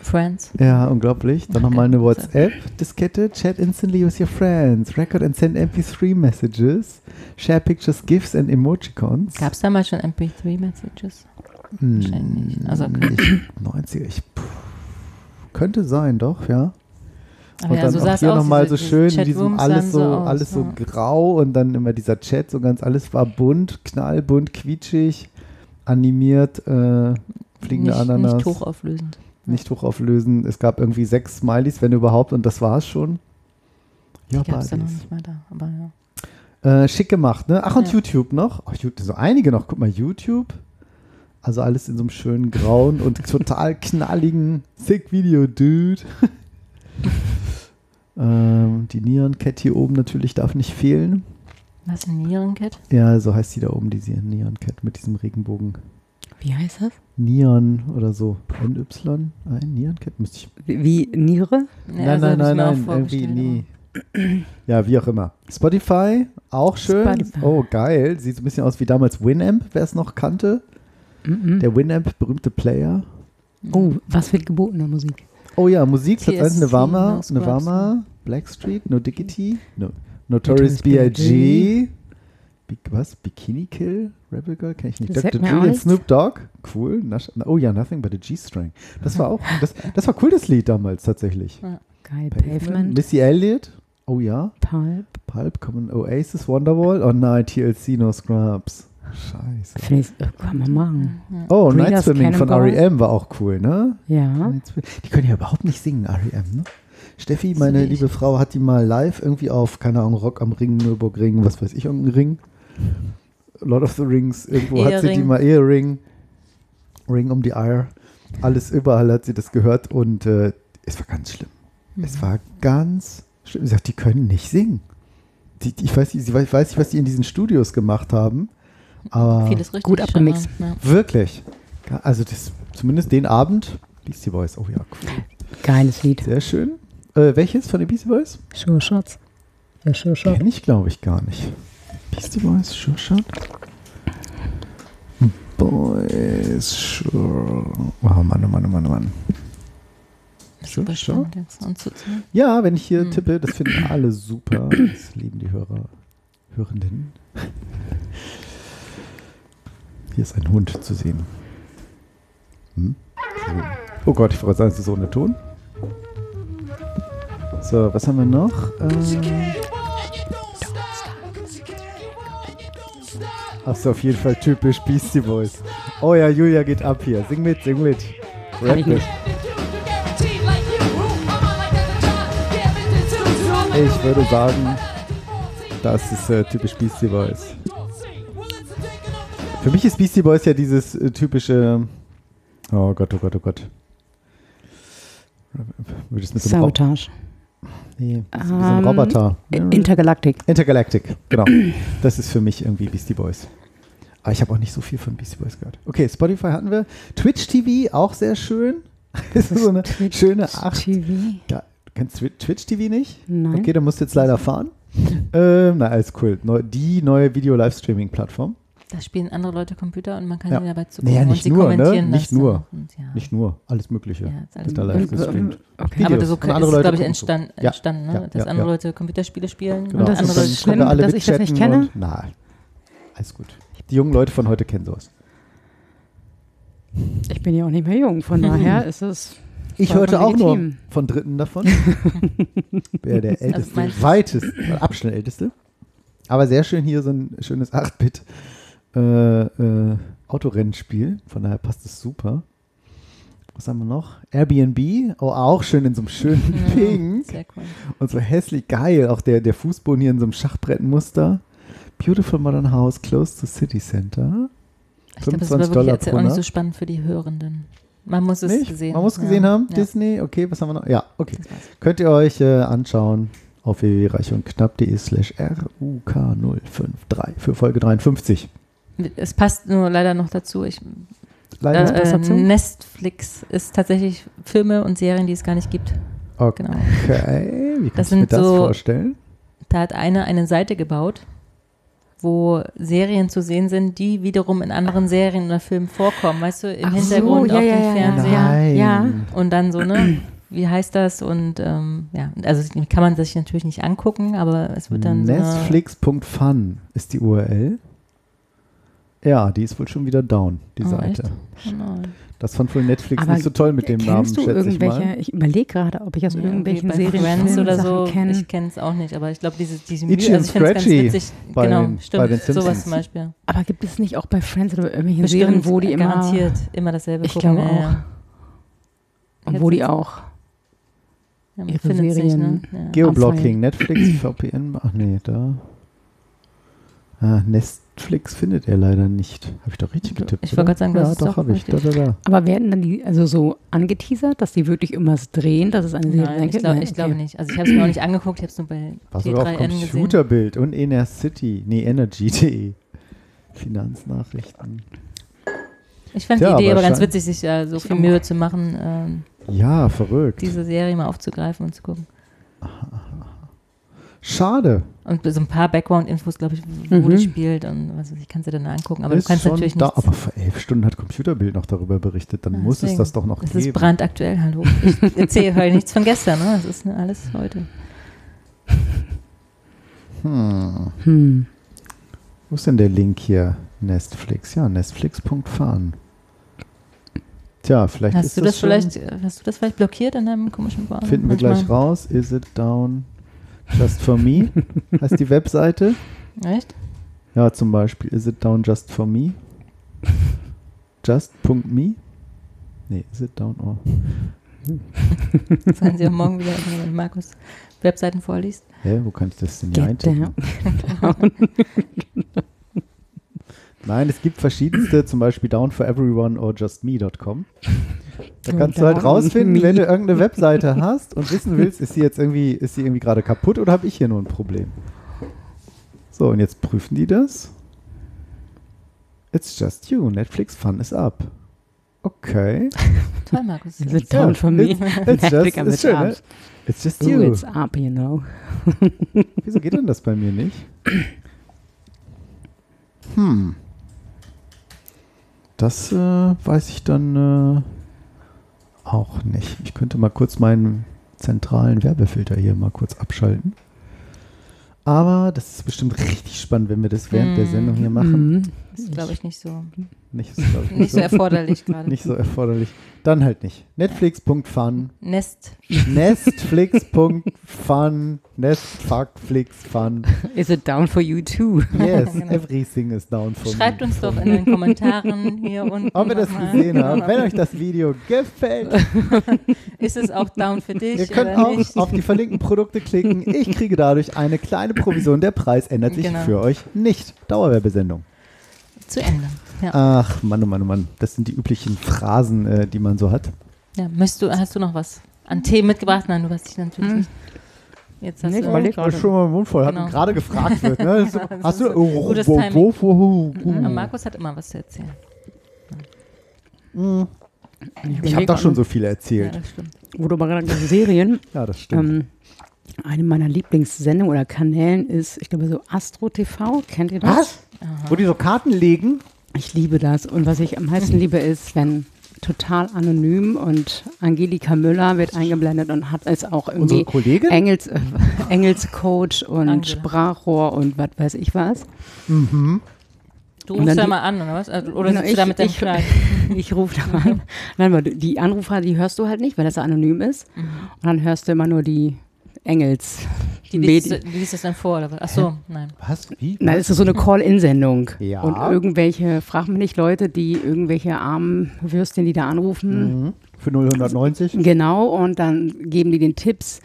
Friends. Ja, unglaublich. Dann nochmal eine. WhatsApp-Diskette. Chat instantly with your friends. Record and send MP3 messages. Share pictures, GIFs and Emojicons. Gab es damals schon MP3-Messages? Wahrscheinlich nicht. Also, okay. Ich, 90er, ich, puh, könnte sein, doch, ja. Aber und ja, dann so auch hier nochmal so schön, in diesem alles so, so aus, alles so ja. grau und dann immer dieser Chat, so ganz, alles war bunt, knallbunt, quietschig, animiert, äh, fliegende nicht, Ananas. nicht hochauflösend. Nicht hochauflösen. Es gab irgendwie sechs Smileys, wenn überhaupt, und das war's schon. Ja, Die gab es dann noch nicht mal da. Aber ja. Äh, schick gemacht, ne? Ach, und Ja. YouTube noch. Ach, so einige noch. Guck mal, YouTube. Also alles in so einem schönen grauen und total knalligen Sick Video, Dude. ähm, die Neon Cat hier oben natürlich darf nicht fehlen. Was ist ein Nierencat? Ja, so heißt die da oben, diese Neon Cat mit diesem Regenbogen. Wie heißt das? Neon oder so. NY? Ein Neon Cat müsste ich. Wie, wie Niere? nein, nein, nein, nein, irgendwie nie. Ja, wie auch immer. Spotify, auch schön. Spotify. Oh, geil. Sieht so ein bisschen aus wie damals Winamp, wer es noch kannte. Mhm. Der Winamp, berühmte Player. Oh, was wird geboten an Musik? Oh ja, Musik, Platz 1, TSC, Nirvana, No Scrubs, Nirvama, Blackstreet, No Diggity, no, Notorious Notorious B.I.G., was? Bikini Kill? Rebel Girl? Kenn ich nicht. Das sagt Dr. mir auch. Snoop Dogg? Cool. Oh ja, Nothing but a G-String. Das war auch, das, das war cool, das Lied damals tatsächlich. Geil, Pavement. Pavement, Missy Elliott? Oh ja. Pulp. Pulp, Common Oasis, Wonderwall. Oh nein, TLC, No Scrubs. Scheiße. Finde ich, äh, kann man machen. Oh, Night Breeders Swimming von. R.E.M. war auch cool, ne? Ja. Night Die können ja überhaupt nicht singen, R.E.M., ne? Steffi, meine liebe Frau, hat die mal live irgendwie auf, keine Ahnung, Rock am Ring, Nürburgring, was weiß ich, irgendein Ring. Lord of the Rings, irgendwo hat sie die Ehering. mal, Earring, Ring um die Eye, alles überall hat sie das gehört und äh, es war ganz schlimm. Mhm. Es war ganz schlimm. Sie sagt, die können nicht singen. Die, die, ich weiß nicht, sie weiß, weiß nicht, was die in diesen Studios gemacht haben, aber Vieles richtig. gut abgemixt. Ja. wirklich. Also das, zumindest den Abend, Beastie Boys, oh ja, cool. Geiles Lied. Sehr schön. Äh, welches von den Beastie Boys? Sure Shots. Ja, Sure Shot. Kenn ich, glaube ich, gar nicht. Beastie Boys, Sure Shot? Boys, Sure. Oh Mann, oh Mann, oh Mann, oh Mann. Sure Super Shot? Ja, wenn ich hier Hm. tippe, das finden alle super. Das lieben die Hörer, Hörenden. Hier ist ein Hund zu sehen. Hm? So. Oh Gott, ich wollte sagen, es ist ohne Ton. So, was haben wir noch? Ähm, Achso, auf jeden Fall typisch Beastie Boys. Oh ja, Julia geht ab hier. Sing mit, sing mit. Rap ich mit. Ich würde sagen, das ist äh, typisch Beastie Boys. Für mich ist Beastie Boys ja dieses äh, typische. Oh Gott, oh Gott, oh Gott. Sabotage. Nee, das ist wie so ein Ähm, Roboter. Intergalactic. Intergalactic, genau. Das ist für mich irgendwie Beastie Boys. Aber ich habe auch nicht so viel von Beastie Boys gehört. Okay, Spotify hatten wir. Twitch TV, auch sehr schöne Das ist so eine schöne Acht. TV. Ja, du kennst Twi- Twitch TV nicht? Nein. Okay, dann musst du jetzt leider fahren. Ähm, na, alles cool. Neu, die neue Video-Livestreaming-Plattform. Da spielen andere Leute Computer und man kann Ja. ihnen dabei zugucken. Naja, und nicht sie nur, ne? kommentieren Nicht das dann nur. Und, ja. Nicht nur, alles Mögliche. Ja, ist alles wird da live gestreamt. Okay. Aber Videos so von ist, glaube ich, entstanden, Ja, entstanden ne? ja, dass ja, andere ja. Leute Computerspiele spielen Genau. und das ist andere dann Leute schlimm, alle dass ich das nicht kenne? Und, na, alles gut. Die jungen Leute von heute kennen sowas. Ich bin ja auch nicht mehr jung, von daher ist es. Ich hörte auch nur von Dritten davon. Wer der älteste, meinst du- weitest, Abstand älteste. Aber sehr schön hier so ein schönes 8-Bit äh, äh, Autorennspiel. Von daher passt es super. Was haben wir noch? Airbnb, oh, auch schön in so einem schönen Pink. Sehr cool. Und so hässlich geil. Auch der, der Fußboden hier in so einem Schachbrettmuster. Beautiful Modern House, close to City Center. Ich glaube, das 25 war wirklich Dollar jetzt auch nicht so spannend für die Hörenden. Man muss es Nicht? gesehen Man muss ja. gesehen haben. Ja. Disney, okay, was haben wir noch? Ja, okay. Könnt ihr euch äh, anschauen auf www.reichundknapp.de slash RUK053 für Folge 53. Es passt nur leider noch dazu. Ich, Leider ist äh, das dazu? Netflix ist tatsächlich Filme und Serien, die es gar nicht gibt. Okay, Genau. wie kannst Das du mir sind das so- vorstellen? Da hat einer eine Seite gebaut, wo Serien zu sehen sind, die wiederum in anderen Serien oder Filmen vorkommen. Weißt du, im Ach so, Hintergrund ja, auf ja, dem ja, ja. Fernseher. Nein. Ja. Und dann so, ne? Wie heißt das? Und ähm, ja, also kann man sich natürlich nicht angucken, aber es wird dann so Netflix.fun ist die URL. Ja, die ist wohl schon wieder down, die Oh, Seite. echt? Genau. Das fand wohl Netflix Aber nicht so toll mit dem Namen, Kennst du schätze ich irgendwelche? mal. Ich, überlege gerade, ob ich aus Ja, irgendwelchen Serien Friends oder Sachen so. kenne. Ich kenne es auch nicht, aber ich glaube, diese, diese Mühe, also ich finde es ganz witzig. bei genau, den- stimmt. bei den sowas zum Beispiel. Aber gibt es nicht auch bei Friends oder irgendwelchen Bestimmt, Serien, wo die immer, garantiert immer dasselbe Ich gucken. glaube ja, auch. und wo die auch Ja, ihre ne? Serien- Ja. Geoblocking, Netflix, VPN, ach nee, da. Ah, Netflix findet er leider nicht. Habe ich doch richtig getippt. Ich wollte gerade sagen, das ja, ist doch, doch habe ich. Da, da, da. Aber werden dann die also so angeteasert, dass die wirklich immer drehen, dass es eine Serie Nein, ich, glaub, ich glaube nicht. Also ich habe es mir auch nicht angeguckt, ich habe es nur bei War sogar auf T3N gesehen. Computerbild und Inner City, nee, Energy.de. Finanznachrichten. Ich fand Tja, die Idee aber ganz witzig, sich äh, so viel Mühe zu machen, ähm, Ja, verrückt. diese Serie mal aufzugreifen und zu gucken. Schade. Und so ein paar Background-Infos, glaube ich, wo Mhm. die spielt und was weiß ich, kannst du dann angucken. Aber Ist du kannst schon natürlich da, nicht. aber vor elf Stunden hat Computerbild noch darüber berichtet. Dann Ja, muss es das doch noch Es ist geben. brandaktuell, hallo. Ich erzähle heute nichts von gestern, ne? Das ist ne, alles heute. Hm. Hm. Wo ist denn der Link hier? Netflix. Ja, Netflix.fan. Tja, vielleicht Hast ist du das das schon, vielleicht, hast du das vielleicht blockiert in deinem komischen Browser? Finden wir gleich raus. Is it down just for me? heißt die Webseite. Echt? Ja, zum Beispiel Is it down just for me? Just.me? Nee, is it down or? Sagen Sie auch morgen wieder, wenn Markus Webseiten vorliest. Hä, wo kann ich das denn hier eintippen? down. Nein, es gibt verschiedenste, zum Beispiel downforeveryone or justme.com. Da kannst du halt rausfinden, wenn du irgendeine Webseite hast und wissen willst, ist sie jetzt irgendwie, ist sie irgendwie gerade kaputt oder habe ich hier nur ein Problem? So, und jetzt prüfen die das. It's just you. Netflix fun is up. Okay. Toll, Markus. Is it down for me? It's, it's just, schön, ne? up. It's just Ooh, you. it's up, you know. Wieso geht denn das bei mir nicht? Hm. Das äh, weiß ich dann äh, auch nicht. Ich könnte mal kurz meinen zentralen Werbefilter hier mal kurz abschalten. Aber das ist bestimmt richtig spannend, wenn wir das während der Mm. Sendung hier machen. Das ist, glaube ich, nicht so, Nicht, ist, glaub ich, nicht so erforderlich gerade. nicht so erforderlich. Dann halt nicht. Netflix.fun. Nest. Nestflix.fun. Nestfuckflixfun. Is it down for you too? Yes, Genau. everything is down for me. Schreibt uns doch in den Kommentaren hier unten. Ob ihr das gesehen habt, wenn euch das Video gefällt, Ist es auch down für dich? ihr könnt oder auch nicht? auf die verlinkten Produkte klicken. Ich kriege dadurch eine kleine Provision. Der Preis ändert sich Genau. für euch nicht. Dauerwerbesendung. Zu Ende. Ja. Ach, Mann, oh Mann, oh Mann. Das sind die üblichen Phrasen, äh, die man so hat. ja. Möchtest du, hast du noch was an Themen mitgebracht? Nein, du hast dich natürlich Hm. nicht. Jetzt hast Nee, ich du überleg Ich war schon mal im Mund voll, hat Genau. gerade gefragt wird. Ne? So, hast du. Oh, gutes wo, wo, wo, wo, wo. Markus hat immer was zu erzählen. Ich habe doch schon so viel Ja, erzählt. das stimmt. Wo du aber gerade gesagt Serien. Ja, das stimmt. Ähm, eine meiner Lieblingssendungen oder Kanälen ist, ich glaube, so Astro TV. Kennt ihr das? Was? Wo die so Karten legen? Ich liebe das. Und was ich am meisten liebe, ist, wenn total anonym und Angelika Müller wird eingeblendet und hat es auch irgendwie Kollegin? Engels, äh, Engelscoach und Angela. Sprachrohr und was weiß ich was. Du Und rufst ja die- mal an, oder was? Also, Oder Genau, sitzt du da mit deinem ich, Kleid? ich rufe da an. Nein, aber die Anrufer, die hörst du halt nicht, weil das so anonym ist. Und dann hörst du immer nur die Engels. Die liest, Medi- du- die liest das dann vor, oder was? Ach so, nein. Was? Wie? Nein, es ist so eine Call-In-Sendung. Ja. Und irgendwelche, frag mich nicht, Leute, die irgendwelche armen Würstchen, die da anrufen. Mhm. Für 090? Genau, und dann geben die den Tipps.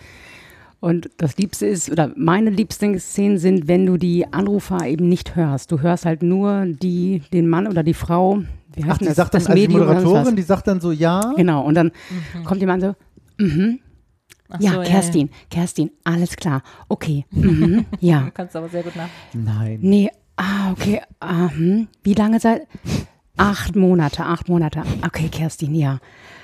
Und das Liebste ist, oder meine liebsten Szenen sind, wenn du die Anrufer eben nicht hörst. Du hörst halt nur die, den Mann oder die Frau. Wie heißt Ach, denn die das? sagt dann, das also die Medium was. Moderatorin, die sagt dann so, ja. Genau, und dann kommt jemand so, mhm. Ach Ja, so, Kerstin, Kerstin, alles klar. Okay, mhm. ja. Du kannst aber sehr gut nach. Nein. Nee, ah, okay. Ah, hm. Wie lange seid? Acht Monate, acht Monate. Okay, Kerstin, ja.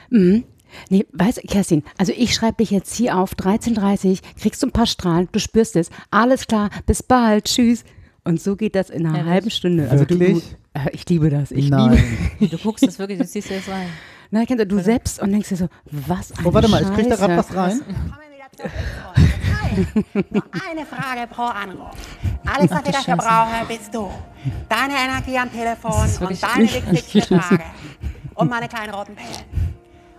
Mhm. Nee, weißt du, Kerstin, also ich schreibe dich jetzt hier auf 13.30 kriegst du ein paar Strahlen, du spürst es. Alles klar, bis bald, tschüss. Und so geht das in einer Ehrlich? halben Stunde. Also Wirklich? du, äh, ich liebe das. Ich Nein. liebe. Du guckst das wirklich, du ziehst dir das rein. Na, kennst du, du selbst und denkst dir so, was eine Oh, warte mal, ich krieg da gerade was rein. Nur eine Frage pro Anruf. Alles, was ich dafür brauche, bist du. Deine Energie am Telefon und deine wichtigste Frage. Und meine kleinen roten Pillen.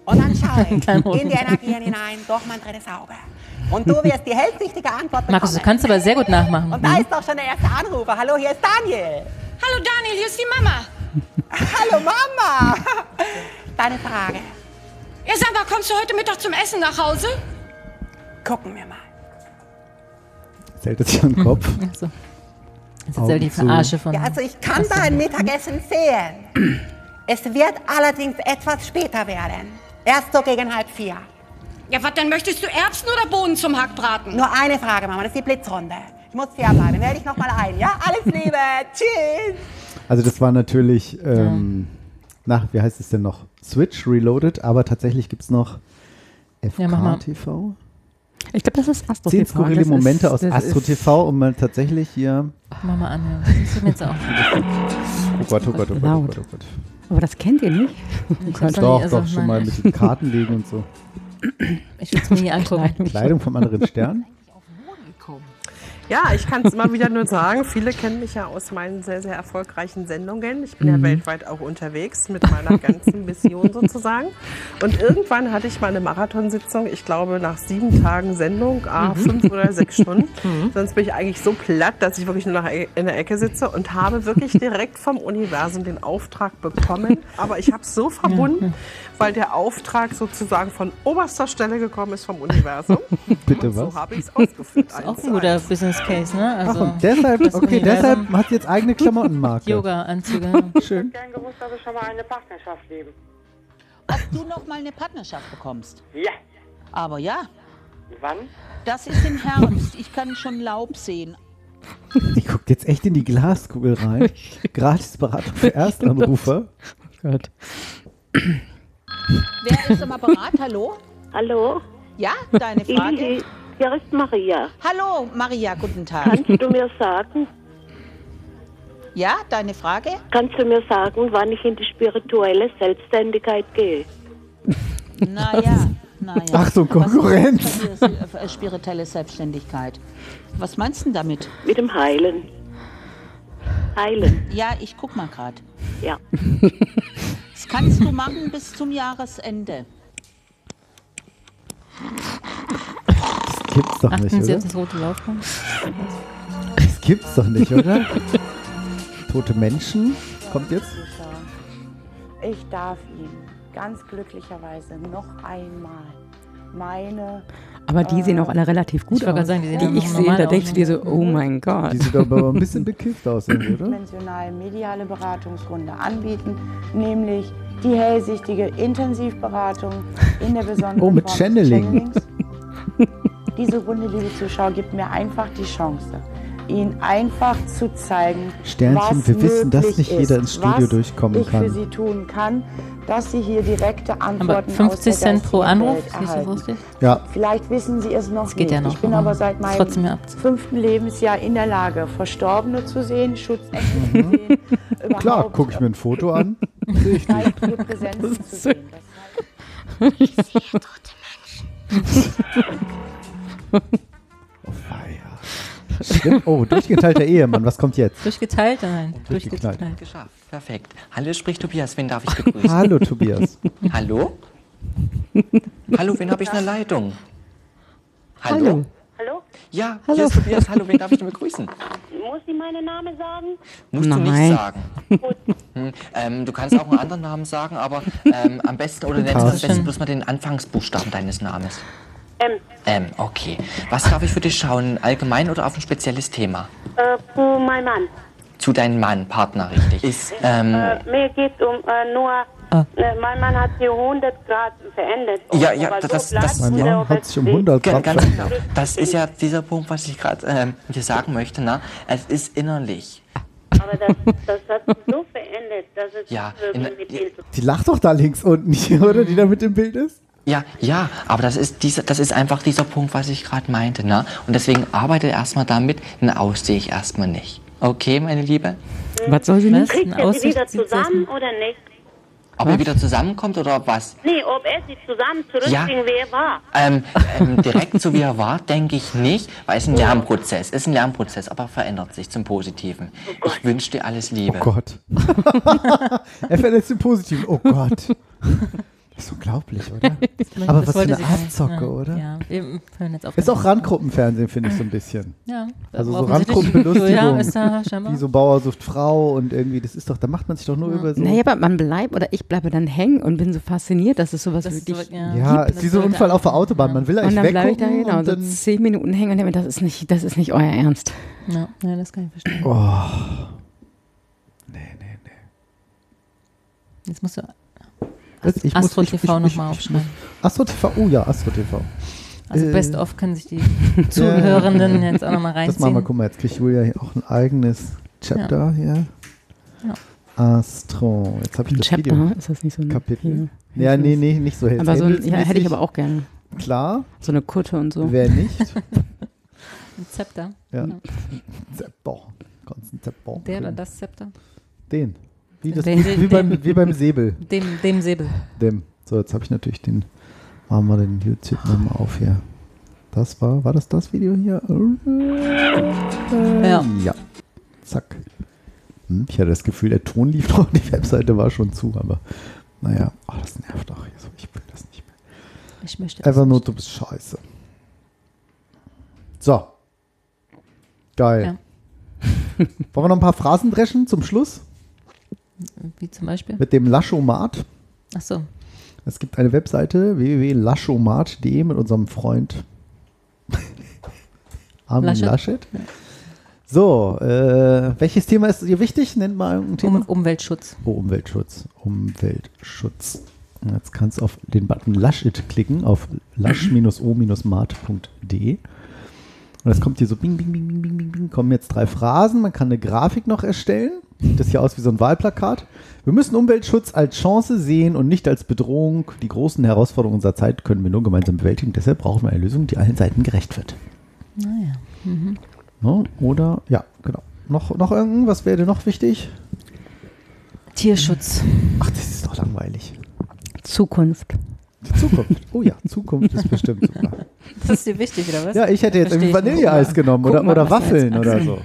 Und dann schaue ich in die Energien hinein durch mein drittes Auge. Und du wirst die hellsichtige Antwort bekommen. Markus, du kannst aber sehr gut nachmachen. Und da ist doch schon der erste Anrufer. Hallo, hier ist Daniel. Hallo Daniel, hier ist die Mama. Hallo, Mama. Deine Frage. Ja, sag mal, kommst du heute Mittag zum Essen nach Hause? Gucken wir mal. Das hält es sich am Kopf. Ach so. Das ist jetzt die. Verarsche von. Ja, also ich kann dein Mittagessen sehen. Es wird allerdings etwas später werden. Erst so gegen halb vier. Ja, was denn möchtest du Erbsen oder Bohnen zum Hackbraten? Nur eine Frage, Mama, das ist die Blitzrunde. Ich muss fair bleiben. Werde ich noch mal ein, ja? Alles Liebe. Tschüss. Also das war natürlich, ähm, na, wie heißt es denn noch? Switch Reloaded, aber tatsächlich gibt es noch Ja. FK-TV. Ich glaube, das ist Astro Zehn TV. skurrile Das ist- Momente aus Astro TV, um mal tatsächlich hier. Mach mal an. Das ist mir jetzt auch. Oh Gott, oh Gott, oh Gott, oh. Gott, oh Gott. Aber das kennt ihr nicht? Ich hab's noch Doch, doch, schon mal mit den Karten legen und so. Ich will es mir nie angucken. Kleidung vom anderen Stern. Ja, ich kann es immer wieder nur sagen, viele kennen mich ja aus meinen sehr, sehr erfolgreichen Sendungen. Ich bin ja weltweit auch unterwegs mit meiner ganzen Mission sozusagen. Und irgendwann hatte ich mal eine Marathonsitzung, ich glaube nach sieben Tagen Sendung, ah, fünf oder sechs Stunden. Sonst bin ich eigentlich so platt, dass ich wirklich nur noch in der Ecke sitze und habe wirklich direkt vom Universum den Auftrag bekommen. Aber ich habe es so verbunden, weil der Auftrag sozusagen von oberster Stelle gekommen ist vom Universum. Bitte Und so was? habe ich es ausgeführt. Ist auch ein guter. Business Case, ne? Ach, Also und deshalb, das okay, Universum- deshalb hat sie jetzt eigene Klamottenmarke. Yoga-Anzüge. Schön. gern gewusst, dass ich schon mal eine Partnerschaft lebe. Ob du noch mal eine Partnerschaft bekommst? Ja. Aber ja, Wann? das ist im Herbst. Ich kann schon Laub sehen. Die guckt jetzt echt in die Glaskugel rein. Gratisberatung für Erstanrufer. Oh Gott. Wer ist am Apparat? Hallo? Hallo? Ja, deine Frage? Hier ist Maria. Hallo, Maria, guten Tag. Kannst du mir sagen, Ja, deine Frage? kannst du mir sagen, wann ich in die spirituelle Selbstständigkeit gehe? Naja, naja. Was ist Konkurrenz. dir, äh, Spirituelle Selbstständigkeit. Was meinst du denn damit? Mit dem Heilen. Heilen, Ja, ich guck mal gerade. ja. Kannst du machen bis zum Jahresende. Das gibt's doch nicht, Achten Sie oder? auf das rote Laufband. Das gibt's doch nicht, oder? Tote Menschen kommt jetzt. Ich darf ihm ganz glücklicherweise noch einmal meine. Aber die sehen auch alle relativ gut Ich aus. sagen, die sehen die ich sehe, da denkst du dir so, oh mein Gott. Die sieht aber ein bisschen bekifft aus, oder? dimensional mediale Beratungsrunde anbieten, nämlich die hellsichtige Intensivberatung in der besonderen Oh, mit Form Channeling. Diese Runde, liebe Zuschauer, gibt mir einfach die Chance, Ihnen einfach zu zeigen, Sternchen, was wir wissen, dass möglich nicht jeder ist, ins Studio was durchkommen ich kann. für Sie tun kann, dass Sie hier direkte Antworten Aber 50 aus der Cent pro Anruf, Welt ist das erhalten. richtig? Ja. Vielleicht wissen Sie es noch Das geht nicht. ja noch, ich bin aber seit meinem fünften Lebensjahr in der Lage, Verstorbene zu sehen, Schutzengel zu sehen, Mhm. Klar, gucke ich mir ein Foto an. Sehe ich die. geistige Präsenzen zu sehen. Ich sehe tote Stimmt. Oh, durchgeteilter Ehemann, was kommt jetzt? Durchgeteilt? Nein, Durchgeknallt. durchgeknallt. Geschafft. Perfekt. Hallo, spricht Tobias. Wen darf ich begrüßen? Hallo, Tobias. Hallo? Hallo, wen habe ich in der Leitung? Hallo? Hallo? Ja, hier ist Tobias. Hallo, wen darf ich denn begrüßen? Muss ich meinen Namen sagen? Musst du Nein. nicht sagen. Hm, ähm, du kannst auch einen anderen Namen sagen, aber ähm, am besten, oder nennst du am besten bloß mal den Anfangsbuchstaben deines Namens. Ähm, Ähm, okay. Was darf ich für dich schauen? Allgemein oder auf ein spezielles Thema? äh, für meinen Mann. Zu deinem Mann, Partner, richtig. Ist, ähm, Äh, mir geht um äh, nur, Ah. äh, mein Mann hat hier 100 Grad verändert. Ja, ja, er so das- das- Mein Mann ob hat es sich um geht. 100 Ganz, Grad ganz verändert. genau. Das ist ja dieser Punkt, was ich gerade ähm, dir sagen möchte. Ne? Es ist innerlich. Aber das, das hat sich so verändert, dass es Ja, in- mit zu Die lacht doch da links unten hier, oder? Die da mit im Bild ist? Ja, ja, aber das ist, dieser, das ist einfach dieser Punkt, was ich gerade meinte. Ne? Und deswegen arbeite erstmal damit, eine aussehe ich erstmal nicht. Okay, meine Liebe? Was soll sie nicht? Kriegt er sie wieder zusammen oder nicht? Ob ihr wieder zusammenkommt oder was? Nee, ob er sie zusammen zurückbringen, wie er war. Ähm, ähm, direkt so wie er war, denke ich nicht, weil es ein Lernprozess ist. ein Lernprozess, aber verändert sich zum Positiven. ich wünsche dir alles Liebe. Oh Gott. er verletzt den Positiven. Oh Gott. Das ist unglaublich, oder? Aber Das was für eine. Abzocke, ja. oder? Ja, wir hören jetzt auf. Ist auch Randgruppenfernsehen, finde ich so ein bisschen. Ja, Also so. Randgruppenbelustigung. Ja. Wie so Bauer sucht Frau und irgendwie, das ist doch, da macht man sich doch nur über so. Naja, aber man bleibt oder ich bleibe dann hängen und bin so fasziniert, dass es sowas Das wirklich so, ja. ja, gibt. ist wie so ein Unfall auf der Autobahn. Man will Und eigentlich dann bleibe ich da weggucken genau und so dann, zehn Minuten hängen und denke mir, das ist nicht, das ist nicht euer Ernst. Ja, ja, das kann ich verstehen. Oh. Jetzt musst du ich Astro muss- TV nochmal aufschreiben. Astro TV, oh ja, Astro TV. Also Äh, Best of können sich die Zuhörenden jetzt auch nochmal Das machen wir, reinziehen. guck mal, jetzt kriegt Julia hier auch ein eigenes Chapter hier. Ja. Astro, jetzt habe ich Ein das Chapter, Video. ist das nicht so ein Kapitel? hier, Ja, Hells nee, nee, nicht so Aber so ein, ja, hätte ich aber auch gerne. Klar, So eine Kutte und so. wer nicht? Ein Zepter. Ja. Ja. Zepter. Kannst ein Zepter Der oder das Zepter? Den. Wie, das, Den- wie, beim, wie beim Säbel. Dem, dem Säbel. Dem. So, jetzt habe ich natürlich den. Machen wir den YouTube nochmal auf hier. Das war, war das das Video hier? Ja. Ja. Zack. Hm, ich hatte das Gefühl, der Ton lief noch, die Webseite war schon zu, aber naja, oh, das nervt auch. Ich will das nicht mehr. Ich möchte das Einfach nur, nicht. du bist scheiße. So. Geil. Wollen wir noch ein paar Phrasen dreschen zum Schluss? Wie zum Beispiel? Mit dem Laschomat. Ach so. Es gibt eine Webseite www.laschomat.de mit unserem Freund Armin Laschet. Laschet. Ja. So, äh, welches Thema ist dir wichtig? Nennt mal ein Thema. Um, Umweltschutz. Oh, Umweltschutz. Umweltschutz. Jetzt kannst du auf den Button Laschet klicken, auf lasch-o-mart.de. Und es kommt hier so bing, bing, bing, bing, bing, bing, bing, kommen jetzt drei Phrasen. Man kann eine Grafik noch erstellen. Sieht das hier aus wie so ein Wahlplakat. Wir müssen Umweltschutz als Chance sehen und nicht als Bedrohung. Die großen Herausforderungen unserer Zeit können wir nur gemeinsam bewältigen. Deshalb brauchen wir eine Lösung, die allen Seiten gerecht wird. Naja. Mhm. Ne? Oder, ja, genau. Noch, noch irgendwas wäre dir noch wichtig? Tierschutz. Ach, das ist doch langweilig. Zukunft. Die Zukunft. Oh ja, Zukunft ist bestimmt super. Das ist dir wichtig, oder was? Ja, ich hätte jetzt irgendwie. Vanilleeis genommen oder, mal, oder Waffeln oder so.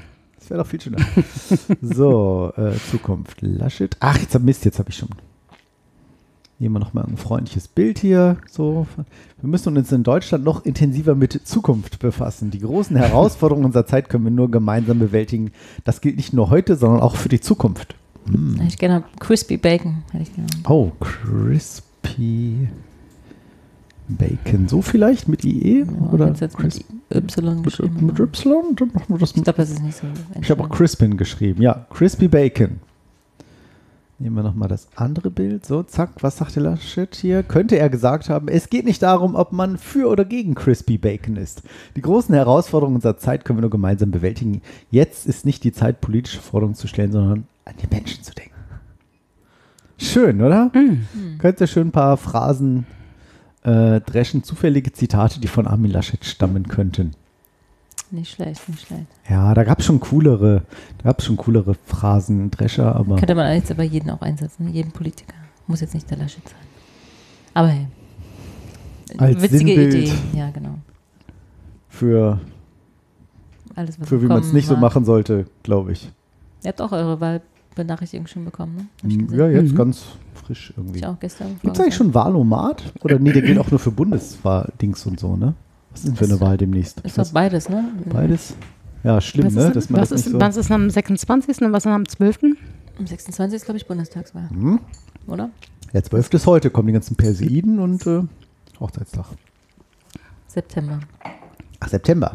Das wäre doch viel schöner. so, äh, Zukunft. Laschet. Ach, jetzt hab Mist, jetzt habe ich schon. Nehmen wir nochmal ein freundliches Bild hier. So. Wir müssen uns in Deutschland noch intensiver mit Zukunft befassen. Die großen Herausforderungen unserer Zeit können wir nur gemeinsam bewältigen. Das gilt nicht nur heute, sondern auch für die Zukunft. Hm. Hätte ich gerne Crispy Bacon. Hätte ich gerne. Oh, Crispy Bacon. So vielleicht mit IE? oder jetzt jetzt mit Y geschrieben. mit Y? Dann machen wir das Ich glaube, das ist nicht so. Ich habe auch Crispin geschrieben. Ja, Crispy Bacon. Nehmen wir nochmal das andere Bild. So, zack, was sagte Laschet hier? Könnte er gesagt haben, es geht nicht darum, ob man für oder gegen Crispy Bacon ist. Die großen Herausforderungen unserer Zeit können wir nur gemeinsam bewältigen. Jetzt ist nicht die Zeit, politische Forderungen zu stellen, sondern an die Menschen zu denken. Schön, oder? Könnt ihr schön ein paar Phrasen äh, dreschen, zufällige Zitate, die von Armin Laschet stammen könnten. Nicht schlecht, nicht schlecht. Ja, da gab es schon coolere, da gab schon coolere Phrasen, Drescher, aber Könnte man jetzt aber jeden auch einsetzen, jeden Politiker. Muss jetzt nicht der Laschet sein. Aber hey. Als Witzige Sinnbild. Idee, ja, genau. für, Alles, was für wie man es nicht so war. machen sollte, glaube ich. Ihr habt auch eure Wahlbenachrichtigung schon bekommen, ne? Ja, jetzt Mhm. ganz frisch irgendwie. Ich auch gestern. Gibt es eigentlich schon Wahlomat? Oder nee, der gilt auch nur für Bundeswahl-Dings und so, ne? Was ist denn für eine Wahl demnächst? Ist doch beides, ne? Beides? Ja, schlimm, was ne? Ist, Dass man was, das ist, nicht so was ist am 26. und was ist am 12.? Am 26. ist, glaube ich, Bundestagswahl. Hm? Oder? Der 12. ist heute, kommen die ganzen Perseiden und äh, Hochzeitstag. September. Ach, September.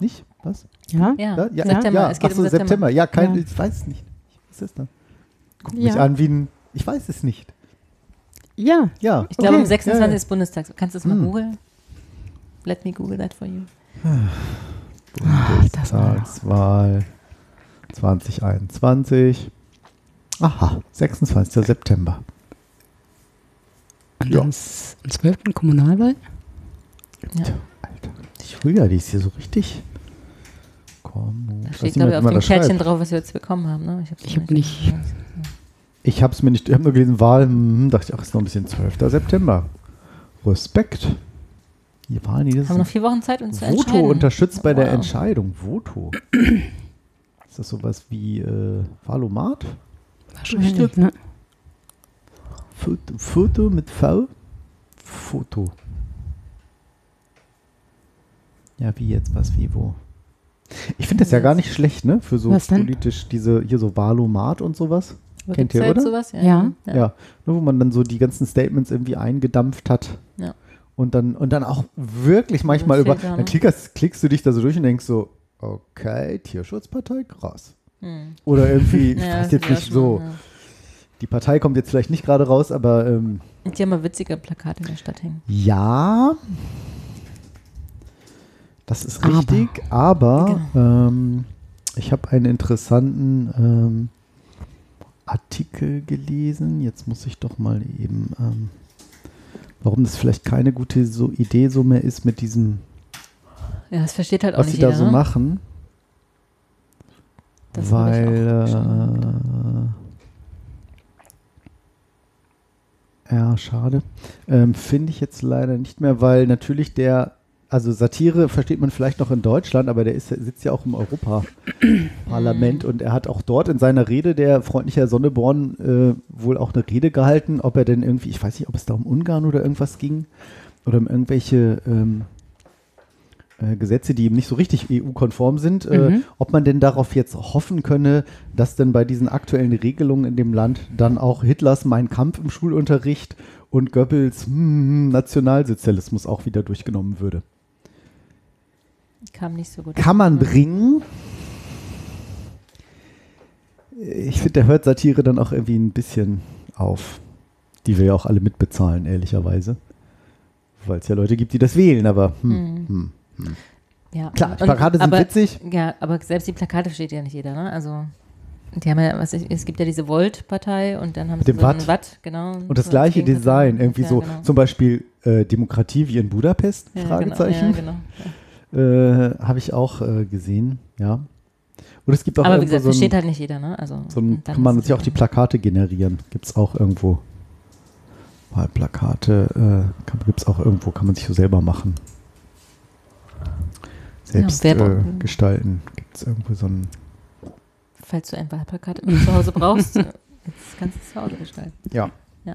Nicht? Was? Ja? Ja, ja, September. Ja. Es geht Ach um so, September. September. Ja, kein, Ja. ich weiß es nicht. Was ist das? Guck Ja. mich an wie ein. Ich weiß es nicht. Ja. Ja. Ich glaube, okay. am 26. Ja, ja. ist Bundestags. Kannst du es mal Hm. googeln? Let me google that for you. Bundestagswahl 2021. Aha, 26. September. Und am s- am 12. Kommunalwahl? Ja. Ich früher, die ist hier so richtig. Komm, Da ich steht, glaube ich, auf dem Kärtchen schreibt. drauf, was wir jetzt bekommen haben. Ne? Ich habe Ich habe nicht. Ich habe es mir nicht, ich habe nur gelesen, Wahl, hm, dachte ich, ach, ist noch ein bisschen 12. September. Respekt. Die Wahlen, die das Haben wir noch vier Wochen Zeit, uns zu Voto entscheiden. unterstützt bei der Wow. Entscheidung. Voto. ist das sowas wie äh, Valomat? Wahrscheinlich, ne? Foto, Foto mit V? Foto. Ja, wie jetzt, was, wie, wo? Ich finde das ja gar nicht schlecht, ne? Für so Was denn? politisch, diese, hier so Valomat und sowas. Aber Kennt ihr, jetzt oder? sowas? Ja. Ja. Ja. Ja. ne, wo man dann so die ganzen Statements irgendwie eingedampft hat. Ja. Und dann, und dann auch wirklich manchmal über. Ne? Dann klickst, klickst du dich da so durch und denkst so, okay, Tierschutzpartei, krass. Hm. Oder irgendwie, ich Ja, weiß jetzt nicht schon, so. ja. Die Partei kommt jetzt vielleicht nicht gerade raus, aber ähm, die haben mal witzige Plakate in der Stadt hängen. ja. Das ist Aber. richtig, aber, ähm, ich habe einen interessanten ähm, Artikel gelesen. Jetzt muss ich doch mal eben, ähm, warum das vielleicht keine gute so Idee so mehr ist mit diesem, Ja, das versteht halt auch was nicht sie da so ne? machen. Das weil, äh, ja, schade. Ähm, Finde ich jetzt leider nicht mehr, weil natürlich der, also Satire versteht man vielleicht noch in Deutschland, aber der ist, sitzt ja auch im Europaparlament und er hat auch dort in seiner Rede, der freundliche Herr Sonneborn, äh, wohl auch eine Rede gehalten, ob er denn irgendwie, ich weiß nicht, ob es da um Ungarn oder irgendwas ging oder um irgendwelche ähm, äh, Gesetze, die eben nicht so richtig EU-konform sind, äh, Mhm. ob man denn darauf jetzt hoffen könne, dass denn bei diesen aktuellen Regelungen in dem Land dann auch Hitlers Mein Kampf im Schulunterricht und Goebbels hm, Nationalsozialismus auch wieder durchgenommen würde. Kam nicht so gut. Kann man an. bringen. Ich finde, der hört Satire dann auch irgendwie ein bisschen auf. Die wir ja auch alle mitbezahlen, ehrlicherweise. Weil es ja Leute gibt, die das wählen, aber hm, Mhm. hm, hm. Ja. Klar, die und- Plakate sind aber, witzig. Ja, aber selbst die Plakate versteht ja nicht jeder, ne? Also, die haben ja, was ich, es gibt ja diese Volt-Partei und dann haben Mit sie dem so Watt. Watt, genau. Und das so gleiche. Design, irgendwie Ja, so genau. zum Beispiel äh, Demokratie wie in Budapest, Ja, Fragezeichen. Genau, ja, genau. Äh, Habe ich auch äh, gesehen, ja. Und es gibt auch Aber wie gesagt, so versteht halt nicht jeder, ne? Also, so ein, kann man sich auch die Plakate generieren. Gibt es auch irgendwo. Wahlplakate äh, gibt es auch irgendwo, kann man sich so selber machen. Selbst bra- äh, gestalten. Gibt es irgendwo so ein. Falls du ein Wahlplakat zu Hause brauchst, jetzt kannst du es zu Hause gestalten. Ja. Ja.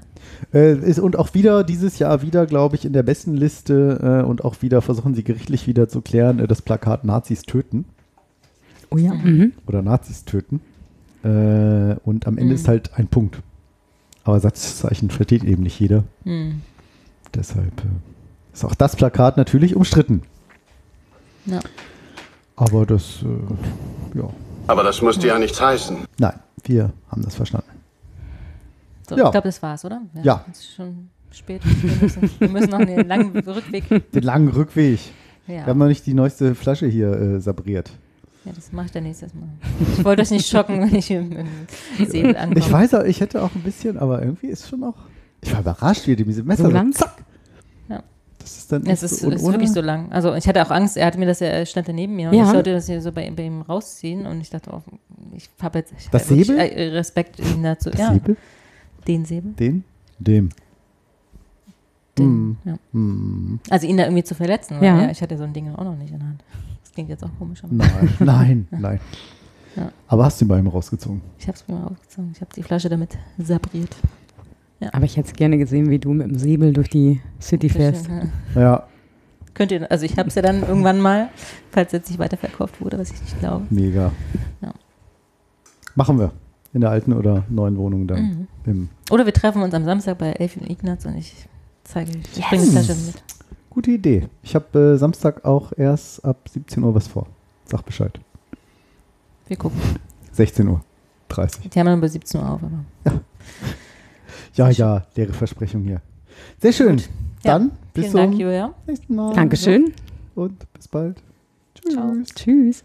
Äh, ist, und auch wieder, dieses Jahr wieder, glaube ich, in der besten Liste äh, und auch wieder versuchen sie gerichtlich wieder zu klären, äh, das Plakat Nazis töten. Oh ja. Mhm. Oder Nazis töten. Äh, und am Ende Mhm. ist halt ein Punkt. Aber Satzzeichen versteht eben nicht jeder. Mhm. Deshalb äh, ist auch das Plakat natürlich umstritten. Ja. Aber das, äh, ja. Aber das musste ja nichts heißen. Nein, wir haben das verstanden. So, Ja. Ich glaube, das war's, oder? Ja. Es ist schon spät. Wir müssen, wir müssen noch einen langen Rückweg. Den langen Rückweg. Ja. Wir haben noch nicht die neueste Flasche hier äh, sabriert. Ja, das mache ich dann nächstes Mal. Ich wollte euch nicht schocken, wenn ich im, im Säbel ankomme. Ich weiß auch, ich hätte auch ein bisschen, aber irgendwie ist schon auch. Ich war überrascht, wie diese Messer So lang? zack. Ja. Das ist dann Es ist, so, ist wirklich so lang. Also ich hatte auch Angst, er hatte mir das ja, er stand da neben mir und Ja. ich sollte das hier so bei, bei ihm rausziehen und ich dachte, oh, ich habe jetzt ich Das hab Säbel? äh, Respekt ihm dazu. Das ja. Säbel? Den Säbel. Den? Dem. Den, Hm. ja. Hm. Also ihn da irgendwie zu verletzen, weil Ja. ja. ich hatte so ein Ding auch noch nicht in der Hand. Das klingt jetzt auch komisch. Nein, nein, nein. Ja. Aber hast du ihn bei ihm rausgezogen? Ich habe es mir mal aufgezogen. Ich habe die Flasche damit sabriert. Ja. Aber ich hätte es gerne gesehen, wie du mit dem Säbel durch die City fährst. Ja. Ja, Könnt ihr, also ich habe es ja dann irgendwann mal, falls jetzt nicht weiterverkauft wurde, was ich nicht glaube. mega. Ja. Machen wir. In der alten oder neuen Wohnung dann. Mhm. Im Oder wir treffen uns am Samstag bei Elfie und Ignaz und ich zeige, ich bringe die Flasche mit. Gute Idee. Ich habe äh, Samstag auch erst ab 17 Uhr was vor. Sag Bescheid. Wir gucken. 16 Uhr. 30. Die haben dann bei 17 Uhr auf, aber. Ja, ja, leere Versprechung hier. Sehr schön. Ja, Dann bis vielen zum Dank, Julia. nächsten Mal. Dankeschön. Und bis bald. Tschüss. Ciao. Tschüss.